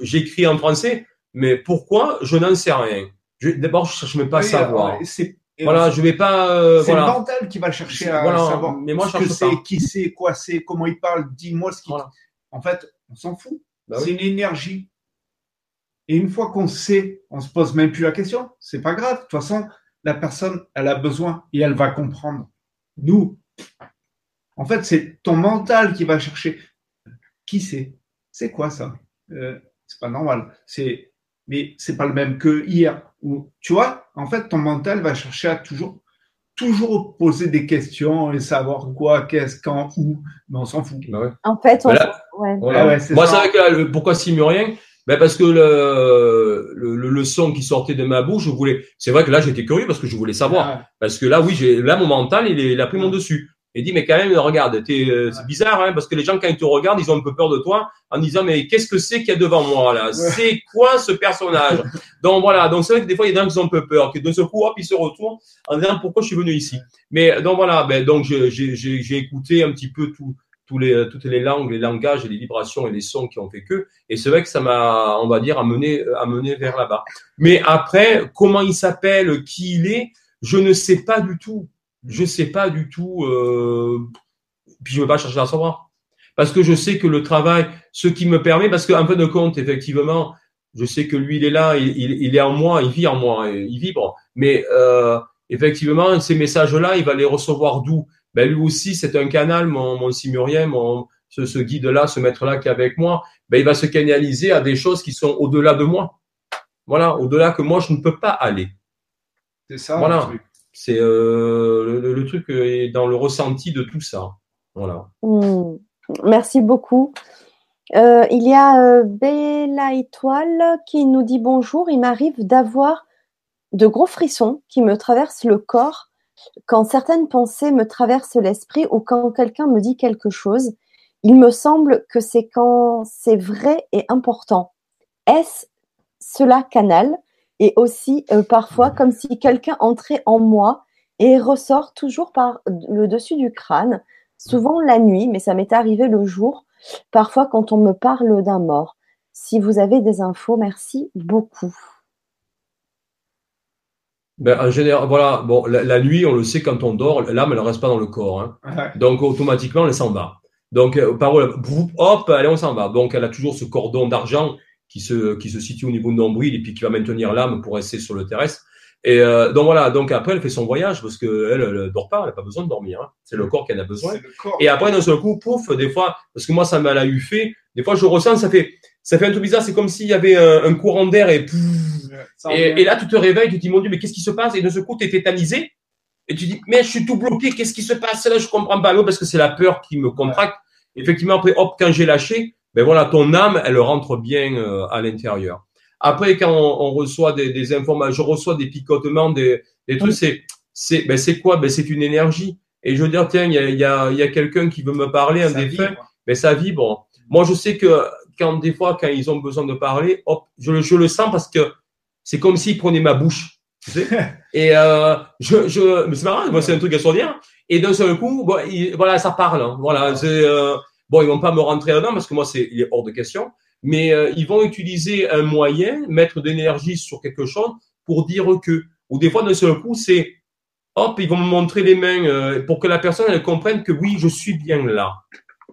j'écris en français mais pourquoi? Je n'en sais rien. D'abord, je ne cherche même pas à savoir. Voilà, je vais pas. Euh, c'est le mental qui va chercher à savoir. Mais moi, ce que c'est, qui c'est, quoi c'est, comment il parle. Dis-moi ce qu'il. En fait, on s'en fout. Bah c'est une énergie. Et une fois qu'on sait, on se pose même plus la question. C'est pas grave. De toute façon, la personne, elle a besoin et elle va comprendre. Nous, en fait, c'est ton mental qui va chercher. Qui c'est? C'est quoi ça? Euh, C'est pas normal. C'est mais c'est pas le même que hier. Où, tu vois, en fait, ton mental va chercher à toujours, toujours poser des questions et savoir quoi, qu'est-ce, quand, où, mais on s'en fout. Bah en fait, on ouais. Moi, c'est vrai que pourquoi Simurien ben parce que le, le, le, son qui sortait de ma bouche, je voulais. C'est vrai que là, j'étais curieux parce que je voulais savoir. Parce que là, oui, j'ai là mon mental, il, est, il a pris mon dessus et dit mais quand même regarde euh, c'est bizarre hein, parce que les gens quand ils te regardent ils ont un peu peur de toi en disant mais qu'est-ce que c'est qu'il y a devant moi là? C'est quoi ce personnage? (laughs) Donc voilà. Donc c'est vrai que des fois il y a des gens qui ont un peu peur que de ce coup hop ils se retournent en disant pourquoi je suis venu ici? Mais donc voilà. Ben donc j'ai écouté un petit peu tout tous les, toutes les langues, les langages et les vibrations et les sons qui ont fait que. Et c'est vrai que ça m'a, on va dire, amené, amené vers là-bas. Mais après, comment il s'appelle, qui il est, je ne sais pas du tout je sais pas du tout, euh, puis je veux pas chercher à savoir. Parce que je sais que le travail, ce qui me permet, parce qu'en fin de compte, effectivement, je sais que lui, il est là, il, il, est en moi, il vit en moi, il vibre. Mais euh, effectivement, ces messages-là, il va les recevoir d'où? Ben, Lui aussi, c'est un canal, mon, mon simurien, mon, ce, ce guide-là, ce maître-là qui est avec moi, ben, il va se canaliser à des choses qui sont au-delà de moi. Voilà, au-delà que moi, je ne peux pas aller. C'est ça. Voilà. C'est euh, le, truc est dans le ressenti de tout ça. Hmm. Merci beaucoup. Euh, il y a euh, Bella Étoile qui nous dit bonjour. Il m'arrive d'avoir de gros frissons qui me traversent le corps quand certaines pensées me traversent l'esprit ou quand quelqu'un me dit quelque chose. Il me semble que c'est quand c'est vrai et important. Est-ce cela canal? Et aussi euh, parfois comme si quelqu'un entrait en moi et ressort toujours par le dessus du crâne, souvent la nuit, mais ça m'est arrivé le jour, parfois quand on me parle d'un mort. Si vous avez des infos, merci beaucoup. Ben, en général, voilà, bon, la, nuit, on le sait, quand on dort, l'âme, elle ne reste pas dans le corps. Hein. Donc, automatiquement, elle s'en va. Donc, euh, parole, hop, allez, on s'en va. Donc, elle a toujours ce cordon d'argent qui se, qui se situe au niveau de nombril et puis qui va maintenir l'âme pour rester sur le terrestre. Et euh, donc voilà, donc après elle fait son voyage parce que elle, elle dort pas, elle a pas besoin de dormir. Hein. C'est le corps qui en a besoin. Et après d'un seul coup, pouf, des fois, parce que moi ça m'a eu fait, des fois je ressens, ça fait, ça fait un peu bizarre. C'est comme s'il y avait un, courant d'air et, et, et là tu te réveilles, tu te dis mon Dieu, mais qu'est-ce qui se passe? Et d'un seul coup, tu es tétanisé et tu dis mais je suis tout bloqué, qu'est-ce qui se passe? Là je comprends pas. parce que c'est la peur qui me contracte. Effectivement après, hop, quand j'ai lâché, ben voilà, ton âme, elle rentre bien euh, à l'intérieur. Après, quand on, reçoit des, des, informations, je reçois des picotements, des, des trucs, c'est, c'est, ben c'est quoi? Ben c'est une énergie. Et je veux dire, tiens, il y a, y a, y a quelqu'un qui veut me parler, un des faits, ben ça vibre. Moi, je sais que quand des fois, quand ils ont besoin de parler, hop, je, je le sens parce que c'est comme s'ils prenaient ma bouche. Tu sais (laughs) et euh, je, je, mais c'est marrant, moi c'est un truc extraordinaire. Et d'un seul coup, bon, voilà, ça parle. Hein. Voilà, c'est euh, bon, ils vont pas me rentrer dedans parce que moi c'est, il est hors de question mais euh, ils vont utiliser un moyen, mettre d'énergie sur quelque chose pour dire que. Ou des fois, d'un seul coup, c'est hop, ils vont me montrer les mains euh, pour que la personne elle comprenne que oui, je suis bien là.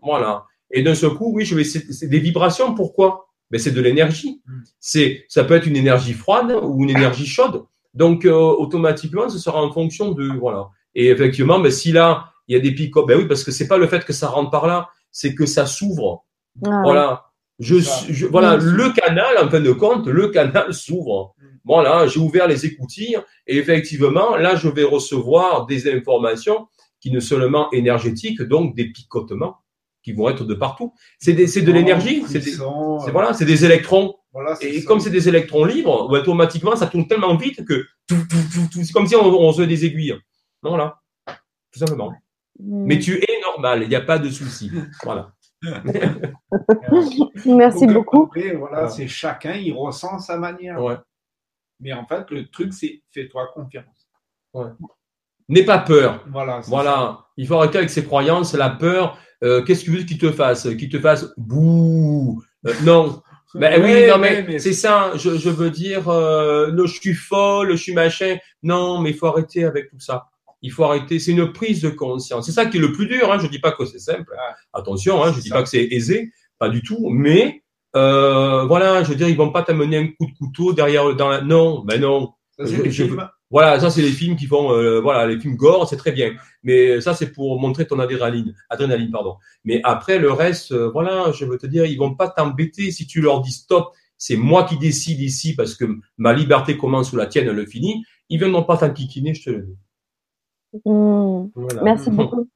Voilà. Et d'un seul coup, oui, je vais. C'est des vibrations. Pourquoi? Ben, c'est de l'énergie. C'est, ça peut être une énergie froide ou une énergie chaude. Donc euh, automatiquement, ce sera en fonction de voilà. Et effectivement, ben, si là il y a des pics, ben oui, parce que c'est pas le fait que ça rentre par là, c'est que ça s'ouvre. Ah voilà. Je, voilà, le canal, en fin de compte, le canal s'ouvre. Mm. Voilà, j'ai ouvert les écoutilles et effectivement, là, je vais recevoir des informations qui ne seulement énergétiques, donc des picotements qui vont être de partout. C'est de l'énergie, c'est voilà, c'est des électrons. et comme c'est des électrons libres, automatiquement, ça tourne tellement vite que tout, tout, tout, c'est comme si on, on faisait des aiguilles. Voilà, tout simplement. Mm. Mais tu es normal, il n'y a pas de souci. Voilà. (laughs) Merci beaucoup. voilà, c'est chacun, il ressent sa manière. Mais en fait, le truc, c'est fais-toi confiance. N'aie pas peur. Voilà. Voilà. Il faut arrêter avec ses croyances, la peur. Euh, qu'est-ce que tu veux qu'il te fasse? Qu'il te fasse bouh euh, Non. (laughs) Ben oui, non mais, c'est ça. Je, veux dire, euh, je suis folle, je suis machin. Non, mais il faut arrêter avec tout ça il faut arrêter. C'est une prise de conscience. C'est ça qui est le plus dur. Hein. Je dis pas que c'est simple. Attention, hein, je dis pas que c'est aisé, pas du tout. Mais euh, voilà, je veux dire, ils vont pas t'amener un coup de couteau derrière dans la. Non, ben non. voilà, ça c'est les films qui font, euh, voilà, les films gore, c'est très bien. Mais ça c'est pour montrer ton adrénaline, adrénaline, pardon. Mais après le reste, euh, voilà, je veux te dire, ils vont pas t'embêter si tu leur dis stop. C'est moi qui décide ici parce que ma liberté commence ou la tienne le finit. Ils viendront pas t'enquiquiner, je te le dis. Mmh. Merci (laughs) beaucoup.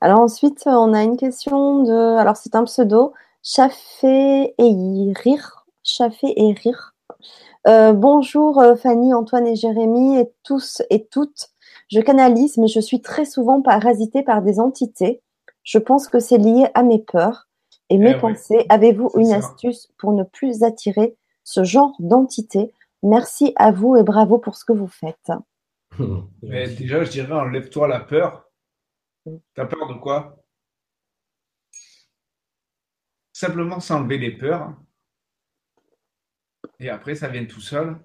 Alors ensuite, on a une question de. Alors c'est un pseudo, Chaffé et Rire. Chaffé et Rire. Euh, bonjour euh, Fanny, Antoine et Jérémy et tous et toutes. Je canalise, mais je suis très souvent parasitée par des entités. Je pense que c'est lié à mes peurs et mes eh pensées. Avez-vous une astuce pour ne plus attirer ce genre d'entité? Merci à vous et bravo pour ce que vous faites. (laughs) Mais déjà, je dirais, enlève-toi la peur. T'as peur de quoi? Simplement s'enlever les peurs. Et après, ça vient tout seul.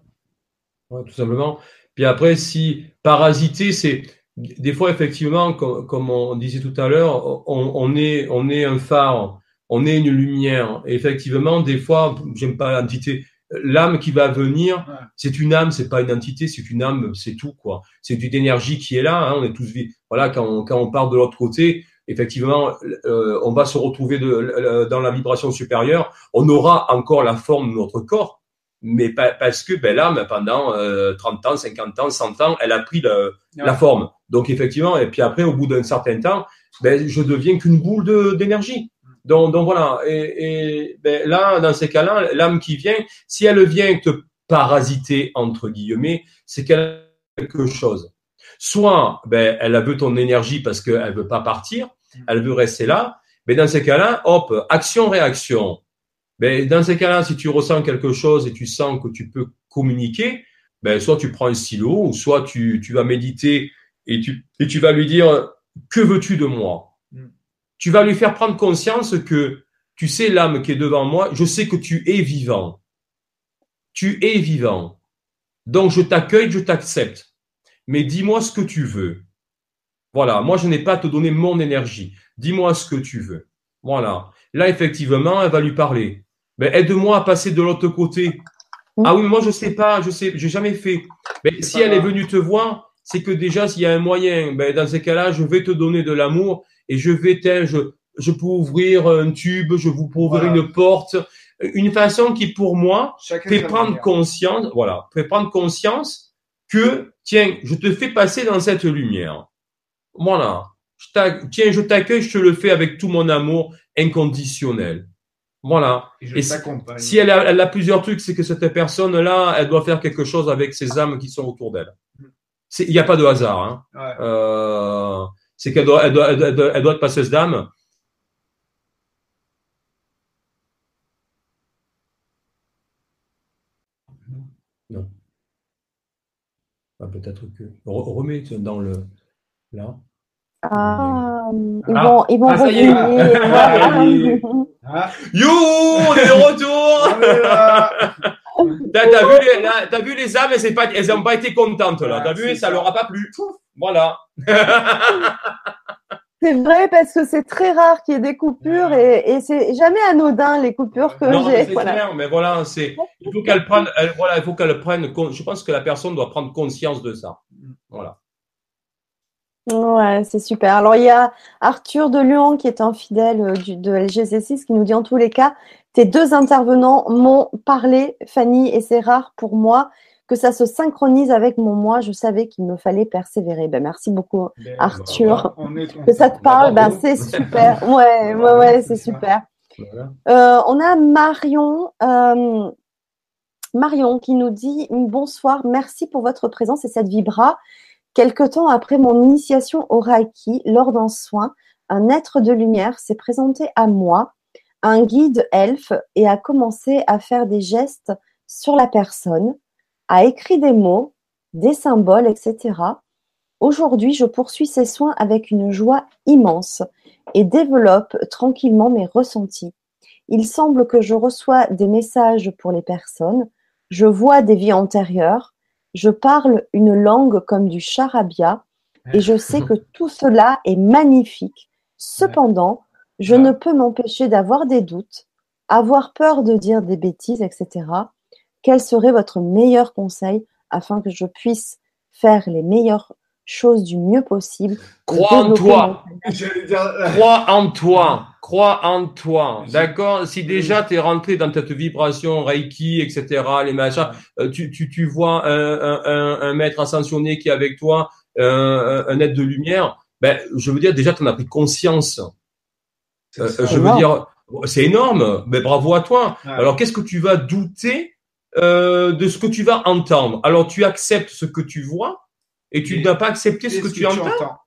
tout simplement. Puis après, si parasiter, c'est des fois effectivement, comme, on disait tout à l'heure, on, est on est un phare, on est une lumière. Et effectivement, des fois, j'aime pas l'entité, l'âme qui va venir, c'est une âme, c'est pas une entité, c'est une âme, c'est tout quoi. C'est une énergie qui est là. Hein, on est tous voilà quand on, quand on part de l'autre côté, effectivement, euh, on va se retrouver de, dans la vibration supérieure. On aura encore la forme de notre corps, mais parce que ben, l'âme, pendant 30 ans, 50 ans, 100 ans, elle a pris la forme. Donc, effectivement, et puis après, au bout d'un certain temps, ben, je deviens qu'une boule d'énergie. Donc, donc voilà. Et, et ben, là, dans ces cas-là, l'âme qui vient, si elle vient te parasiter entre guillemets, c'est quelque chose. Soit, ben, elle veut ton énergie parce qu'elle veut pas partir, elle veut rester là. Mais dans ces cas-là, hop, action-réaction. Ben, dans ces cas-là, si tu ressens quelque chose et tu sens que tu peux communiquer, ben, soit tu prends un stylo, ou soit tu, tu vas méditer et tu, et tu vas lui dire, que veux-tu de moi? Tu vas lui faire prendre conscience que, tu sais, l'âme qui est devant moi, je sais que tu es vivant. Tu es vivant. Donc, je t'accueille, je t'accepte. Mais dis-moi ce que tu veux. Voilà. Moi, je n'ai pas à te donner mon énergie. Dis-moi ce que tu veux. Voilà. Là, effectivement, elle va lui parler. Mais aide-moi à passer de l'autre côté. Ah oui, moi, je sais pas, je sais, j'ai jamais fait. Mais si elle est venue te voir, c'est que déjà, s'il y a un moyen, ben, dans ces cas-là, je vais te donner de l'amour et je vais je, je peux ouvrir un tube, je vous peux ouvrir une porte, une façon qui, pour moi, fait prendre conscience, voilà, fait prendre conscience que, tiens, je te fais passer dans cette lumière. Voilà. tiens, je t'accueille, je te le fais avec tout mon amour inconditionnel. Voilà. Et, si, elle, a, plusieurs trucs, c'est que cette personne-là, elle doit faire quelque chose avec ses âmes qui sont autour d'elle. Il n'y a pas de hasard. Hein. Euh, c'est qu'elle doit, elle doit, elle doit, elle doit être passeuse d'âme. Non. Ah, peut-être que. Remets dans le. Là. Ah, ils ah. vont, ils vont ah, ça y est. (laughs) Ah. You, on est de retour. (laughs) T'as vu, les, as vu les âmes, elles, pas, elles n'ont pas été contentes là. T'as vu, ça, leur a pas plu. Voilà. (laughs) c'est vrai parce que c'est très rare qu'il y ait des coupures et, et c'est jamais anodin les coupures que j'ai. Voilà. mais voilà, c'est il faut qu'elle prenne, voilà, il faut qu'elle prenne. Je pense que la personne doit prendre conscience de ça. Voilà. Ouais, c'est super. Alors, il y a Arthur de Lyon qui est un fidèle euh, du, de LGC6 qui nous dit en tous les cas, tes deux intervenants m'ont parlé, Fanny, et c'est rare pour moi que ça se synchronise avec mon moi. Je savais qu'il me fallait persévérer. Ben, merci beaucoup, ben, Arthur. que ça te parle, ben, c'est super. Ouais, ouais, ouais, c'est super. Euh, on a Marion. Euh, Marion qui nous dit bonsoir, merci pour votre présence et cette vibra. Quelque temps après mon initiation au Reiki, lors d'un soin, un être de lumière s'est présenté à moi, un guide elfe, et a commencé à faire des gestes sur la personne, a écrit des mots, des symboles, etc. Aujourd'hui, je poursuis ces soins avec une joie immense et développe tranquillement mes ressentis. Il semble que je reçois des messages pour les personnes, je vois des vies antérieures, je parle une langue comme du charabia et je sais que (laughs) tout cela est magnifique. Cependant, je ne peux m'empêcher d'avoir des doutes, avoir peur de dire des bêtises, etc. Quel serait votre meilleur conseil afin que je puisse faire les meilleures choses du mieux possible. Crois en toi. Crois en toi. Crois en toi. D'accord? Si déjà tu es rentré dans cette vibration Reiki, etc., les machins, euh, tu, tu, tu vois un, un, un, maître ascensionné qui est avec toi, un, un être de lumière, ben, je veux dire, déjà tu en as pris conscience. Euh, je veux dire, c'est énorme, mais bravo à toi. Alors qu'est-ce que tu vas douter euh, de ce que tu vas entendre? Alors tu acceptes ce que tu vois, et tu n'as pas accepté ce que, tu, entends?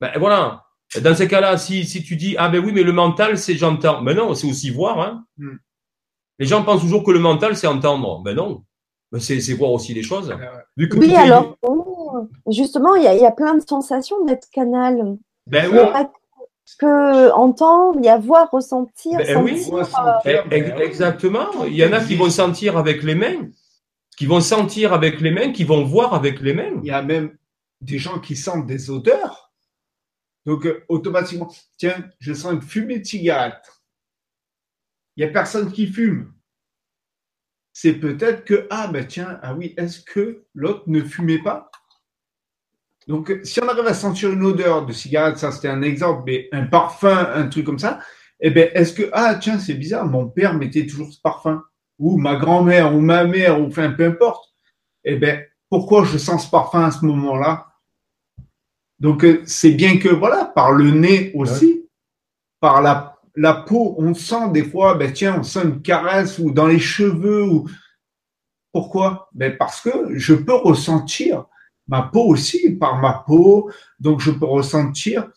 Ben voilà. Dans ces cas-là, si, si tu dis ah ben oui mais le mental c'est j'entends, ben non c'est aussi voir. Hein. Hmm. Les gens pensent toujours que le mental c'est entendre, ben non, ben c'est voir aussi les choses. oui alors justement il y a, y a, plein de sensations d'être canal. Ben oui. Que entendre, il y a voir, ressentir, ben sentir. Oui. Euh, exactement. Il y en a qui vont sentir avec les mains qui vont sentir avec les mains, qui vont voir avec les mains. Il y a même des gens qui sentent des odeurs. Donc, euh, automatiquement, tiens, je sens une fumée de cigarette. Il n'y a personne qui fume. C'est peut-être que, ah, ben tiens, ah oui, est-ce que l'autre ne fumait pas? Donc, si on arrive à sentir une odeur de cigarette, ça c'était un exemple, mais un parfum, un truc comme ça, eh ben, est-ce que, ah, tiens, c'est bizarre, mon père mettait toujours ce parfum, ou ma grand-mère, ou ma mère, ou enfin, peu importe. Eh ben, pourquoi je sens ce parfum à ce moment-là? Donc, euh, c'est bien que, voilà, par le nez aussi, par la, la peau, on sent des fois, ben, tiens, on sent une caresse, ou dans les cheveux, ou, pourquoi? Ben, parce que je peux ressentir ma peau aussi, par ma peau, donc je peux ressentir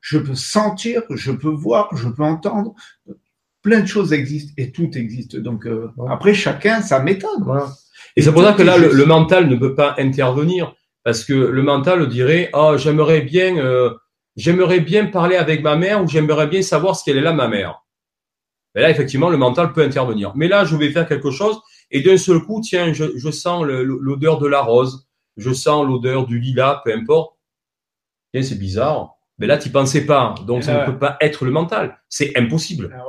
je peux sentir, je peux voir, je peux entendre. Plein de choses existent et tout existe. Donc euh, après, chacun sa méthode. Et, c'est pour ça que là, le, mental ne peut pas intervenir parce que le mental dirait oh j'aimerais bien euh, j'aimerais bien parler avec ma mère ou j'aimerais bien savoir ce qu'elle est là ma mère. Et là effectivement le mental peut intervenir. Mais là je vais faire quelque chose et d'un seul coup tiens je, je sens l'odeur de la rose, je sens l'odeur du lilas, peu importe. Tiens c'est bizarre. Mais là, tu pensais pas. Donc, ça ne peut pas être le mental. C'est impossible. Ah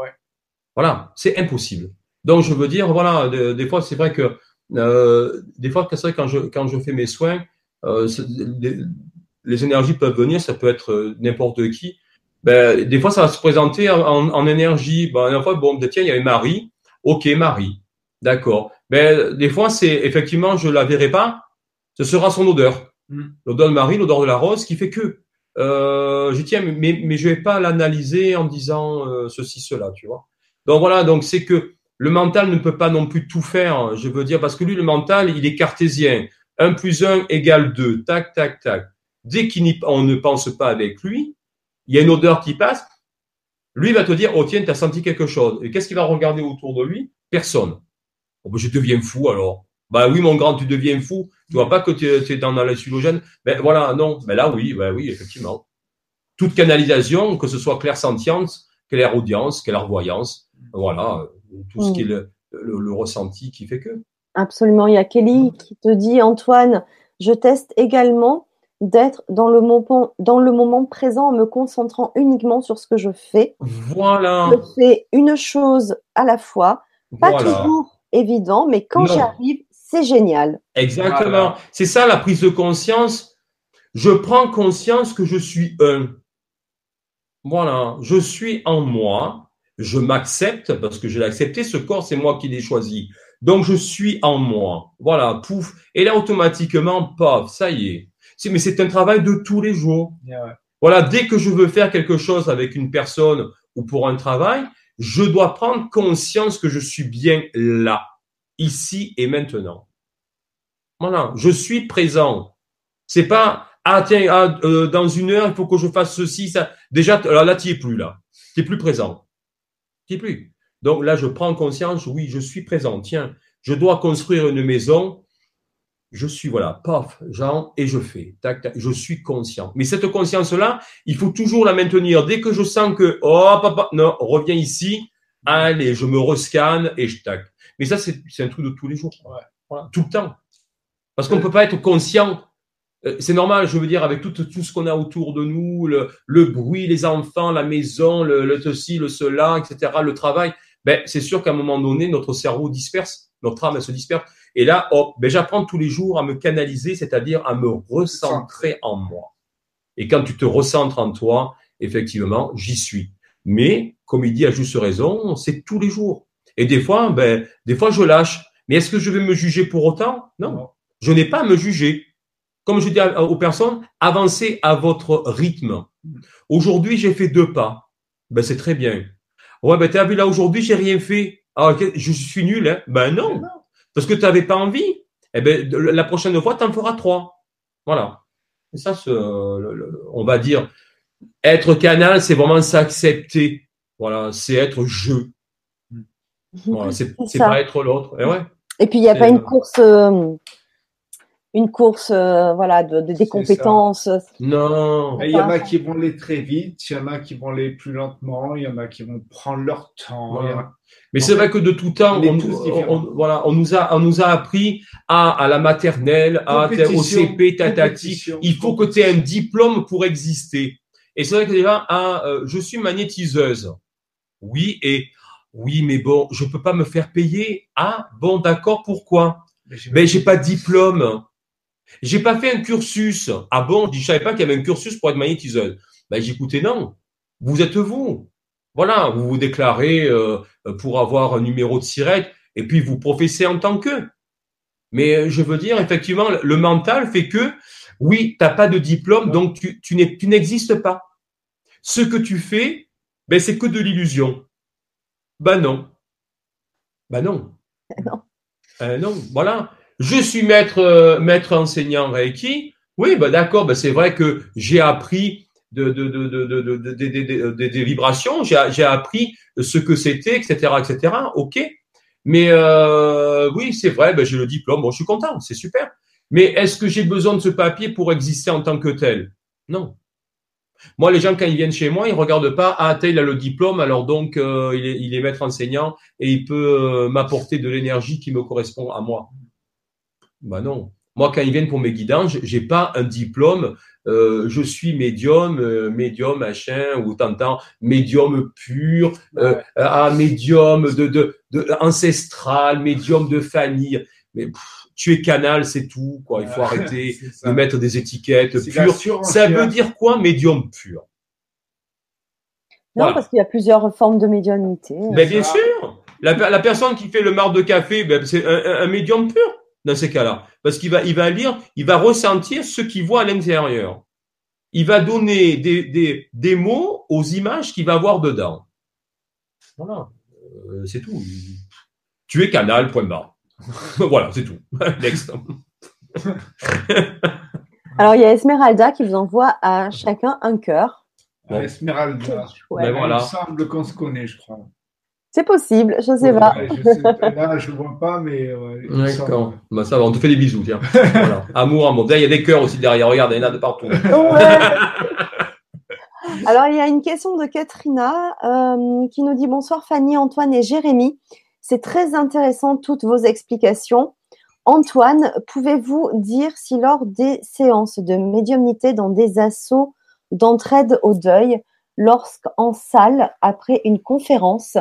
voilà, c'est impossible. Donc, je veux dire, voilà, des fois, c'est vrai que euh, des fois, c'est vrai quand je quand je fais mes soins, euh, les, énergies peuvent venir. Ça peut être euh, n'importe qui. Ben, des fois, ça va se présenter en, en, énergie. Ben, une fois, bon, ben, tiens, il y avait Marie. Ok, Marie. D'accord. Ben, des fois, c'est effectivement, je la verrai pas. Ce sera son odeur. Hmm. L'odeur de Marie, l'odeur de la rose, qui fait que euh, je tiens, mais, mais je vais pas l'analyser en disant euh, ceci, cela, tu vois. Donc voilà, donc c'est que le mental ne peut pas non plus tout faire, je veux dire, parce que lui, le mental, il est cartésien. 1 plus 1 égale 2, tac, tac, tac. Dès qu'on ne pense pas avec lui, il y a une odeur qui passe, lui va te dire, oh tiens, tu as senti quelque chose. Et qu'est-ce qu'il va regarder autour de lui? Personne. Oh, ben, je deviens fou alors. Bah oui, mon grand, tu deviens fou. Tu vois pas que tu es, dans, la sulogène. Ben voilà, non. Mais là, oui, ben oui, effectivement. Toute canalisation, que ce soit clair sentience, claire audience, clairvoyance, voilà, tout ce qui est le, le, ressenti qui fait que. Absolument. Il y a Kelly qui te dit, Antoine, je teste également d'être dans le moment dans le moment présent en me concentrant uniquement sur ce que je fais. Voilà. Je fais une chose à la fois, pas toujours évident, mais quand j'arrive, c'est génial. Exactement. C'est ça la prise de conscience. Je prends conscience que je suis un. Voilà, je suis en moi, je m'accepte parce que je l'ai accepté, ce corps, c'est moi qui l'ai choisi. Donc, je suis en moi. Voilà, pouf. Et là, automatiquement, paf, ça y est. Mais c'est un travail de tous les jours. Voilà, dès que je veux faire quelque chose avec une personne ou pour un travail, je dois prendre conscience que je suis bien là ici et maintenant. Voilà, je suis présent. C'est pas ah tiens ah, euh, dans une heure il faut que je fasse ceci ça. Déjà alors là tu es plus là, tu es plus présent, tu es plus. Donc là je prends conscience, oui je suis présent. Tiens, je dois construire une maison. Je suis voilà, paf, Jean et je fais. Tac, tac, je suis conscient. Mais cette conscience là, il faut toujours la maintenir. Dès que je sens que oh papa non, reviens ici. Allez, je me rescanne et je tac. Mais ça, c'est un truc de tous les jours. Tout le temps. Parce qu'on ne peut pas être conscient. Euh, c'est normal, je veux dire, avec tout, tout ce qu'on a autour de nous, le, le, bruit, les enfants, la maison, le, le ceci, le cela, etc., le travail. Ben, c'est sûr qu'à un moment donné, notre cerveau disperse, notre âme elle se disperse. Et là, hop, ben, j'apprends tous les jours à me canaliser, c'est-à-dire à me recentrer en moi. Et quand tu te recentres en toi, effectivement, j'y suis. Mais, comme il dit à juste raison, c'est tous les jours. Et des fois, ben, des fois, je lâche. Mais est-ce que je vais me juger pour autant? Non. Je n'ai pas à me juger. Comme je dis aux personnes, avancez à votre rythme. Aujourd'hui, j'ai fait deux pas. Ben, c'est très bien. Ouais, ben, as vu là, aujourd'hui, j'ai rien fait. Ah, je suis nul, hein? Ben, non. Parce que tu n'avais pas envie. Eh ben, la prochaine fois, tu en feras trois. Voilà. Et ça, on va dire, être canal, c'est vraiment s'accepter. Voilà, c'est être je. (laughs) Voilà, c'est pas être l'autre. Et, ouais. Et puis il n'y a pas une course, euh, une course, euh, voilà, de, des compétences. Non. Il y en a qui vont aller très vite, il y en a qui vont aller plus lentement, il y en a qui vont prendre leur temps. Mais c'est vrai que de tout temps, on, voilà, on nous a, on nous a appris à, à la maternelle, à au CP, tatati. Il faut que tu aies un diplôme pour exister. Et c'est vrai que déjà, ah, euh, je suis magnétiseuse. Oui, et oui, mais bon, je peux pas me faire payer. Ah, bon, d'accord, pourquoi? Ben, j'ai pas de diplôme. J'ai pas fait un cursus. Ah bon, je je savais pas qu'il y avait un cursus pour être magnétiseuse. Ben, j'écoutais non. Vous êtes vous. Voilà, vous vous déclarez euh, pour avoir un numéro de sirette et puis vous professez en tant que. Mais euh, je veux dire, effectivement, le mental fait que, oui, tu n'as pas de diplôme, donc tu, tu n'existes pas. Ce que tu fais, ben, c'est que de l'illusion. Ben non. Ben non. (laughs) Non. Euh, non, voilà. Je suis maître, euh, maître enseignant Reiki. Oui, ben d'accord, ben c'est vrai que j'ai appris de, de, de, de, des vibrations, j'ai appris ce que c'était, etc., etc. Ok. Mais euh, oui, c'est vrai, ben, j'ai le diplôme, bon, je suis content, c'est super. Mais est-ce que j'ai besoin de ce papier pour exister en tant que tel? Non. Moi, les gens, quand ils viennent chez moi, ils regardent pas, ah, tel a le diplôme, alors donc euh, il, est, il, est, maître enseignant et il peut euh, m'apporter de l'énergie qui me correspond à moi. Ben non. Moi, quand ils viennent pour mes guidances, j'ai pas un diplôme. Euh, je suis médium, médium machin, ou t'entends médium pur, ah, médium de, de, de, ancestral, médium de famille. Mais tu es canal, c'est tout. Quoi. Il faut arrêter (laughs) de mettre des étiquettes pures. Ça veut dire quoi, médium pur? Non, parce qu'il y a plusieurs formes de médiumnité. Mais bien sûr. La, la, personne qui fait le marc de café, ben, c'est un, un médium pur dans ces cas-là. Parce qu'il va, il va lire, il va ressentir ce qu'il voit à l'intérieur. Il va donner des, des, des mots aux images qu'il va voir dedans. Voilà, euh, c'est tout. Tu es canal, point barre. (laughs) voilà, c'est tout. (laughs) Next. (laughs) Alors, il y a Esmeralda qui vous envoie à chacun un cœur. Esmeralda. Ben voilà. Il semble qu'on se connaît, je crois. C'est possible, je sais pas. là, je vois pas, mais. D'accord. Bah, ça va, on te fait des bisous, tiens. Amour, amour. Il y a des cœurs aussi derrière. Regarde, il y en a de partout. Alors, il y a une question de Katrina euh, qui nous dit Bonsoir Fanny, Antoine et Jérémy. C'est très intéressant toutes vos explications. Antoine, pouvez-vous dire si lors des séances de médiumnité dans des assauts d'entraide au deuil, lorsqu'en salle, après une conférence,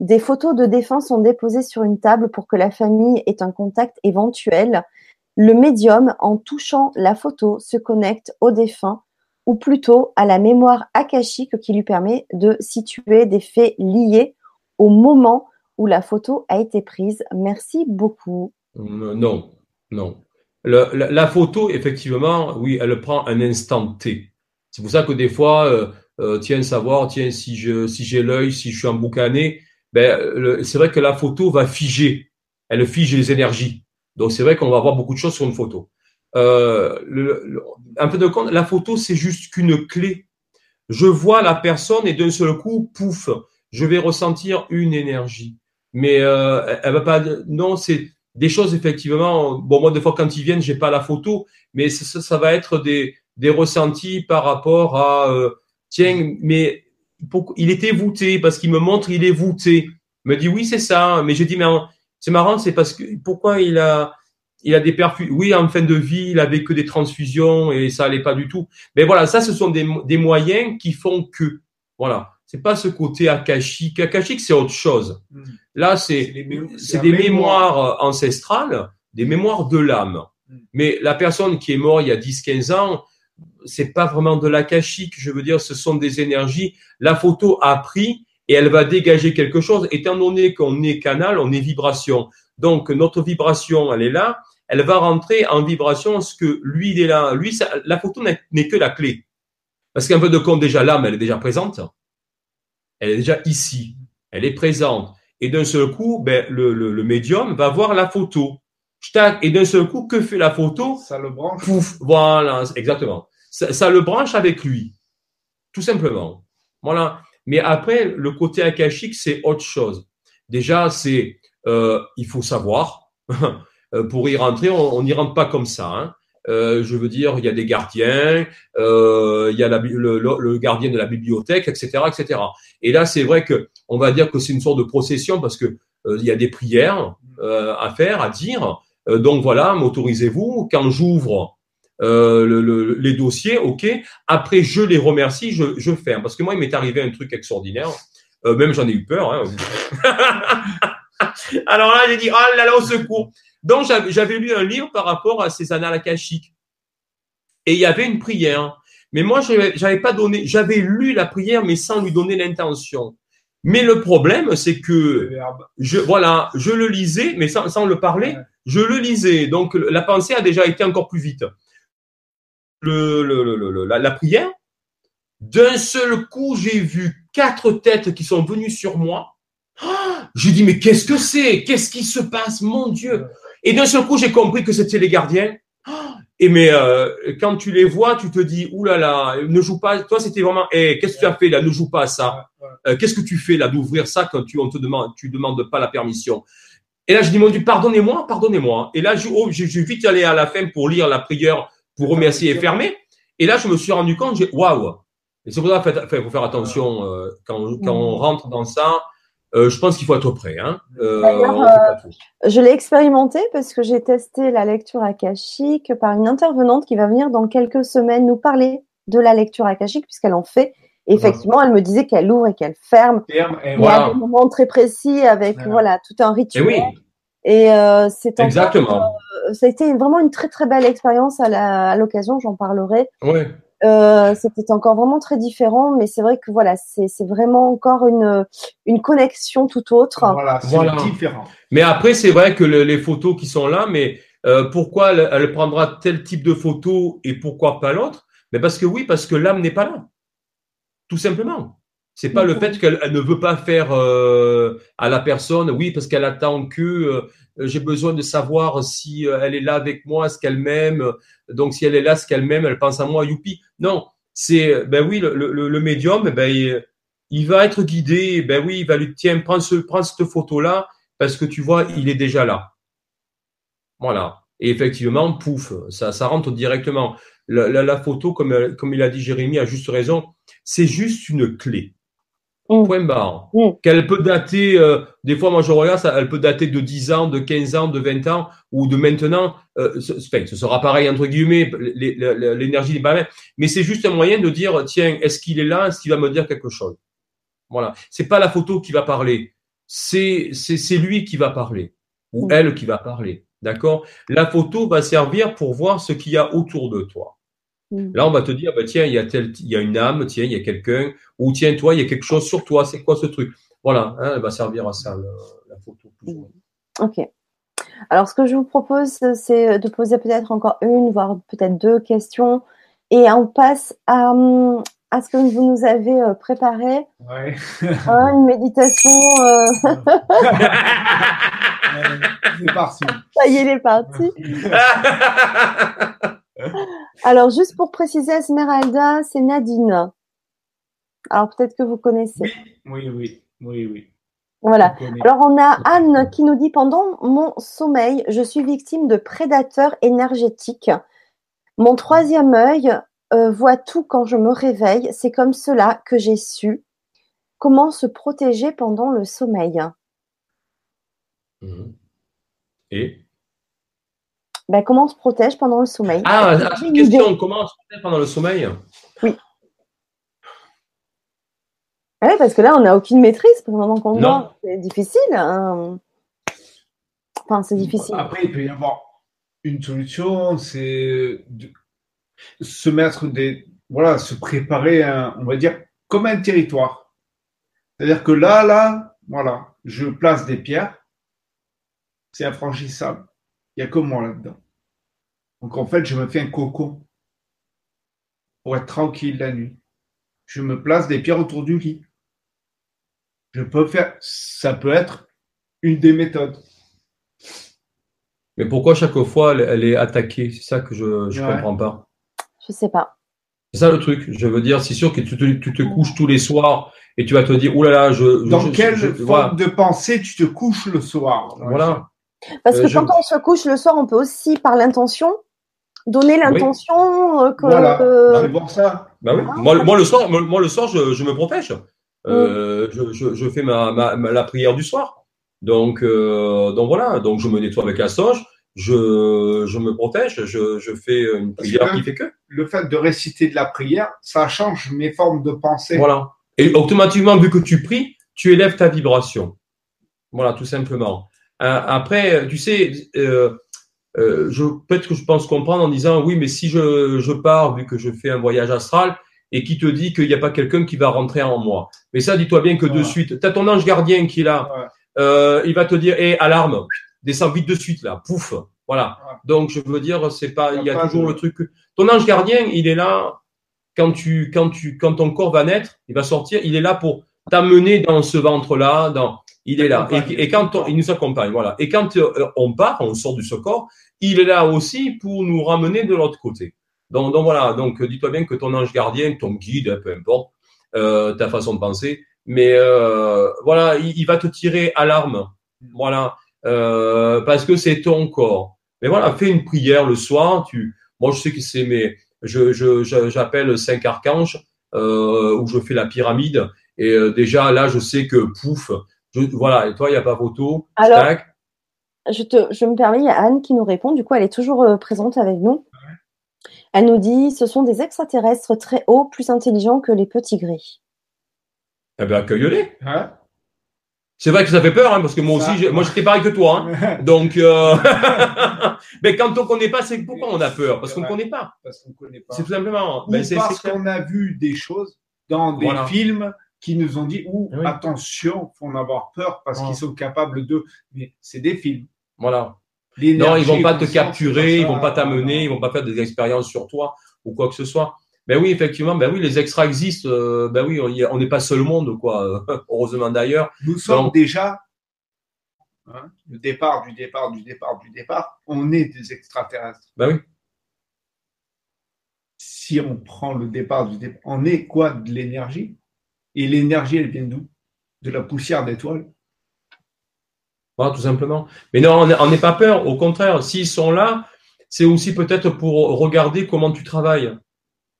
des photos de défunts sont déposées sur une table pour que la famille ait un contact éventuel. Le médium, en touchant la photo, se connecte au défunt ou plutôt à la mémoire akashique qui lui permet de situer des faits liés au moment où la photo a été prise. Merci beaucoup. Euh, non, non. la, photo, effectivement, oui, elle prend un instant T. C'est pour ça que des fois, euh, euh, tiens, savoir, tiens, si je si j'ai l'œil, si je suis emboucané, ben, c'est vrai que la photo va figer. Elle fige les énergies. Donc, c'est vrai qu'on va voir beaucoup de choses sur une photo. Euh, de compte, la photo, c'est juste qu'une clé. Je vois la personne et d'un seul coup, pouf, je vais ressentir une énergie. Mais euh, elle va pas. Non, c'est des choses effectivement. Bon, moi, des fois, quand ils viennent, j'ai pas la photo, mais ça, ça, va être des, des ressentis par rapport à. Euh, tiens, mais il était voûté parce qu'il me montre il est voûté. Il me dit oui c'est ça, mais je dis mais c'est marrant c'est parce que pourquoi il a il a des perfusions. Oui en fin de vie il avait que des transfusions et ça allait pas du tout. Mais voilà ça ce sont des, des moyens qui font que voilà c'est pas ce côté akashique. Akashique c'est autre chose. Hmm. Là c'est c'est des mémoires ancestrales, des mémoires de l'âme. Hmm. Mais la personne qui est morte il y a 10-15 ans, c'est pas vraiment de l'akashique, je veux dire, ce sont des énergies. La photo a pris et elle va dégager quelque chose. Étant donné qu'on est canal, on est vibration. Donc notre vibration, elle est là, elle va rentrer en vibration ce que lui il est là. Lui, la photo n'est que la clé. Parce qu'un peu de compte déjà l'âme, elle est déjà présente. Elle est déjà ici. Elle est présente. Et d'un seul coup, ben, le, le médium va voir la photo. Et d'un seul coup, que fait la photo? Ça le branche. Pouf, voilà, exactement. Ça, le branche avec lui, tout simplement. Voilà. Mais après, le côté akashique, c'est autre chose. Déjà, c'est euh, il faut savoir. (laughs) Euh, pour y rentrer, on n'y rentre pas comme ça. Hein. Euh, je veux dire, il y a des gardiens, euh, il y a la, le, le, gardien de la bibliothèque, etc., etc. Et là, c'est vrai que on va dire que c'est une sorte de procession parce que euh, il y a des prières euh, à faire, à dire. Euh, donc voilà, m'autorisez-vous quand j'ouvre euh, le, les dossiers, ok. Après, je les remercie, je, je ferme. Parce que moi, il m'est arrivé un truc extraordinaire. Euh, même j'en ai eu peur. Hein. (laughs) Alors là, j'ai dit, oh là là, au secours. Donc, j'avais lu un livre par rapport à ces annales akashiques. Et il y avait une prière. Mais moi, j'avais pas donné, j'avais lu la prière, mais sans lui donner l'intention. Mais le problème, c'est que je, voilà, je le lisais, mais sans, sans le parler, je le lisais. Donc, la pensée a déjà été encore plus vite. Le, le, le, la, la prière, d'un seul coup, j'ai vu quatre têtes qui sont venues sur moi. Ah j'ai dit, mais qu'est-ce que c'est? Qu'est-ce qui se passe? Mon Dieu Et d'un seul coup, j'ai compris que c'était les gardiens. Et mais euh, quand tu les vois, tu te dis, oulala, là là, ne joue pas. Toi, c'était vraiment, hey, qu'est-ce que tu as fait là? Ne joue pas à ça. Euh, qu'est-ce que tu fais là d'ouvrir ça quand tu on te demande, tu demandes pas la permission? Et là, je dis, mon Dieu, pardonnez-moi, pardonnez-moi. Et là, j'ai oh, vite allé à la fin pour lire la prière, pour remercier et fermer. Et là, je me suis rendu compte, j'ai, waouh. Et c'est pour ça qu'il faut faire attention euh, quand, quand on rentre dans ça. Euh, je pense qu'il faut être prêt. Hein. Euh, euh, je l'ai expérimenté parce que j'ai testé la lecture akashique par une intervenante qui va venir dans quelques semaines nous parler de la lecture akashique puisqu'elle en fait. effectivement, elle me disait qu'elle ouvre et qu'elle ferme. ferme et Il y a des moments très précis avec voilà, tout un rituel. Et, oui. et euh, c'est exactement. ça a été vraiment une très très belle expérience à l'occasion. J'en parlerai. Oui. Euh, c'était encore vraiment très différent, mais c'est vrai que voilà, c'est vraiment encore une, une connexion tout autre. Voilà, c'est différent. Mais après, c'est vrai que les photos qui sont là, mais euh, pourquoi elle, prendra tel type de photo et pourquoi pas l'autre? Mais parce que oui, parce que l'âme n'est pas là, tout simplement. C'est pas le fait qu'elle ne veut pas faire euh, à la personne, oui, parce qu'elle attend que euh, j'ai besoin de savoir si euh, elle est là avec moi, ce qu'elle m'aime. Donc si elle est là, ce qu'elle m'aime, elle pense à moi, youpi. Non, c'est ben oui, le, médium, ben il, va être guidé. Ben oui, il va lui tiens, prends ce, prends cette photo là parce que tu vois, il est déjà là. Voilà. Et effectivement, pouf, ça, ça rentre directement. La, la, la photo, comme, comme il a dit Jérémy, a juste raison, c'est juste une clé. Mm. Point barre. Mm. Qu'elle peut dater, euh, des fois, moi je regarde, ça, elle peut dater de 10 ans, de 15 ans, de 20 ans, ou de maintenant. Euh, ce, ce sera pareil, entre guillemets, l'énergie n'est pas la même. Mais c'est juste un moyen de dire, tiens, est-ce qu'il est là, est-ce qu'il va me dire quelque chose? Voilà. C'est pas la photo qui va parler, c'est c'est lui qui va parler, ou mm. elle qui va parler. D'accord? La photo va servir pour voir ce qu'il y a autour de toi. Mm. Là, on va te dire, bah, tiens, il y a tel, il y a une âme, tiens, il y a quelqu'un, ou tiens, toi, il y a quelque chose sur toi, c'est quoi ce truc? Voilà, hein, elle va servir à ça, la photo. Mm. Ok. Alors, ce que je vous propose, c'est de poser peut-être encore une, voire peut-être deux questions, et on passe à, à ce que vous nous avez euh, préparé. Ouais. Hein, une méditation. Euh... (laughs) c'est parti. Ça y est, il est parti. (laughs) Alors, juste pour préciser, Esmeralda, c'est Nadine. Alors, peut-être que vous connaissez. Oui, oui, oui, oui. Voilà. Alors, on a Anne qui nous dit Pendant mon sommeil, je suis victime de prédateurs énergétiques. Mon troisième œil euh, voit tout quand je me réveille. C'est comme cela que j'ai su comment se protéger pendant le sommeil? Et? Ben, comment on se protège pendant le sommeil? Ah, question, comment on se protège pendant le sommeil? Oui. Oui, parce que là, on n'a aucune maîtrise pour le moment qu'on dort. C'est difficile. Hein. Enfin, c'est difficile. Après, il peut y avoir une solution, c'est de se mettre des. Voilà, se préparer, on va dire, comme un territoire. C'est-à-dire que là, là, voilà, je place des pierres, c'est infranchissable. Il n'y a que moi là-dedans. Donc en fait, je me fais un coco pour être tranquille la nuit. Je me place des pierres autour du lit. Je peux faire, ça peut être une des méthodes. Mais pourquoi chaque fois elle, est attaquée? C'est ça que je ne comprends pas. Je sais pas. C'est ça le truc. Je veux dire, c'est sûr que tu te, couches tous les soirs et tu vas te dire, oulala, je. Dans quelle forme de pensée tu te couches le soir? Voilà. Parce que euh, quand on se couche le soir, on peut aussi, par l'intention, donner l'intention euh, que. Voilà, euh, voir ça. Bah oui. moi, moi, le soir, moi, le soir, je, je me protège. Euh, je, je, je, fais ma, ma, la prière du soir. Donc, euh, donc voilà. Donc, je me nettoie avec la sauge. Je, je me protège. Je, je fais une prière qui fait que. Le fait de réciter de la prière, ça change mes formes de pensée. Voilà. Et automatiquement, vu que tu pries, tu élèves ta vibration. Voilà, tout simplement. Après, tu sais, je peut-être que je pense comprendre en disant oui, mais si je, je pars vu que je fais un voyage astral et qui te dit qu'il n'y a pas quelqu'un qui va rentrer en moi. Mais ça, dis-toi bien que de suite, tu as ton ange gardien qui est là. il va te dire, hé, hey, alarme, descends vite de suite là, pouf. Voilà. Donc je veux dire, c'est pas, il y a, toujours le truc. Ton ange gardien, il est là quand tu, quand tu, quand ton corps va naître, il va sortir, il est là pour t'amener dans ce ventre-là, dans, il est là. Et, quand il nous accompagne, voilà. Et quand euh, on part, on sort de ce corps, il est là aussi pour nous ramener de l'autre côté. Donc, donc voilà. Donc dis-toi bien que ton ange gardien, ton guide, peu importe euh, ta façon de penser, mais euh, voilà, il, il, va te tirer alarme. Voilà. Euh, parce que c'est ton corps. Mais voilà, fais une prière le soir. Tu, moi, je sais que c'est mes, je, je, j'appelle cinq archanges euh, où je fais la pyramide. Et euh, déjà là, je sais que pouf, je, voilà. Et toi, il n'y a pas photo. Alors, je te, je me permets, il y a Anne qui nous répond. Du coup, elle est toujours euh, présente avec nous. Elle nous dit, ce sont des extraterrestres très hauts, plus intelligents que les petits gris. Eh bien, accueille-les. Hein? C'est vrai que ça fait peur, hein, parce que moi aussi, moi j'étais pareil que toi. Hein. (laughs) Donc, euh... (laughs) mais quand on connaît pas, c'est pourquoi on a peur? Parce qu'on connaît pas. Parce qu'on connaît pas. C'est tout simplement. Ou ben, parce qu'on a vu des choses dans des films qui nous ont dit ou attention, faut en avoir peur parce qu'ils sont capables de. Mais c'est des films. Voilà. Non, ils vont pas te capturer, ils vont pas t'amener, ils vont pas faire des expériences sur toi ou quoi que ce soit. Ben oui, effectivement, ben oui, les extras existent. Euh, ben oui, on n'est pas seul monde, quoi. (laughs) Heureusement d'ailleurs. Nous sommes déjà hein, le départ du départ du départ du départ. On est des extraterrestres. Ben oui. Si on prend le départ du départ, on est quoi de l'énergie? Et l'énergie, elle vient d'où? De la poussière d'étoiles. Voilà, tout simplement. Mais non, on n'est pas peur. Au contraire, s'ils sont là, c'est aussi peut-être pour regarder comment tu travailles.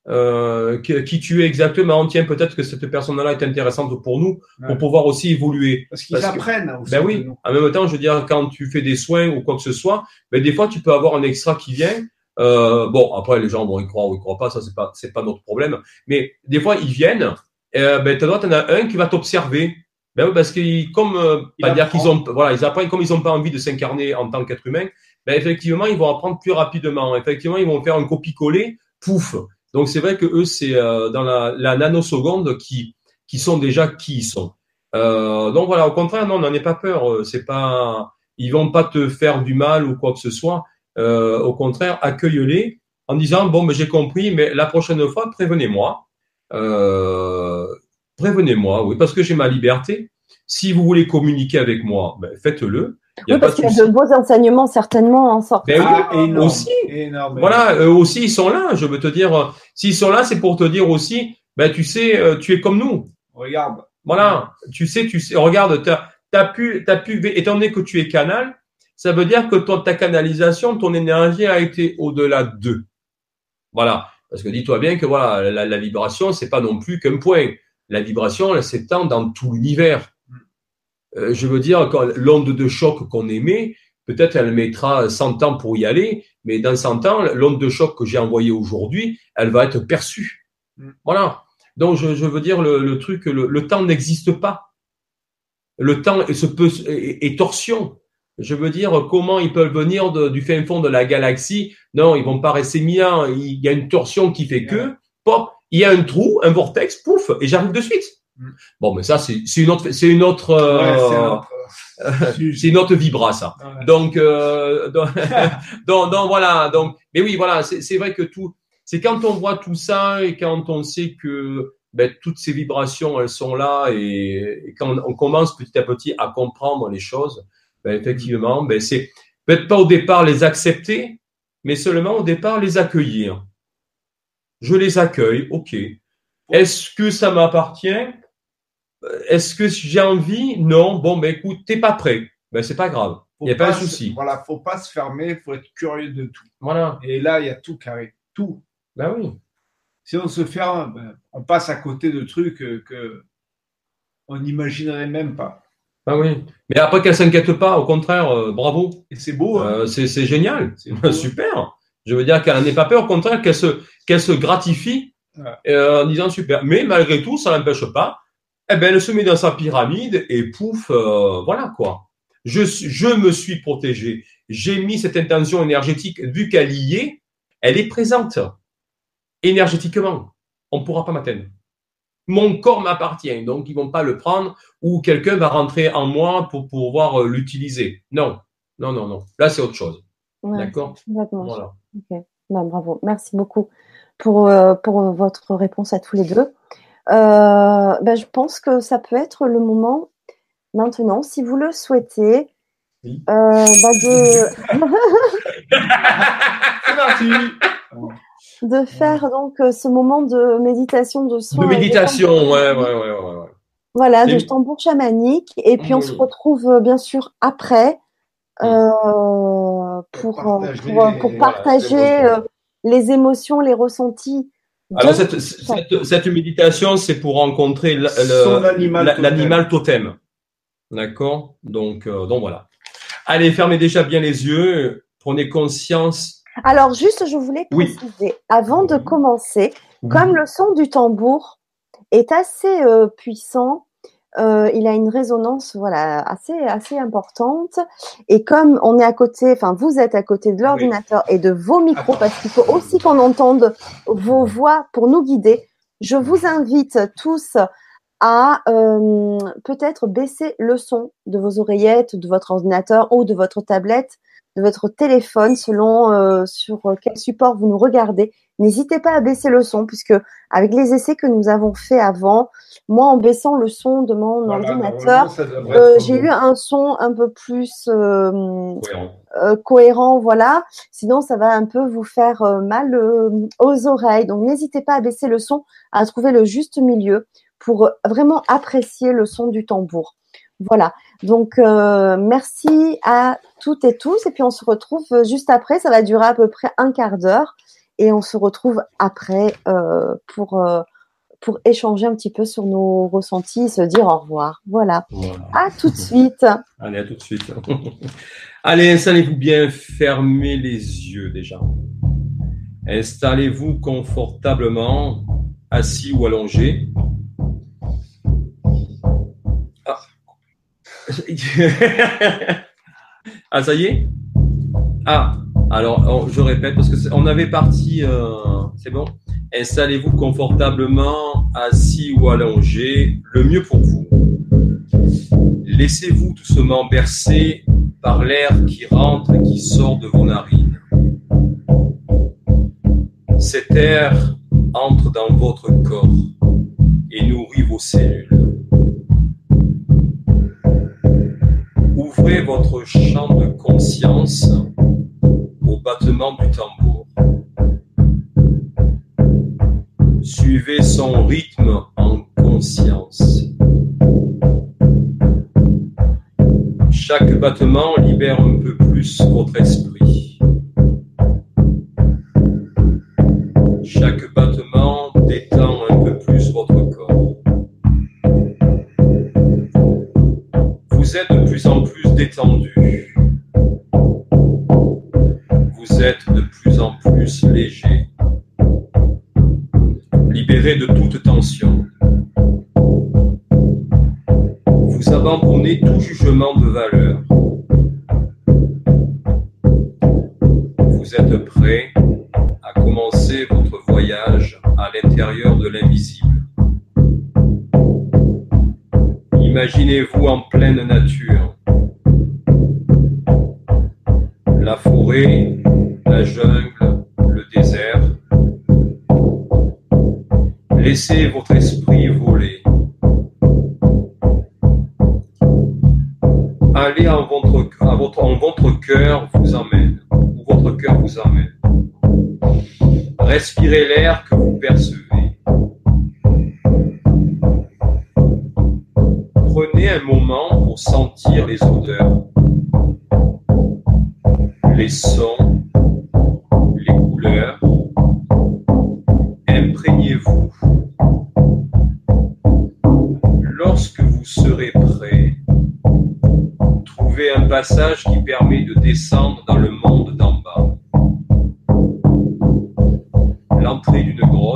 Euh, qui tu es exactement. Tiens, peut-être que cette personne-là est intéressante pour nous, pour pouvoir aussi évoluer. Parce qu'ils apprennent. Aussi ben oui. En même temps, je veux dire, quand tu fais des soins ou quoi que ce soit, ben des fois, tu peux avoir un extra qui vient. Euh, bon, après, les gens vont y croire ou y croient pas, ça c'est pas c'est pas notre problème. Mais des fois, ils viennent. Euh, ben, tu en as un qui va t'observer. Ben oui, parce qu'ils, comme, euh, pas dire qu'ils ont, voilà, ils apprennent comme ils ont pas envie de s'incarner en tant qu'être humain. Ben effectivement, ils vont apprendre plus rapidement. Effectivement, ils vont faire un copier-coller. Pouf. Donc c'est vrai que eux, c'est euh, dans la, la, nanoseconde qui, qui sont déjà qui ils sont. Euh, donc voilà, au contraire, non, n'en est pas peur. Euh, c'est pas, ils vont pas te faire du mal ou quoi que ce soit. Au contraire, accueille-les en disant bon, mais j'ai compris, mais la prochaine fois, prévenez-moi. Euh, prévenez-moi, oui, parce que j'ai ma liberté. Si vous voulez communiquer avec moi, ben, faites-le. Oui, parce qu'il y a de beaux enseignements certainement en sortant. Ben oui, ah, aussi. Voilà, eux aussi ils sont là. Je veux te dire, s'ils sont là, c'est pour te dire aussi, ben tu sais, euh, tu es comme nous. Regarde. Voilà, tu sais, tu sais. Regarde, t'as as pu, t'as pu, étant donné que tu es canal, ça veut dire que ton, ta canalisation, ton énergie a été au-delà d'eux. Voilà, parce que dis-toi bien que voilà, la, la vibration, c'est pas non plus qu'un point. La vibration, elle s'étend dans tout l'univers. Euh, je veux dire, l'onde de choc qu'on émet, peut-être elle mettra 100 ans pour y aller, mais dans 100 ans, l'onde de choc que j'ai envoyée aujourd'hui, elle va être perçue. Mm. Voilà. Donc, je, veux dire, le, truc, le, temps n'existe pas. Le temps est, peut, est, torsion. Je veux dire, comment ils peuvent venir du fin fond de la galaxie? Non, ils vont pas rester mis Il y a une torsion qui fait que, pop, il y a un trou, un vortex, pouf, et j'arrive de suite. Mm. Bon, mais ça, c'est une autre, c'est une autre, euh, (laughs) c'est une autre vibra ça. Donc, euh, (laughs) donc, donc, voilà. Donc, mais oui, voilà, c'est vrai que tout, c'est quand on voit tout ça et quand on sait que ben, toutes ces vibrations, elles sont là et, quand on commence petit à petit à comprendre les choses, ben, effectivement, ben, c'est peut-être pas au départ les accepter, mais seulement au départ les accueillir. Je les accueille, ok. Est-ce que ça m'appartient? Est-ce que j'ai envie? Non. Bon, ben écoute, t'es pas prêt. Ben c'est pas grave. Il n'y a pas, de souci. Voilà, faut pas se fermer, faut être curieux de tout. Voilà. Et là, il y a tout carré, tout. Ben oui. Si on se ferme, ben, on passe à côté de trucs que, on n'imaginerait même pas. Ben oui. Mais après qu'elle s'inquiète pas, au contraire, euh, bravo. Et c'est beau. Hein. Euh, c'est génial. C'est super. Je veux dire qu'elle n'est pas peur, au contraire, qu'elle se, qu'elle se gratifie euh, en disant super. Mais malgré tout, ça n'empêche pas eh ben, elle se met dans sa pyramide et pouf, voilà quoi. Je, je me suis protégé. J'ai mis cette intention énergétique, vu qu'elle y est, elle est présente énergétiquement. On ne pourra pas m'atteindre. Mon corps m'appartient, donc ils vont pas le prendre ou quelqu'un va rentrer en moi pour pouvoir euh, l'utiliser. Non, non, non, non. Là, c'est autre chose. D'accord? Voilà. Ok. Bravo. Merci beaucoup pour, euh, pour votre réponse à tous les deux. Euh, ben, je pense que ça peut être le moment maintenant, si vous le souhaitez, euh, bah, de... (laughs) (laughs) de faire donc ce moment de méditation de soin. De méditation, ouais, ouais, ouais, ouais, Voilà, de tambour chamanique. Et puis on se retrouve bien sûr après pour, pour partager, pour, partager les émotions, les ressentis alors cette, cette, cette, méditation, c'est pour rencontrer l'animal totem. D'accord? Donc, euh, donc voilà. Allez, fermez déjà bien les yeux, prenez conscience. Alors juste, je voulais préciser, avant de commencer, comme le son du tambour est assez euh, puissant, euh, il a une résonance voilà assez assez importante. Et comme on est à côté enfin vous êtes à côté de l'ordinateur et de vos micros parce qu'il faut aussi qu'on entende vos voix pour nous guider je vous invite tous à euh, peut-être baisser le son de vos oreillettes de votre ordinateur ou de votre tablette de votre téléphone selon euh, sur quel support vous nous regardez N'hésitez pas à baisser le son, puisque avec les essais que nous avons fait avant, moi en baissant le son de mon ordinateur, euh, j'ai eu un son un peu plus euh, cohérent. Euh, cohérent. voilà. Sinon, ça va un peu vous faire mal aux oreilles. Donc, n'hésitez pas à baisser le son, à trouver le juste milieu pour vraiment apprécier le son du tambour. Voilà. Donc, merci à toutes et tous. Et puis, on se retrouve juste après. Ça va durer à peu près un quart d'heure et on se retrouve après euh, pour euh, pour échanger un petit peu sur nos ressentis, se dire au revoir. Voilà. À tout de suite. (laughs) Allez, à tout de suite. (laughs) Allez, installez-vous bien, fermez les yeux déjà. Installez-vous confortablement, assis ou allongé. (laughs) ah ça y est? Ah, alors, je répète parce que on avait parti, euh, c'est bon? Installez-vous confortablement, assis ou allongé, le mieux pour vous? Laissez-vous doucement bercer par l'air qui rentre et qui sort de vos narines. Cet air entre dans votre corps et nourrit vos cellules. Votre champ de conscience battement du tambour. Suivez son rythme en conscience. Chaque battement libère un peu plus votre esprit. Chaque battement plus détendu. de plus en plus léger, libéré de toute tension. Vous abandonnez tout jugement de valeur. Vous êtes prêt à commencer votre voyage à l'intérieur de l'invisible. Imaginez-vous en pleine nature. La jungle, le désert. Laissez votre esprit voler. Allez en en vous emmène, où votre cœur vous emmène. Respirez l'air que vous percevez. Prenez un moment pour sentir les odeurs, les sons, Imprégnez-vous. Lorsque vous serez prêt, trouvez un passage qui permet de descendre dans le monde d'en bas. L'entrée d'une grotte,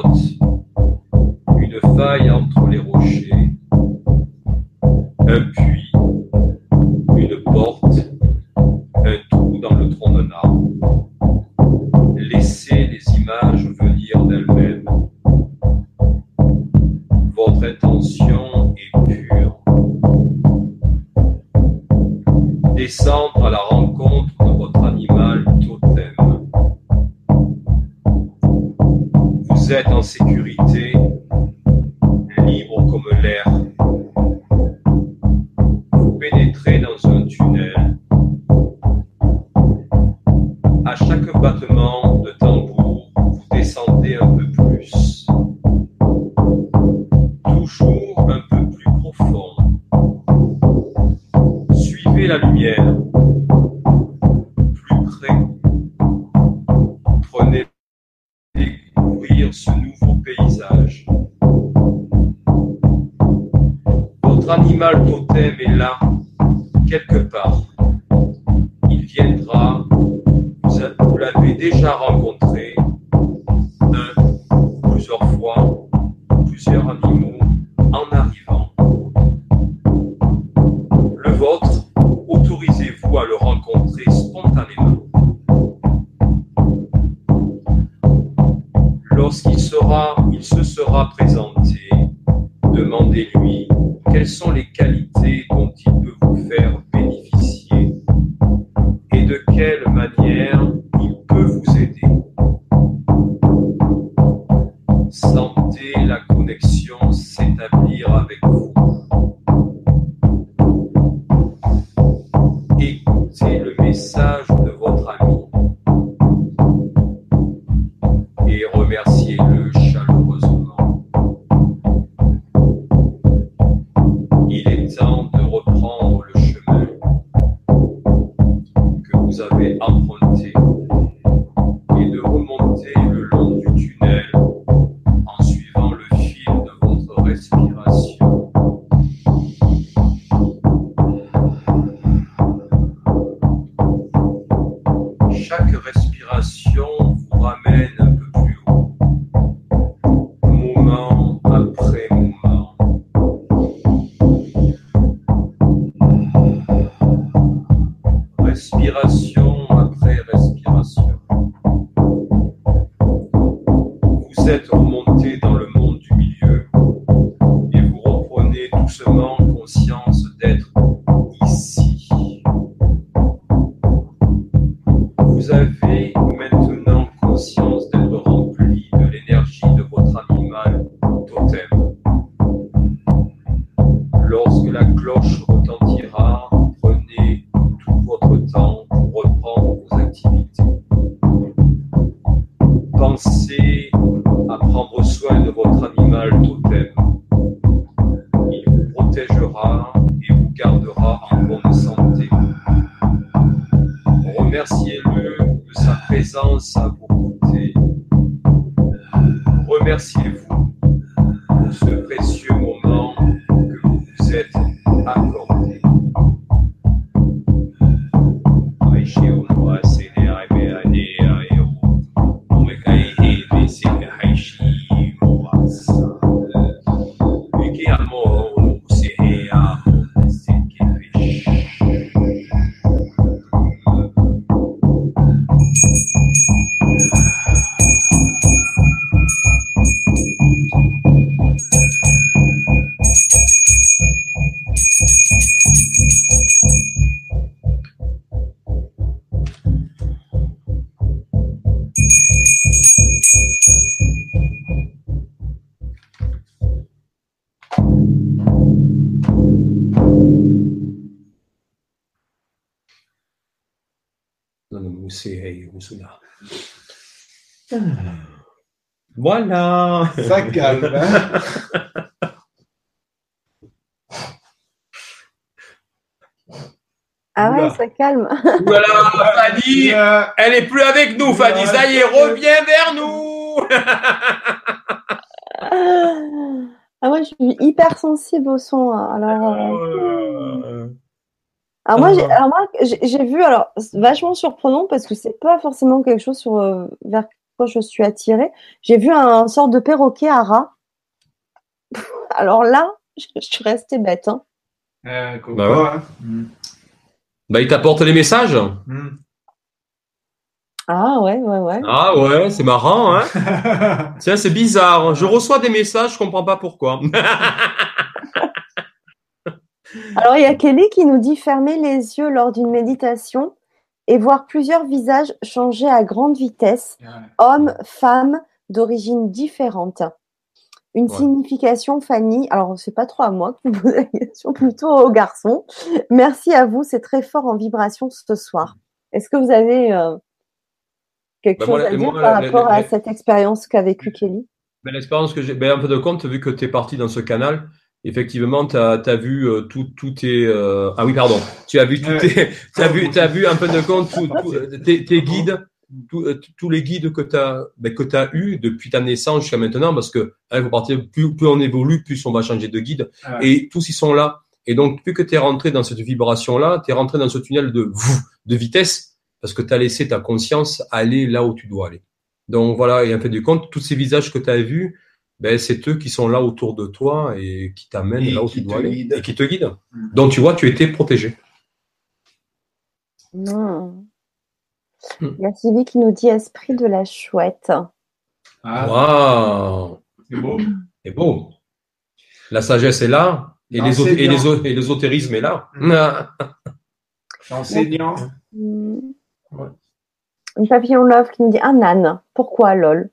Ah. Voilà. Ça calme. Hein. Ah ouais, ça calme. Voilà, Fanny, elle est plus avec nous, Fanny. Ça y est, reviens vers nous. ah ouais, je suis hyper sensible au son. Hein. Alors. Oh euh, hmm. Alors moi, j'ai, euh. alors moi, j'ai vu, alors vachement surprenant parce que c'est pas forcément quelque chose sur, euh, vers quoi je suis attirée. J'ai vu un, sort de perroquet à rat. alors là, je, suis restée bête. Hein. Euh, bah, ouais. mmh. bah, il t'apporte les messages. Mm. Ah ouais, ouais, ouais. Ah ouais, c'est marrant, hein (laughs) Tiens, c'est bizarre. Je reçois des messages, je comprends pas pourquoi. (laughs) Alors, il y a Kelly qui nous dit fermer les yeux lors d'une méditation et voir plusieurs visages changer à grande vitesse, hommes, femmes, d'origines différentes. Une signification, Fanny. Alors, c'est pas trop à moi que vous posez la question, plutôt aux garçons. Merci à vous, c'est très fort en vibration ce soir. Est-ce que vous avez euh, quelque bah, chose à dire par rapport à cette expérience qu'a vécue mm. Kelly? Ben, l'expérience que j'ai, ben, un peu de compte, vu que tu es parti dans ce canal, effectivement, tu as, vu euh, tout, tout tes. Euh, ah oui, pardon. Tu as vu tout tes, (laughs) as vu, as vu un peu de compte tout, tes, tes, guides, euh, tous les guides que tu as, ben, que as eu depuis ta naissance jusqu'à maintenant, parce que hein, partir, plus, plus on évolue, plus on va changer de guide, et tous ils sont là. Et donc, plus que tu es rentré dans cette vibration-là, tu es rentré dans ce tunnel de de vitesse, parce que tu as laissé ta conscience aller là où tu dois aller. Donc voilà, et en fait du compte, tous ces visages que tu as vus, ben, c'est eux qui sont là autour de toi et qui t'amènent là où tu dois aller et qui te guident. Mm. Donc tu vois, tu étais protégé. Non. Mm. Il y a Sylvie qui nous dit esprit de la chouette. Ah, wow. C'est beau. C'est beau. La sagesse est là et, les, et, et l'ésotérisme est là. (laughs) Enseignant. Mm. Une papillon love qui nous dit un âne. Pourquoi lol?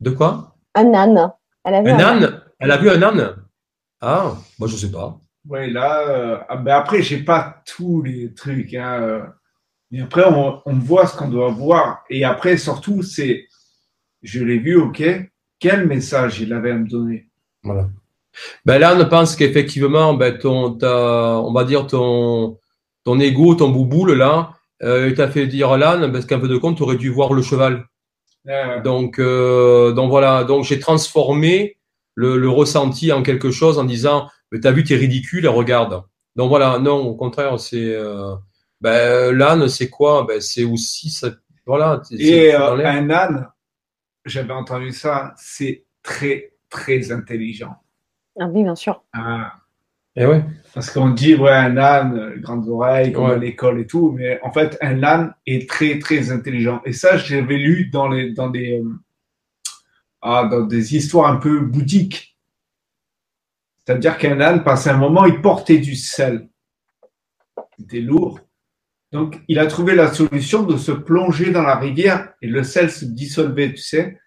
De quoi? Un âne. Elle a vu un, âne. Elle a vu un âne Ah, moi je sais pas. Oui, là, euh, ah, ben après, j'ai pas tous les trucs. Hein, euh. mais après, on, voit ce qu'on doit voir. Et après, surtout, c'est, je l'ai vu, ok, quel message il avait à me donner. Voilà. Ben là, on pense qu'effectivement, ben, ton, on va dire ton, ton ego, ton bouboule, là, euh, il t'a fait dire l'âne, parce qu'un peu de compte, tu aurais dû voir le cheval. Donc, euh, donc voilà, donc j'ai transformé le, le, ressenti en quelque chose en disant, mais t'as vu, t'es ridicule, regarde. Donc voilà, non, au contraire, c'est euh, ben, l'âne, c'est quoi? Ben c'est aussi ça, voilà. Et euh, un âne, j'avais entendu ça, c'est très très intelligent. Ah oui, bien sûr. Ah, et eh ouais. Parce qu'on dit, ouais, un âne, grandes oreilles, comme à l'école et tout, mais en fait, un âne est très, très intelligent. Et ça, j'avais lu dans, les, dans, des, euh, ah, dans des histoires un peu bouddhiques. C'est-à-dire qu'un âne, passé un moment, il portait du sel. C'était lourd. Donc, il a trouvé la solution de se plonger dans la rivière et le sel se dissolvait, tu sais.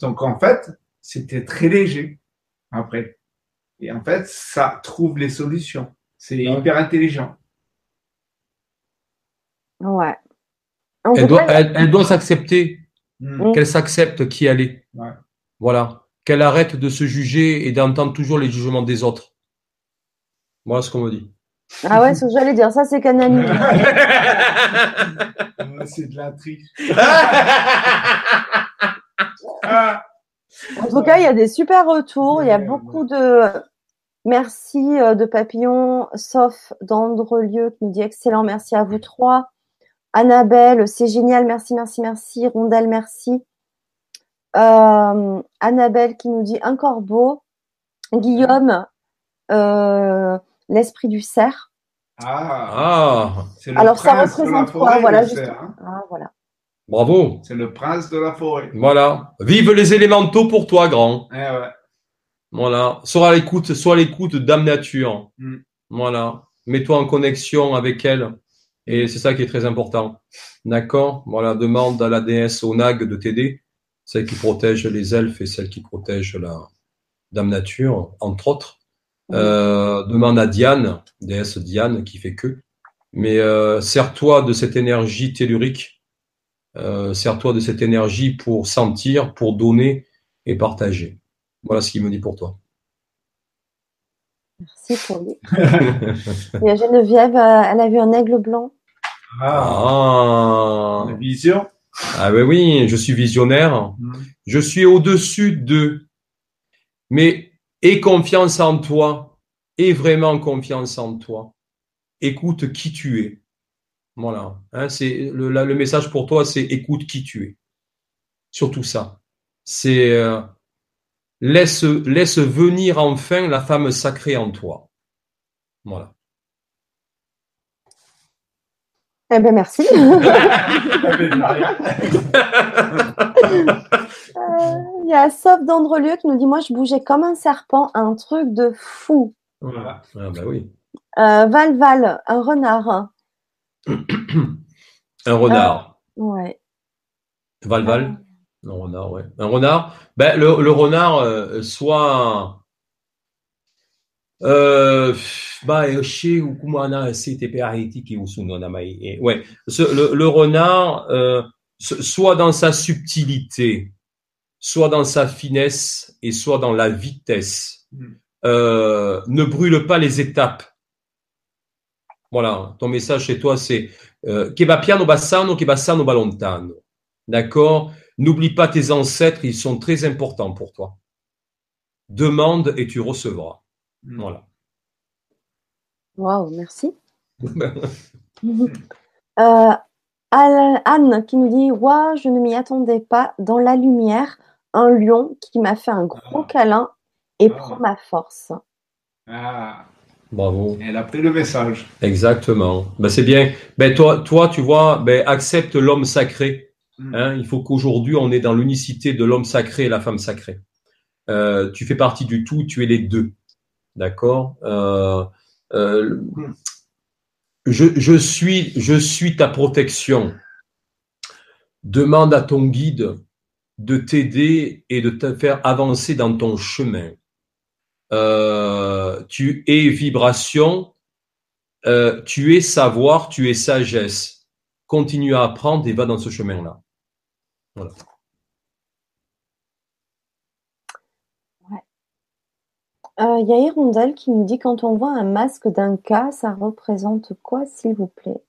Donc, en fait, c'était très léger après. Et en fait, ça trouve les solutions. C'est hyper intelligent. Ouais. Elle doit, elle, doit, s'accepter. Hmm. Qu'elle s'accepte qui elle est. Voilà. Qu'elle arrête de se juger et d'entendre toujours les jugements des autres. Voilà ce qu'on me dit. Ah ouais, ce que j'allais dire, ça c'est canalisé. (laughs) (laughs) c'est de la triche. (laughs) En tout cas, il y a des super retours. Il y a beaucoup de merci euh, de Papillon, sauf d'Andrelieu qui nous dit excellent, merci à vous trois. Annabelle, c'est génial, merci, merci, merci. Rondelle, merci. Euh, Annabelle qui nous dit un corbeau. Guillaume, euh, l'esprit du cerf. Ah, ah. Alors ça représente quoi? Voilà, hein. ah, voilà. Bravo. C'est le prince de la forêt. Voilà. Vive les élémentaux pour toi, grand. Eh ouais. Voilà. Sois à l'écoute, sois à l'écoute Dame Nature. Mm. Voilà. Mets-toi en connexion avec elle. Et c'est ça qui est très important. D'accord Voilà. Demande à la déesse Onag de t'aider. Celle qui protège les elfes et celle qui protège la Dame Nature, entre autres. Euh, demande à Diane, déesse Diane, qui fait que. Mais euh, sers-toi de cette énergie tellurique euh, sers-toi de cette énergie pour sentir, pour donner et partager. Voilà ce qu'il me dit pour toi. Merci pour lui. Il y a Geneviève, euh, elle a vu un aigle blanc. Ah, ah. vision. Ah oui, oui, je suis visionnaire. Mm. Je suis au-dessus de. Mais aie confiance en toi. Aie vraiment confiance en toi. Écoute qui tu es. Voilà. Hein, c'est le, le, message pour toi, c'est écoute qui tu es. Surtout ça. C'est euh, laisse laisse venir enfin la femme sacrée en toi. Voilà. Eh ben merci. (laughs) Euh, il y a Sauf d'Andrelieu qui nous dit Moi, je bougeais comme un serpent, un truc de fou. Voilà. Ah, bah oui. Euh, Val Val, un renard. Un renard. ouais. Val-Val Un renard, ouais. Un renard. Ben, le, le renard, euh, soit. Euh, bah, chez Ukumana, Ouais. Ce, le, le renard, euh, soit dans sa subtilité, soit dans sa finesse et soit dans la vitesse, hmm. euh, ne brûle pas les étapes. Voilà, ton message chez toi, c'est euh, che va piano bassano, che bassano va lontano. D'accord? N'oublie pas tes ancêtres, ils sont très importants pour toi. Demande et tu recevras. Hmm. Voilà. Waouh, merci. (laughs) euh, Anne qui nous dit Waouh, je ne m'y attendais pas. Dans la lumière, un lion qui m'a fait un gros ah. câlin et ah. prend ma force. Ah. Bravo. Elle a pris le message. Exactement. Ben, c'est bien. Ben, toi, toi, tu vois, ben, accepte l'homme sacré. Hmm. Hein, il faut qu'aujourd'hui, on est dans l'unicité de l'homme sacré et la femme sacrée. Euh, tu fais partie du tout, tu es les deux. D'accord? Euh, euh, je, je, suis, je suis ta protection. Demande à ton guide de t'aider et de te faire avancer dans ton chemin. Euh, tu es vibration, euh, tu es savoir, tu es sagesse. Continue à apprendre et va dans ce chemin-là. Voilà. Euh, il y a Hirondelle qui nous dit quand on voit un masque d'un cas, ça représente quoi, s'il vous plaît?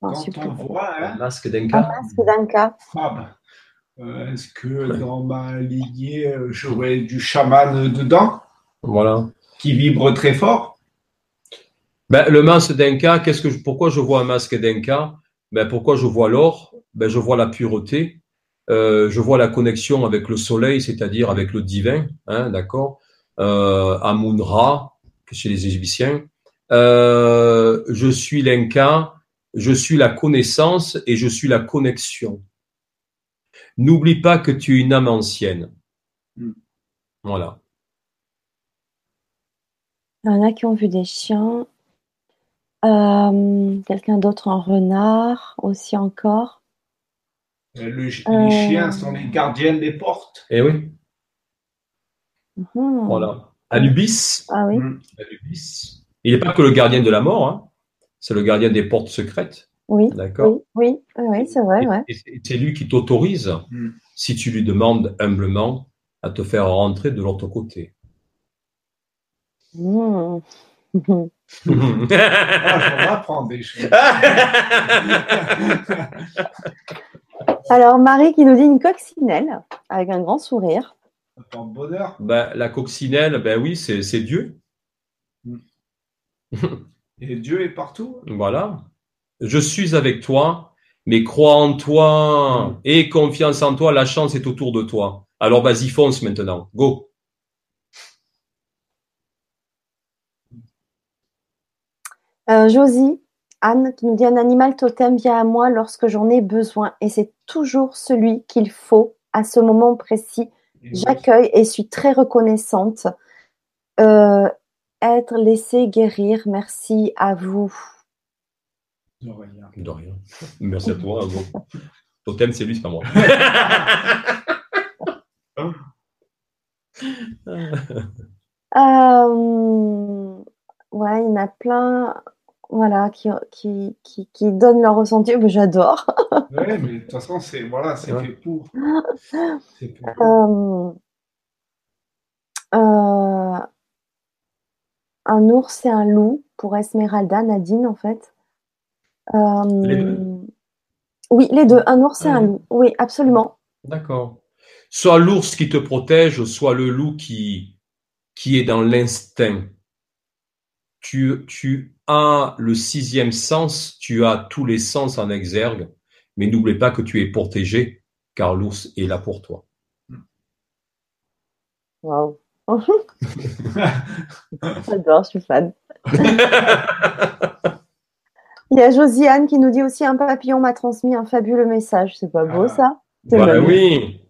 Quand on voit un masque d'un cas. Un masque d'un cas. Ah ben, euh, est-ce que dans ma lignée, euh, j'aurais du chaman dedans? Voilà. Qui vibre très fort ben, Le masque d'un cas, qu'est-ce que pourquoi je vois un masque d'un cas ben, Pourquoi je vois l'or? Ben, Je vois la pureté. je vois la connexion avec le soleil, c'est-à-dire avec le divin, hein, d'accord? Euh, Amun-Ra, chez les Égyptiens. Euh, je suis l'Inca, je suis la connaissance et je suis la connexion. N'oublie pas que tu es une âme ancienne. Hmm. Voilà. Il y en a qui ont vu des chiens. Euh, quelqu'un d'autre en renard aussi encore. les chiens sont les gardiens des portes. Eh oui. Mhm. Voilà. Anubis. Ah oui. Mm. Il n'est pas que le gardien de la mort, hein. c'est le gardien des portes secrètes. Oui. D'accord. Oui, oui, c'est vrai. c'est lui qui t'autorise, mm. si tu lui demandes humblement, à te faire rentrer de l'autre côté. Mmh. des choses. (laughs) Alors, Marie qui nous dit une coccinelle avec un grand sourire bonheur. Ben, la coccinelle, ben oui, c'est Dieu. (laughs) Et Dieu est partout. Voilà. Je suis avec toi, mais crois en toi et confiance en toi, la chance est autour de toi. Alors vas-y, fonce maintenant. Go. Josie, Anne qui nous dit un animal totem vient à moi lorsque j'en ai besoin et c'est toujours celui qu'il faut à ce moment précis J'accueille et suis très reconnaissante. Euh, être laissé guérir, merci à vous. De rien. De rien. Merci à toi. Totem, c'est lui, c'est pas moi. (laughs) euh, ouais, il y en a plein voilà, qui, qui, qui, qui donnent leur ressenti. J'adore. oui, mais de toute façon, c'est voilà, c'est fait pour. Euh, euh, un ours et un loup pour Esmeralda, Nadine, en fait. Euh, les deux. Oui, les deux, un ours et un loup. Oui, absolument. D'accord. Soit l'ours qui te protège, soit le loup qui, qui est dans l'instinct. Tu, tu as le sixième sens, tu as tous les sens en exergue, mais n'oublie pas que tu es protégé, car l'ours est là pour toi. Waouh. (laughs) J'adore, je suis fan. Il y a Josiane qui nous dit aussi un papillon m'a transmis un fabuleux message. C'est pas beau ah. ça? Bah Oui.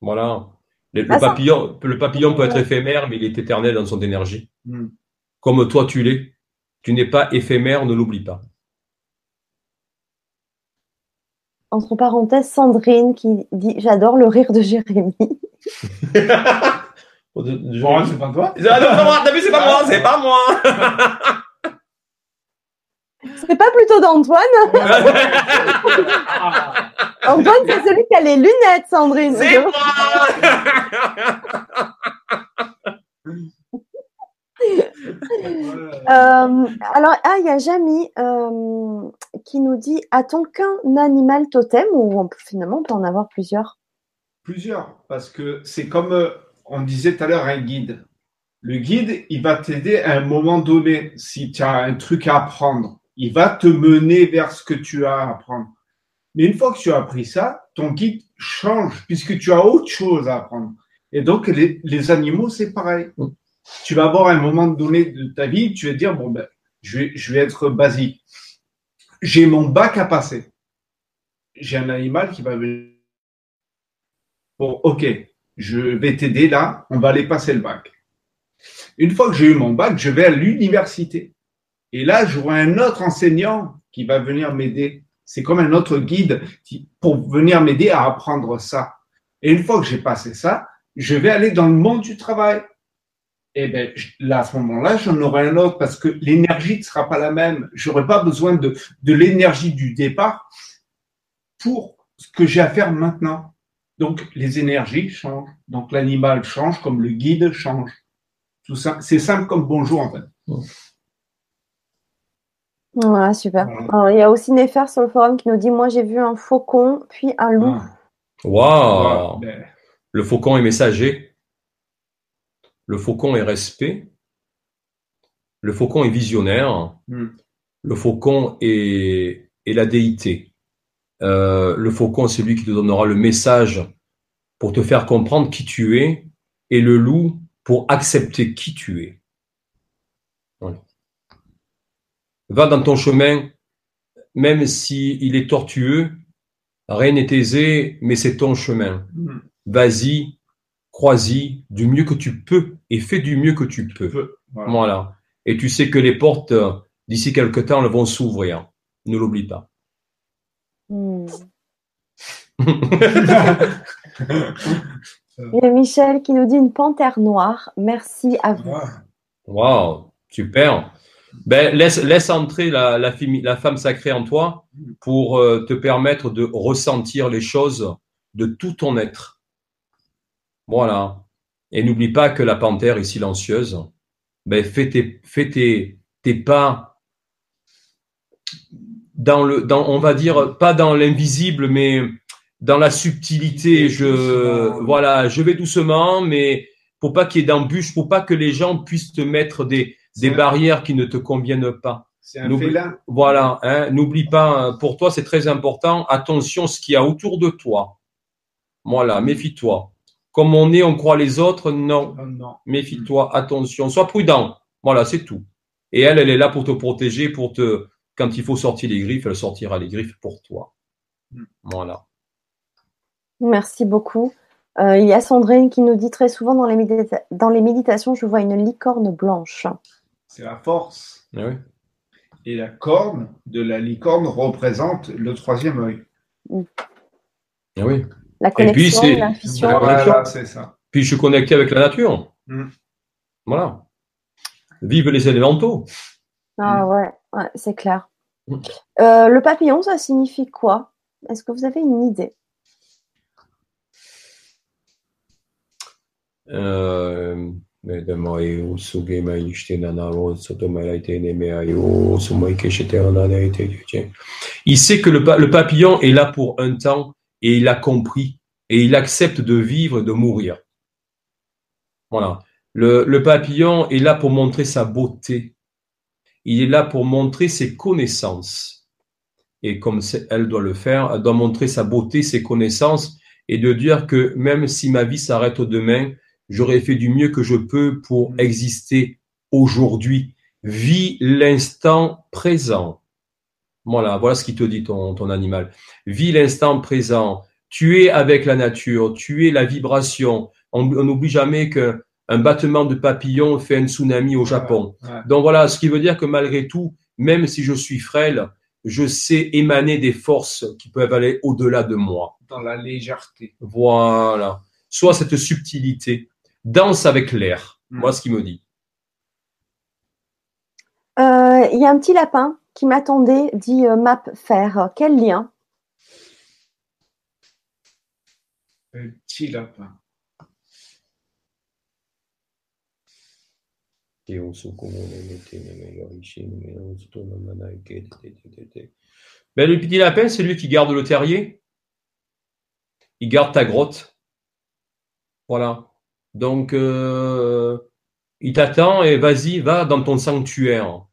Voilà. Le, ah, papillon, le papillon peut être éphémère, mais il est éternel dans son énergie. Hmm. Comme toi, tu l'es. Tu n'es pas éphémère, ne l'oublie pas. entre parenthèses, Sandrine qui dit J'adore le rire de Jérémy. (laughs) Bon, c'est pas toi? Ah, non, pas moi, t'as vu, c'est pas moi, c'est pas moi. (laughs) C'est pas plutôt d'Antoine? (laughs) Antoine, c'est celui qui a les lunettes, Sandrine. C'est moi. Euh, alors, ah, il y a Jamie euh, qui nous dit A-t-on qu'un animal totem ou finalement on peut en avoir plusieurs? Plusieurs, parce que c'est comme euh, on disait tout à l'heure un guide. Le guide, il va t'aider à un moment donné si tu as un truc à apprendre. Il va te mener vers ce que tu as à apprendre. Mais une fois que tu as appris ça, ton guide change puisque tu as autre chose à apprendre. Et donc, les animaux, c'est pareil. Tu vas avoir un moment donné de ta vie, tu vas dire, bon, ben, je vais, être basique. J'ai mon bac à passer. J'ai un animal qui va venir. Bon, ok, je vais t'aider là, on va aller passer le bac. Une fois que j'ai eu mon bac, je vais à l'université. Et là, j'aurai un autre enseignant qui va venir m'aider. C'est comme un autre guide qui, pour venir m'aider à apprendre ça. Et une fois que j'ai passé ça, je vais aller dans le monde du travail. Et ben là, à ce moment-là, j'en aurai un autre parce que l'énergie ne sera pas la même. J'aurai pas besoin de, de l'énergie du départ pour ce que j'ai à faire maintenant. Donc, les énergies changent. Donc, l'animal change comme le guide change. Tout ça, c'est simple comme bonjour, en fait. Ouais, super. Voilà. Alors, il y a aussi Nefer sur le forum qui nous dit Moi, j'ai vu un faucon, puis un loup. Ah, Waouh. Ben, Le faucon est messager. Le faucon est respect. Le faucon est visionnaire. hmm. Le faucon est, est la déité. Euh, le faucon, c'est lui qui te donnera le message pour te faire comprendre qui tu es, et le loup pour accepter qui tu es. Voilà. Va dans ton chemin, même s'il est tortueux, rien n'est aisé, mais c'est ton chemin. Hmm. Vas-y, crois-y du mieux que tu peux et fais du mieux que tu peux. Peu. Voilà. Voilà. Et tu sais que les portes, euh, d'ici quelque temps, elles vont s'ouvrir. Ne l'oublie pas. Il y a Michel qui nous dit Une panthère noire. Merci à vous. Waouh, super. Ben, laisse, laisse entrer la, la, fille- la femme sacrée en toi pour euh, te permettre de ressentir les choses de tout ton être. Voilà. Et n'oublie pas que la panthère est silencieuse. Ben, fais tes, fais tes, tes pas dans le, dans, on va dire, pas dans l'invisible, mais dans la subtilité. Je, voilà, je vais doucement, mais pour pas qu'il y ait d'embûches, pour pas que les gens puissent te mettre des, des C'est un- barrières qui ne te conviennent pas. C'est un félin. Voilà, hein, n'oublie pas, pour toi c'est très important, attention ce qu'il y a autour de toi. Voilà, méfie-toi. Comme on est, on croit les autres, non, Oh, non. méfie-toi, attention, sois prudent. Voilà, c'est tout. Et elle, elle est là pour te protéger, pour te, quand il faut sortir les griffes, elle sortira les griffes pour toi. Mm. Voilà. Merci beaucoup. Euh, il y a Sandrine qui nous dit très souvent dans les, médita- dans les méditations Je vois une licorne blanche. C'est la force. Oui. Et la corne de la licorne représente le troisième œil. Ah oui. La puis, connexion, c'est- l'intuition. La Voilà. Puis je suis connecté avec la nature. Mm. Voilà. Vive les élémentaux. Ah ouais, ouais, c'est clair. Mm. Euh, le papillon, ça signifie quoi? Est-ce que vous avez une idée? Euh. Il sait que le, pa- le papillon est là pour un temps et il a compris et il accepte de vivre et de mourir. Voilà. Le, le papillon est là pour montrer sa beauté. Il est là pour montrer ses connaissances. Et comme elle doit le faire, elle doit montrer sa beauté, ses connaissances et de dire que même si ma vie s'arrête demain, j'aurais fait du mieux que je peux pour Mm. exister aujourd'hui. Vis l'instant présent. Voilà, voilà ce qui te dit ton, ton animal. Vis l'instant présent. Tu es avec la nature, tu es la vibration. On n'oublie jamais qu'un battement de papillon fait un tsunami au Japon. Ouais. Donc voilà, ce qui veut dire que malgré tout, même si je suis frêle, je sais émaner des forces qui peuvent aller au-delà de moi. Dans la légèreté. Voilà. Soit cette subtilité. Danse avec l'air. Hmm. Moi, ce qu'il me dit. Euh, il y a un petit lapin qui m'attendait, dit euh, Map Faire. Quel lien? Un petit lapin. Ben, le petit lapin, c'est lui qui garde le terrier. Il garde ta grotte. Voilà. Donc, euh, il t'attend et vas-y, va dans ton sanctuaire.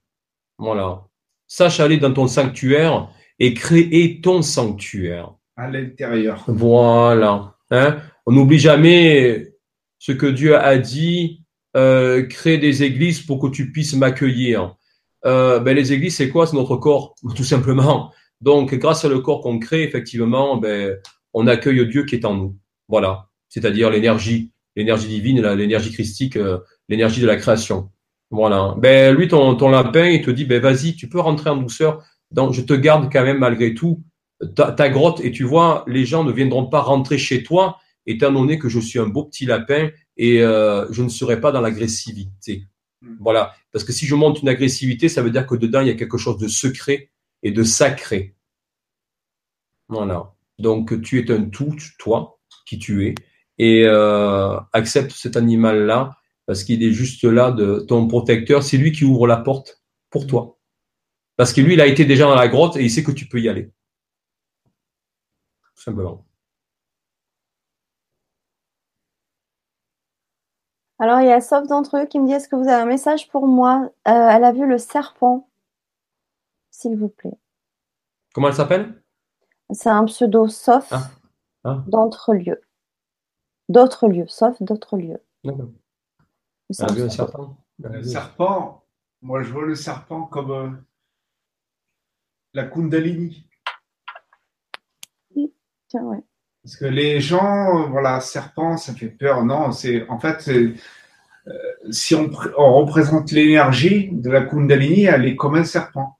Voilà. Sache aller dans ton sanctuaire et créer ton sanctuaire. À l'intérieur. Voilà. Hein? On n'oublie jamais ce que Dieu a dit euh, créer des églises pour que tu puisses m'accueillir. Euh, ben les églises, c'est quoi? C'est notre corps, (laughs) tout simplement. Donc, grâce à le corps qu'on crée, effectivement, ben, on accueille Dieu qui est en nous. Voilà. C'est-à-dire l'énergie, l'énergie divine, l'énergie christique, euh, l'énergie de la création. Voilà. Ben, lui, ton, ton lapin, il te dit, ben, vas-y, tu peux rentrer en douceur. Donc, je te garde quand même malgré tout ta, ta grotte et tu vois, les gens ne viendront pas rentrer chez toi étant donné que je suis un beau petit lapin et euh, je ne serai pas dans l'agressivité. Hmm. Voilà, parce que si je monte une agressivité, ça veut dire que dedans il y a quelque chose de secret et de sacré. Voilà. Donc tu es un tout, toi, qui tu es, et euh, accepte cet animal-là parce qu'il est juste là de ton protecteur. C'est lui qui ouvre la porte pour toi, parce que lui, il a été déjà dans la grotte et il sait que tu peux y aller. Tout simplement. Alors, il y a Sauf d'entre eux qui me dit Est-ce que vous avez un message pour moi? Euh, Elle a vu le serpent, s'il vous plaît. Comment elle s'appelle? C'est un pseudo Sauf ah. ah. d'entre lieux. D'autres lieux, sauf d'autres lieux. D'accord. Elle a vu un serpent Le serpent, moi je vois le serpent comme euh, la Kundalini. Tiens, ouais. Parce que les gens, voilà, serpent, ça fait peur. Non, c'est en fait, euh, si on, représente l'énergie de la Kundalini, elle est comme un serpent.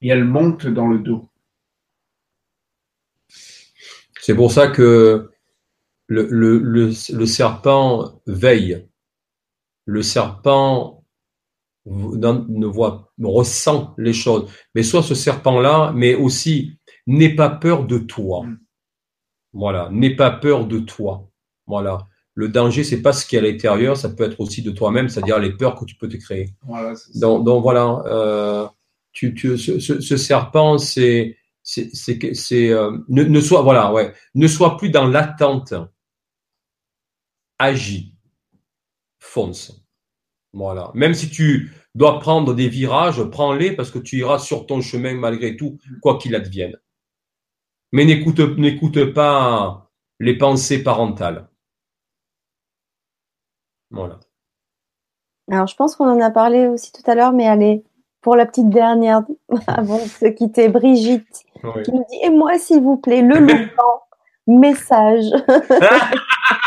Et elle monte dans le dos. C'est pour ça que le, le, serpent veille. Le serpent ne voit, ressent les choses. Mais soit ce serpent-là, mais aussi n'aie pas peur de toi. Mm. Voilà, n'aie pas peur de toi. Voilà. Le danger, c'est pas ce qui est à l'intérieur, ça peut être aussi de toi-même, c'est-à-dire les peurs que tu peux te créer. Voilà, donc, donc, voilà, euh, tu, tu, ce, ce, serpent, c'est, c'est, c'est, euh, ne, ne sois, voilà, ouais, ne sois plus dans l'attente. Agis, fonce. Voilà. Même si tu dois prendre des virages, prends-les parce que tu iras sur ton chemin malgré tout, quoi qu'il advienne mais n'écoute, n'écoute pas les pensées parentales. Voilà. Alors, je pense qu'on en a parlé aussi tout à l'heure, mais allez, pour la petite dernière, (laughs) avant de se quitter, Brigitte, qui nous dit Et moi, s'il vous plaît, le (laughs) loup message. (laughs)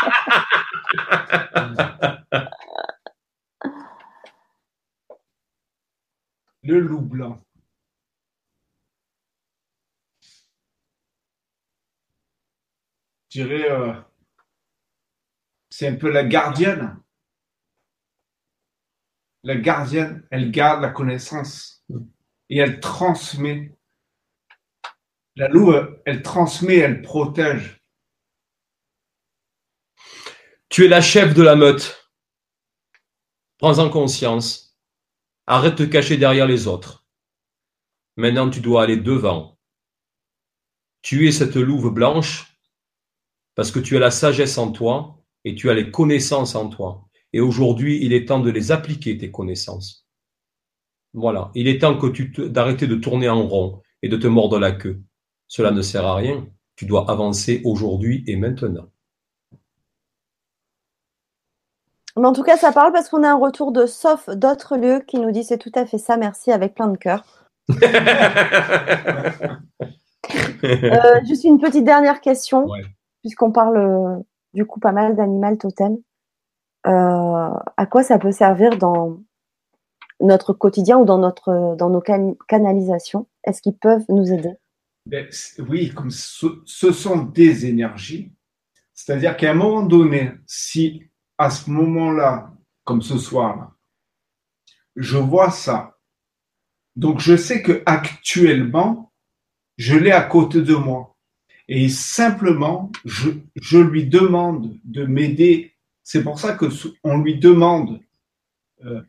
(laughs) le loup blanc. je dirais, euh, c'est un peu la gardienne. La gardienne, elle garde la connaissance et elle transmet. La loupe, elle transmet, elle protège. Tu es la chef de la meute. Prends-en conscience. Arrête de te cacher derrière les autres. Maintenant, tu dois aller devant. Tu es cette louve blanche parce que tu as la sagesse en toi et tu as les connaissances en toi. Et aujourd'hui, il est temps de les appliquer, tes connaissances. Voilà. Il est temps que tu d'arrêter de tourner en rond et de te mordre la queue. Cela ne sert à rien. Tu dois avancer aujourd'hui et maintenant. Mais en tout cas, ça parle parce qu'on a un retour de sauf d'autres lieux qui nous dit c'est tout à fait ça, merci, avec plein de cœur. (laughs) euh, juste une petite dernière question. Ouais puisqu'on parle euh, du coup pas mal d'animal totem, euh, à quoi ça peut servir dans notre quotidien ou dans, notre, dans nos canalisations? Est-ce qu'ils peuvent nous aider? Ben, Oui, comme ce, ce, sont des énergies. C'est-à-dire qu'à un moment donné, si à ce moment-là, comme ce soir, je vois ça, donc je sais que actuellement, je l'ai à côté de moi. Et simplement, je, lui demande de m'aider. C'est pour ça que on lui demande euh,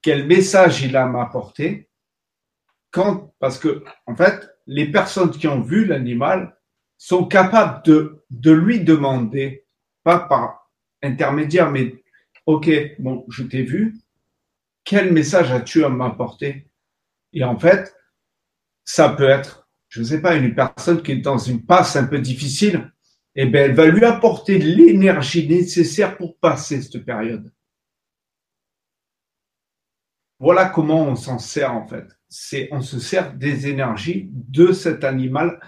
quel message il a à m'apporter. Quand, parce que, en fait, les personnes qui ont vu l'animal sont capables de, de lui demander, pas par intermédiaire, mais OK, bon, je t'ai vu, quel message as-tu à m'apporter? Et en fait, ça peut être, je ne sais pas, une personne qui est dans une passe un peu difficile, eh bien, elle va lui apporter l'énergie nécessaire pour passer cette période. Voilà comment on s'en sert en fait. C'est on se sert des énergies de cet animal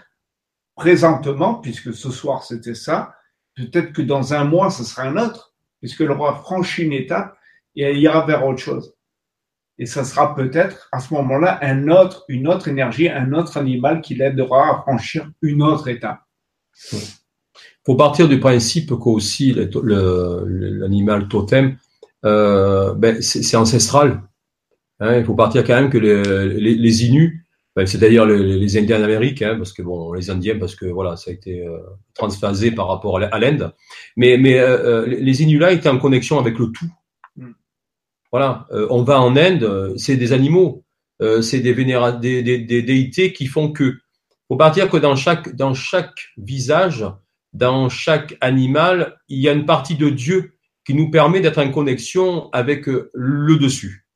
présentement, puisque ce soir c'était ça. Peut-être que dans un mois ce sera un autre, puisque le roi franchit une étape et elle ira vers autre chose. Et ça sera peut-être à ce moment-là un autre, une autre énergie, un autre animal qui l'aidera à franchir une autre étape. Il faut partir du principe qu'aussi l'animal totem, euh, ben, c'est ancestral. Hein, il faut partir quand même que les, les, les Inuits, ben, c'est-à-dire les, les, Indiens d'Amérique, hein, parce que bon, les Indiens, parce que voilà, ça a été euh, transphasé par rapport à l'Inde. Mais, mais euh, euh, les Inuits étaient en connexion avec le tout. Hmm. Voilà, euh, on va en Inde, c'est des animaux, c'est des, vénéra des, des, des, déités qui font que. Faut partir que dans chaque dans chaque visage, dans chaque animal, il y a une partie de Dieu qui nous permet d'être en connexion avec le dessus.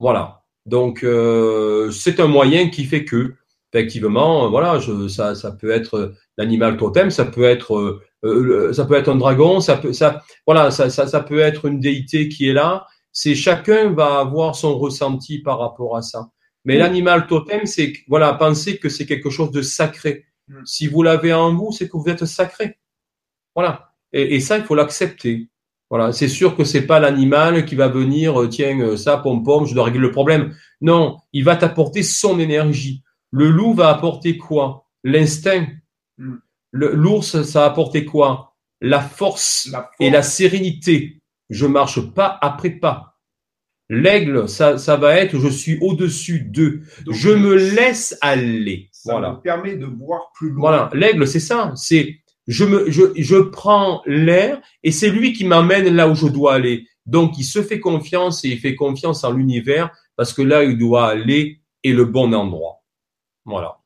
Voilà. Donc euh, c'est un moyen qui fait que effectivement, voilà, je, ça, ça peut être l'animal totem, ça peut être euh, euh, ça peut être un dragon, ça peut ça voilà, ça, ça, ça peut être une déité qui est là. C'est chacun va avoir son ressenti par rapport à ça. Mais l'animal totem, c'est voilà, penser que c'est quelque chose de sacré. Mm. Si vous l'avez en vous, c'est que vous êtes sacré. Voilà. Et, et ça, il faut l'accepter. Voilà, c'est sûr que c'est pas l'animal qui va venir, euh, tiens, euh, ça, pom pom, je dois régler le problème. Non, il va t'apporter son énergie. Le loup va apporter quoi? L'instinct. Hmm. L'ours, ça va apporter quoi? La force, et la sérénité. Je marche pas après pas. L'aigle, ça, ça va être, je suis au-dessus d'eux. Je me laisse aller. Ça voilà. me permet de voir plus loin. Voilà, l'aigle, c'est ça. C'est je me, je, je prends l'air et c'est lui qui m'amène là où je dois aller. Donc, il se fait confiance et il fait confiance en l'univers parce que là, il doit aller est le bon endroit. Voilà.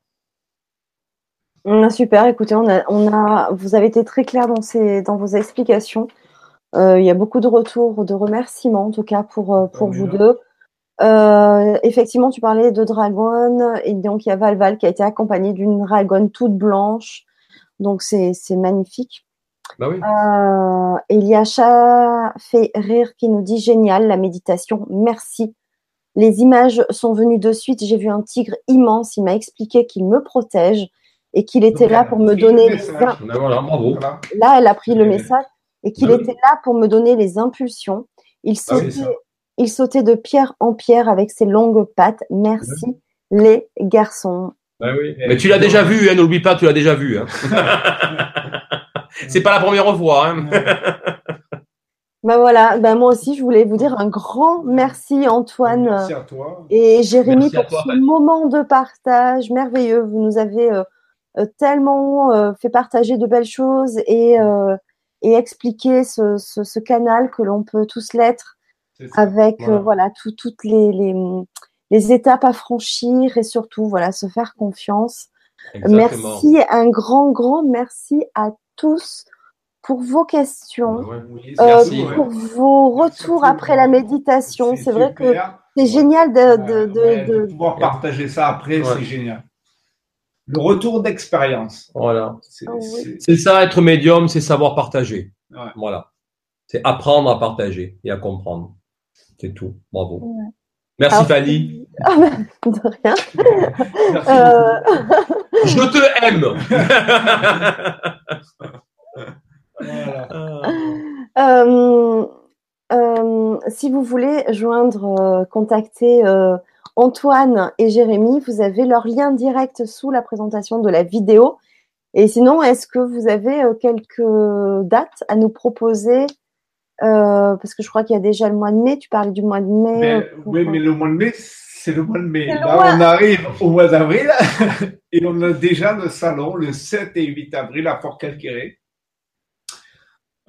Super. Écoutez, on a, on a, vous avez été très clair dans, ces, dans vos explications. Euh, il y a beaucoup de retours, de remerciements en tout cas pour, euh, pour vous deux. Euh, effectivement, tu parlais de dragon et donc il y a Valval qui a été accompagné d'une dragon toute blanche donc c'est magnifique. Bah oui. Euh, Eliacha fait rire qui nous dit génial la méditation, merci. Les images sont venues de suite. J'ai vu un tigre immense. Il m'a expliqué qu'il me protège et qu'il était là pour me donner les. Bah là, elle a pris le message et qu'il bah était là pour me donner les impulsions. Il ah sautait, il sautait de pierre en pierre avec ses longues pattes. Merci les garçons. Ben Mais tu l'as déjà vu, hein, n'oublie pas, tu l'as déjà vu. Hein. (laughs) c'est pas la première fois. Hein. ben voilà, ben moi aussi, je voulais vous dire un grand merci Antoine merci à toi. et Jérémy pour ce moment de partage merveilleux. Vous nous avez euh, euh, tellement euh, fait partager de belles choses et, et expliquer ce, ce, canal que l'on peut tous l'être avec voilà, toutes les, les les étapes à franchir et surtout, voilà, se faire confiance. Merci, un grand, grand merci à tous pour vos questions, euh, pour vos retours après la méditation. C'est vrai que c'est génial de, de, pouvoir partager ça après, c'est génial. Le retour d'expérience. Voilà. Ah c'est ça, être médium, c'est savoir partager. Voilà. C'est apprendre à partager et à comprendre. C'est tout. Bravo. Merci Fanny. (laughs) Ah ben, de rien. Euh, Je te aime. (laughs) Euh, euh, si vous voulez joindre, contacter Antoine et Jérémy, vous avez leur lien direct sous la présentation de la vidéo. Et sinon, est-ce que vous avez quelques dates à nous proposer? Parce que je crois qu'il y a déjà le mois de mai. Tu parlais du mois de mai. oui, mais le mois de mai, c'est le mois de mai. Là, on arrive au mois d'avril (laughs) et on a déjà le salon le 7 et 8 avril à Fort Calquéré.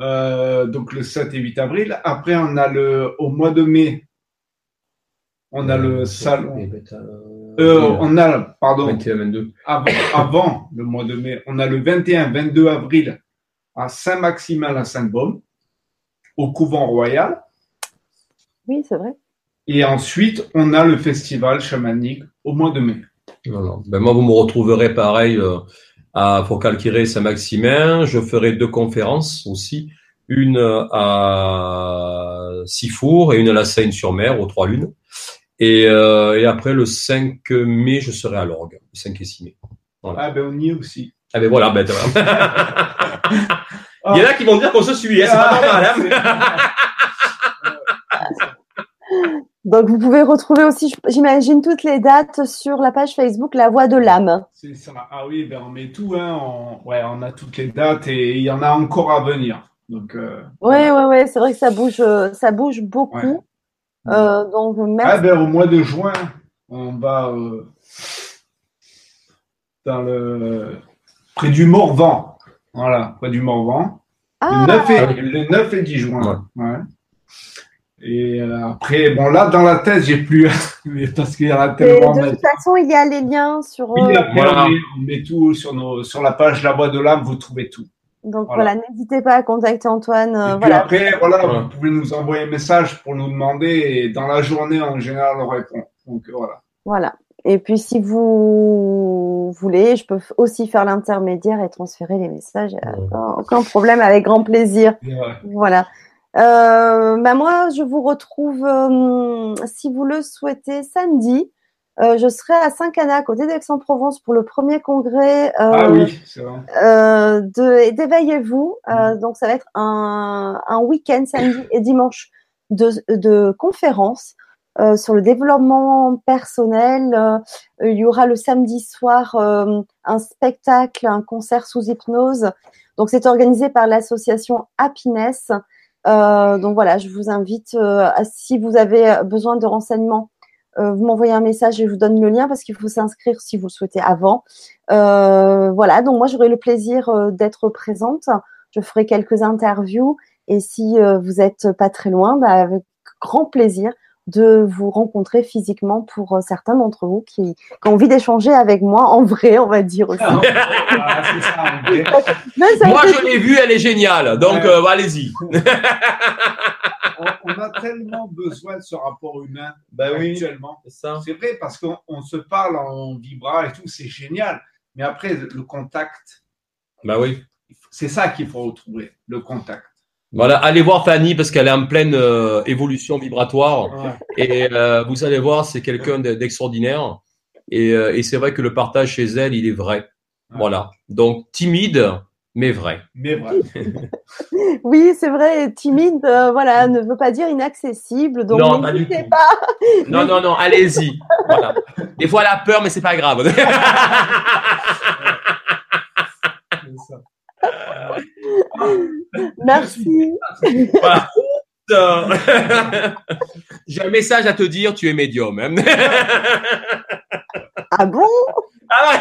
Euh, donc le 7 et 8 avril. Après, on a le au mois de mai, on a le salon. Euh, on a, pardon, 21, 22. Avant, avant, le mois de mai, on a le 21, 22 avril à Saint-Maximin à Sainte-Baume, au couvent royal. Oui, c'est vrai. Et ensuite, on a le festival chamanique au mois de mai. Ben moi, vous me retrouverez pareil euh, à Focalquiré Saint-Maximin. Je ferai deux conférences aussi. Une à Sifour et une à la Seine-sur-Mer, aux Trois Lunes. Et, euh, et, après, le 5 mai, je serai à l'orgue, le 5 et 6 mai. Ah ben on y est aussi. Ah ben voilà, ben, (laughs) (laughs) Il y en a qui vont dire qu'on se suit, hein, c'est pas ah, normal. Hein Donc, vous pouvez retrouver aussi, j'imagine, toutes les dates sur la page Facebook La Voix de l'âme. C'est ça. Ah oui, ben on met tout. Hein. On... Ouais, on a toutes les dates et il y en a encore à venir. Donc. Euh, ouais, ouais, ouais. C'est vrai que ça bouge, euh, ça bouge beaucoup. Euh, donc, merci. Ah ben au mois de juin, on va euh, dans le près du Morvan. Voilà, près du Morvan. Ah. Le, 9 et, le 9 et 10 juin. Ouais. Et euh, après, bon, là, dans la tête, j'ai plus, (laughs) parce qu'il y en a tellement. de toute façon, il y a les liens sur. Oui, euh, après, on, met, tout sur, nos, sur la page La Voix de l'âme, vous trouvez tout. Donc voilà, n'hésitez pas à contacter Antoine. Euh, et puis après, voilà, vous pouvez nous envoyer un message pour nous demander et dans la journée, en général, on répond. Donc voilà. Voilà. Et puis si vous voulez, je peux aussi faire l'intermédiaire et transférer les messages. Aucun problème, avec grand plaisir. Voilà. Euh, bah moi, je vous retrouve, euh, si vous le souhaitez, samedi. Euh, je serai à Saint-Cana, à côté d'Aix-en-Provence, pour le premier congrès euh, ah oui, de d'éveillez-vous. Mm. Donc, ça va être un, un week-end samedi et dimanche de, de conférences sur le développement personnel. il y aura le samedi soir un spectacle, un concert sous hypnose. Donc, c'est organisé par l'association Happiness. Euh, donc voilà, je vous invite, euh, à, si vous avez besoin de renseignements, euh, vous m'envoyez un message et je vous donne le lien parce qu'il faut s'inscrire si vous le souhaitez avant. voilà, donc moi j'aurai le plaisir d'être présente. Je ferai quelques interviews et si vous êtes pas très loin, bah, avec grand plaisir, de vous rencontrer physiquement pour euh, certains d'entre vous qui, qui, ont envie d'échanger avec moi en vrai, on va dire aussi. Ah, moi, je l'ai vue, elle est géniale. Donc, euh, allez-y. on, a tellement besoin de ce rapport humain ben actuellement. c'est vrai parce qu'on se parle en vibra et tout, c'est génial. Mais après, le contact. Bah oui. C'est ça qu'il faut retrouver, le contact. Voilà, allez voir Fanny parce qu'elle est en pleine euh, évolution vibratoire et euh, vous allez voir, c'est quelqu'un d'extraordinaire et, euh, et c'est vrai que le partage chez elle, il est vrai. Voilà, donc timide mais vrai. Mais vrai. (laughs) oui, c'est vrai, timide, voilà, ne veut pas dire inaccessible. Donc non, pas du tout. Pas. Non, non, non, allez-y. Voilà. Des fois, elle a peur, mais c'est pas grave. (laughs) (laughs) Merci. J'ai un message à te dire, tu es médium. Hein. (laughs) ah bon? Ah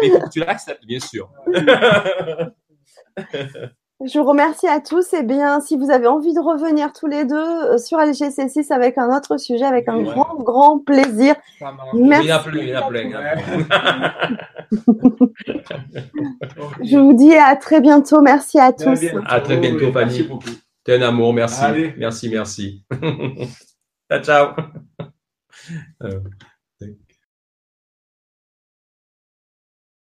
Mais il faut que tu l'acceptes, bien sûr. (laughs) Je vous remercie à tous. Et bien, si vous avez envie de revenir tous les deux euh, sur LGC6 avec un autre sujet, avec un grand, grand plaisir. Merci. Il y a plein, il y a. (laughs) Je vous dis à très bientôt. Merci à tous. À très bientôt, Fanny. T'es un amour. Merci. Merci, merci. (laughs) ciao, ciao. Euh. (laughs)